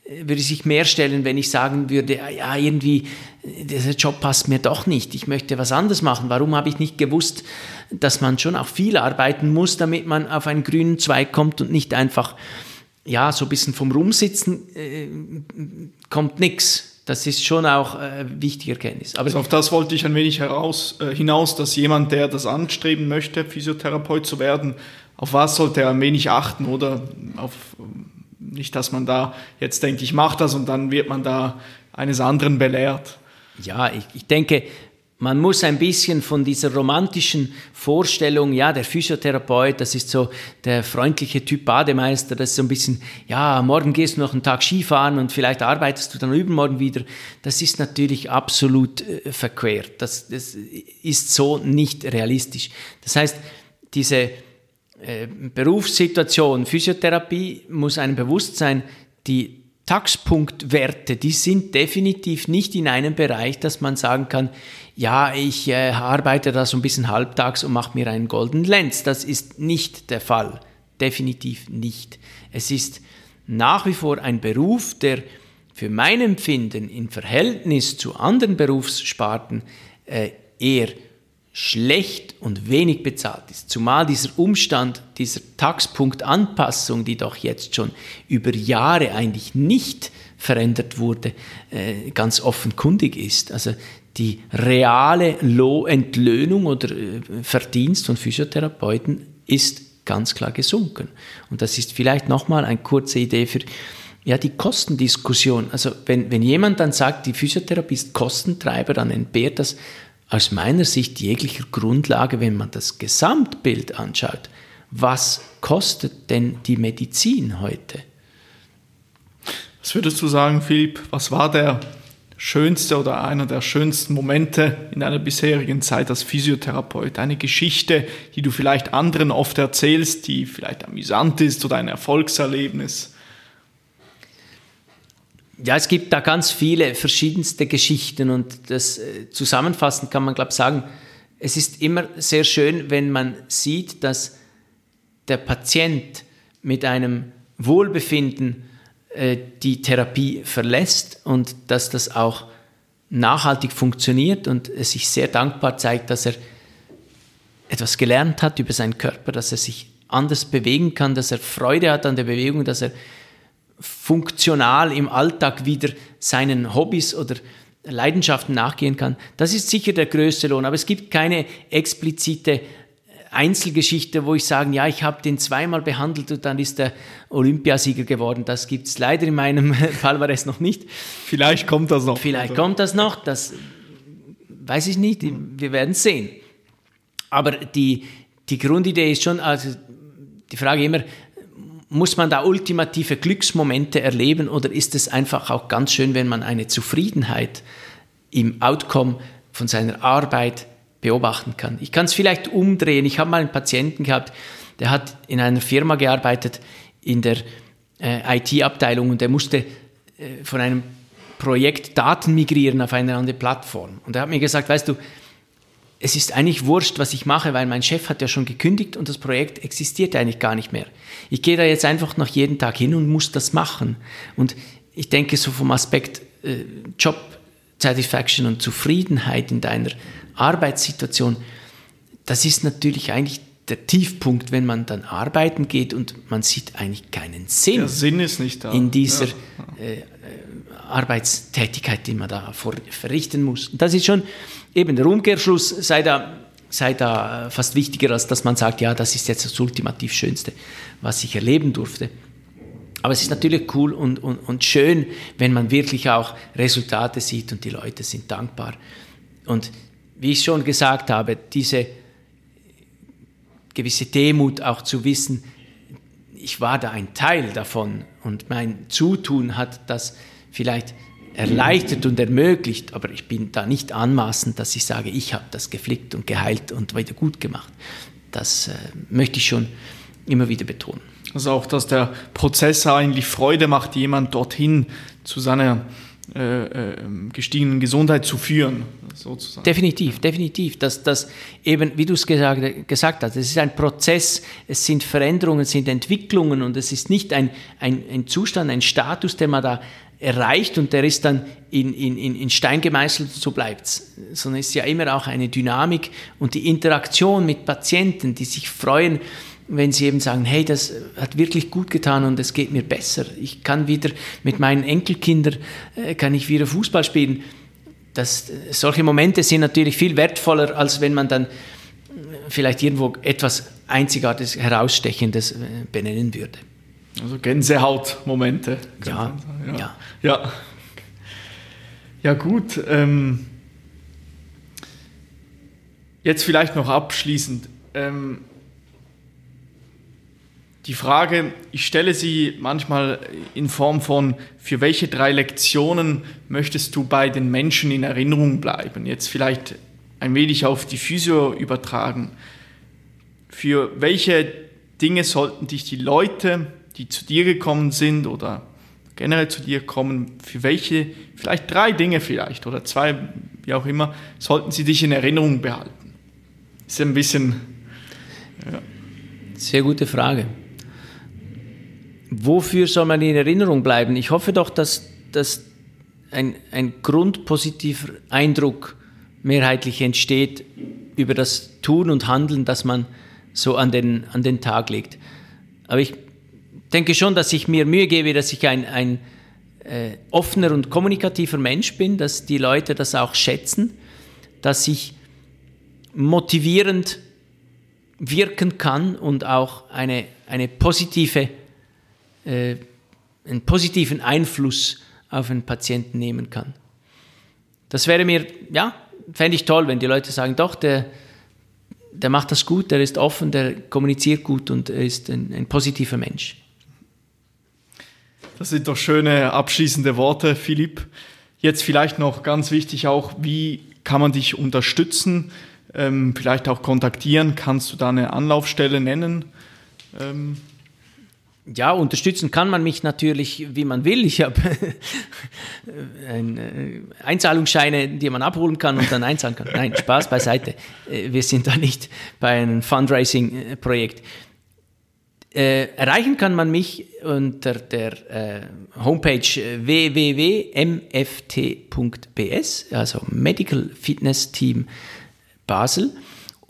würde sich mehr stellen, wenn ich sagen würde, ah ja, irgendwie, dieser Job passt mir doch nicht, ich möchte was anderes machen. Warum habe ich nicht gewusst, dass man schon auch viel arbeiten muss, damit man auf einen grünen Zweig kommt und nicht einfach, ja, so ein bisschen vom Rumsitzen äh, kommt nichts. Das ist schon auch äh, wichtige Erkenntnis. Aber also auf das wollte ich ein wenig heraus, äh, hinaus, dass jemand, der das anstreben möchte, Physiotherapeut zu werden, auf was sollte er ein wenig achten oder auf nicht, dass man da jetzt denkt, ich mache das und dann wird man da eines anderen belehrt. Ja, ich, ich denke, man muss ein bisschen von dieser romantischen Vorstellung, ja, der Physiotherapeut, das ist so der freundliche Typ Bademeister, das ist so ein bisschen, ja, morgen gehst du noch einen Tag Skifahren und vielleicht arbeitest du dann übermorgen wieder. Das ist natürlich absolut äh, verquert. Das, das ist so nicht realistisch. Das heißt, diese Berufssituation, Physiotherapie muss einem bewusst sein, die Taxpunktwerte, die sind definitiv nicht in einem Bereich, dass man sagen kann, ja, ich äh, arbeite da so ein bisschen halbtags und mache mir einen Golden Lens. Das ist nicht der Fall. Definitiv nicht. Es ist nach wie vor ein Beruf, der für mein Empfinden im Verhältnis zu anderen Berufssparten äh, eher schlecht und wenig bezahlt ist. Zumal dieser Umstand, dieser Taxpunktanpassung, die doch jetzt schon über Jahre eigentlich nicht verändert wurde, äh, ganz offenkundig ist. Also die reale Entlöhnung oder äh, Verdienst von Physiotherapeuten ist ganz klar gesunken. Und das ist vielleicht nochmal eine kurze Idee für ja, die Kostendiskussion. Also wenn, wenn jemand dann sagt, die Physiotherapie ist Kostentreiber, dann entbehrt das aus meiner Sicht jeglicher Grundlage, wenn man das Gesamtbild anschaut. Was kostet denn die Medizin heute? Was würdest du sagen, Philipp? Was war der schönste oder einer der schönsten Momente in deiner bisherigen Zeit als Physiotherapeut? Eine Geschichte, die du vielleicht anderen oft erzählst, die vielleicht amüsant ist oder ein Erfolgserlebnis? Ja, es gibt da ganz viele verschiedenste Geschichten und das äh, zusammenfassend kann man, glaube ich, sagen, es ist immer sehr schön, wenn man sieht, dass der Patient mit einem Wohlbefinden äh, die Therapie verlässt und dass das auch nachhaltig funktioniert und es sich sehr dankbar zeigt, dass er etwas gelernt hat über seinen Körper, dass er sich anders bewegen kann, dass er Freude hat an der Bewegung, dass er funktional im Alltag wieder seinen Hobbys oder Leidenschaften nachgehen kann. Das ist sicher der größte Lohn. Aber es gibt keine explizite Einzelgeschichte, wo ich sage, ja, ich habe den zweimal behandelt und dann ist der Olympiasieger geworden. Das gibt es leider in meinem [laughs] Fall war es noch nicht. Vielleicht kommt das noch. Vielleicht also. kommt das noch. Das weiß ich nicht. Wir werden sehen. Aber die, die Grundidee ist schon, also die Frage immer, muss man da ultimative Glücksmomente erleben oder ist es einfach auch ganz schön, wenn man eine Zufriedenheit im Outcome von seiner Arbeit beobachten kann? Ich kann es vielleicht umdrehen. Ich habe mal einen Patienten gehabt, der hat in einer Firma gearbeitet, in der äh, IT-Abteilung und der musste äh, von einem Projekt Daten migrieren auf eine andere Plattform. Und er hat mir gesagt, weißt du, es ist eigentlich wurscht, was ich mache, weil mein Chef hat ja schon gekündigt und das Projekt existiert eigentlich gar nicht mehr. Ich gehe da jetzt einfach noch jeden Tag hin und muss das machen. Und ich denke so vom Aspekt äh, Job Satisfaction und Zufriedenheit in deiner Arbeitssituation, das ist natürlich eigentlich der Tiefpunkt, wenn man dann arbeiten geht und man sieht eigentlich keinen Sinn. Der Sinn ist nicht da. In dieser ja. äh, Arbeitstätigkeit, die man da vor, verrichten muss. Und das ist schon eben der Umkehrschluss, sei da, sei da fast wichtiger, als dass man sagt, ja, das ist jetzt das ultimativ Schönste, was ich erleben durfte. Aber es ist natürlich cool und, und, und schön, wenn man wirklich auch Resultate sieht und die Leute sind dankbar. Und wie ich schon gesagt habe, diese gewisse Demut auch zu wissen, ich war da ein Teil davon und mein Zutun hat das vielleicht erleichtert und ermöglicht, aber ich bin da nicht anmaßend, dass ich sage, ich habe das geflickt und geheilt und wieder gut gemacht. Das äh, möchte ich schon immer wieder betonen. Also auch, dass der Prozess eigentlich Freude macht, jemand dorthin zu seiner äh, äh, gestiegenen Gesundheit zu führen. Sozusagen. Definitiv, definitiv. Dass das eben, wie du es gesagt, gesagt hast, es ist ein Prozess, es sind Veränderungen, es sind Entwicklungen und es ist nicht ein, ein, ein Zustand, ein Status, den man da erreicht und der ist dann in, in, in Stein gemeißelt und so bleibt es. Sondern es ist ja immer auch eine Dynamik und die Interaktion mit Patienten, die sich freuen, wenn sie eben sagen, hey, das hat wirklich gut getan und es geht mir besser. Ich kann wieder mit meinen Enkelkindern, äh, kann ich wieder Fußball spielen. Das, solche Momente sind natürlich viel wertvoller, als wenn man dann äh, vielleicht irgendwo etwas Einzigartiges, Herausstechendes äh, benennen würde. Also Gänsehautmomente. Ja, ja, ja. Ja, ja gut. Ähm, jetzt vielleicht noch abschließend. Ähm, die Frage, ich stelle sie manchmal in Form von, für welche drei Lektionen möchtest du bei den Menschen in Erinnerung bleiben? Jetzt vielleicht ein wenig auf die Physio übertragen. Für welche Dinge sollten dich die Leute, die zu dir gekommen sind oder generell zu dir kommen, für welche, vielleicht drei Dinge vielleicht oder zwei, wie auch immer, sollten sie dich in Erinnerung behalten? Ist ein bisschen. Ja. Sehr gute Frage wofür soll man in Erinnerung bleiben? Ich hoffe doch, dass, dass ein, ein grundpositiver Eindruck mehrheitlich entsteht über das Tun und Handeln, das man so an den, an den Tag legt. Aber ich denke schon, dass ich mir Mühe gebe, dass ich ein, ein äh, offener und kommunikativer Mensch bin, dass die Leute das auch schätzen, dass ich motivierend wirken kann und auch eine, eine positive äh, einen positiven Einfluss auf einen Patienten nehmen kann. Das wäre mir, ja, fände ich toll, wenn die Leute sagen, doch, der, der macht das gut, der ist offen, der kommuniziert gut und ist ein, ein positiver Mensch. Das sind doch schöne abschließende Worte, Philipp. Jetzt vielleicht noch ganz wichtig auch, wie kann man dich unterstützen, ähm, vielleicht auch kontaktieren? Kannst du da eine Anlaufstelle nennen? Ähm ja, unterstützen kann man mich natürlich, wie man will. Ich habe [laughs] äh, Einzahlungsscheine, die man abholen kann und dann einzahlen kann. Nein, Spaß beiseite. Äh, wir sind da nicht bei einem Fundraising-Projekt. Äh, erreichen kann man mich unter der äh, Homepage www.mft.bs, also Medical Fitness Team Basel.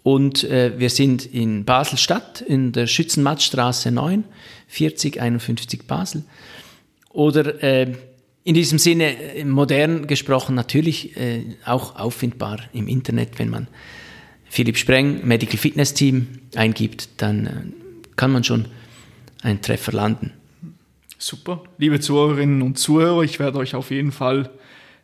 Und äh, wir sind in Basel-Stadt, in der Schützenmattstraße 9 40 51 Basel. Oder äh, in diesem Sinne äh, modern gesprochen natürlich äh, auch auffindbar im Internet, wenn man Philipp Spreng Medical Fitness Team eingibt, dann äh, kann man schon einen Treffer landen. Super. Liebe Zuhörerinnen und Zuhörer, ich werde euch auf jeden Fall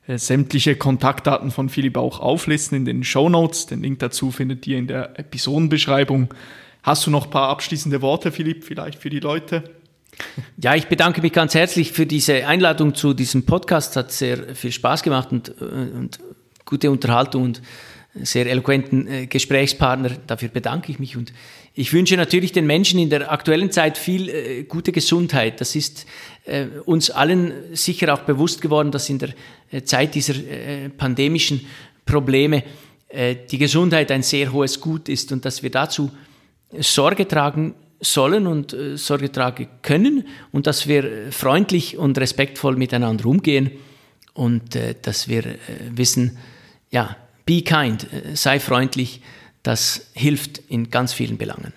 äh, sämtliche Kontaktdaten von Philipp auch auflisten in den Show Notes. Den Link dazu findet ihr in der Episodenbeschreibung. Hast du noch ein paar abschließende Worte, Philipp, vielleicht für die Leute? Ja, ich bedanke mich ganz herzlich für diese Einladung zu diesem Podcast. Hat sehr viel Spaß gemacht und, äh, und gute Unterhaltung und sehr eloquenten äh, Gesprächspartner. Dafür bedanke ich mich und ich wünsche natürlich den Menschen in der aktuellen Zeit viel äh, gute Gesundheit. Das ist äh, uns allen sicher auch bewusst geworden, dass in der äh, Zeit dieser äh, pandemischen Probleme äh, die Gesundheit ein sehr hohes Gut ist und dass wir dazu Sorge tragen sollen und äh, Sorge tragen können und dass wir freundlich und respektvoll miteinander umgehen und dass wir wissen, ja, be kind, sei freundlich, das hilft in ganz vielen Belangen.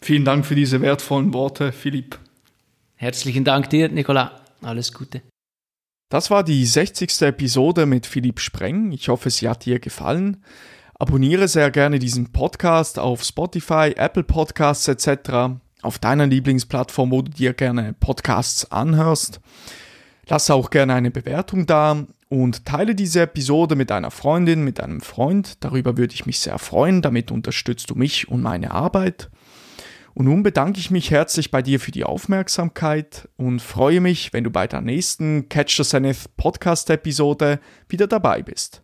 Vielen Dank für diese wertvollen Worte, Philipp. Herzlichen Dank dir, Nicola. Alles Gute. Das war die 60. Episode mit Philipp Spreng. Ich hoffe, sie hat dir gefallen. Abonniere sehr gerne diesen Podcast auf Spotify, Apple Podcasts etc. auf deiner Lieblingsplattform, wo du dir gerne Podcasts anhörst. Lass auch gerne eine Bewertung da und teile diese Episode mit einer Freundin, mit einem Freund. Darüber würde ich mich sehr freuen. Damit unterstützt du mich und meine Arbeit. Und nun bedanke ich mich herzlich bei dir für die Aufmerksamkeit und freue mich, wenn du bei der nächsten Catch the Zenith Podcast Episode wieder dabei bist.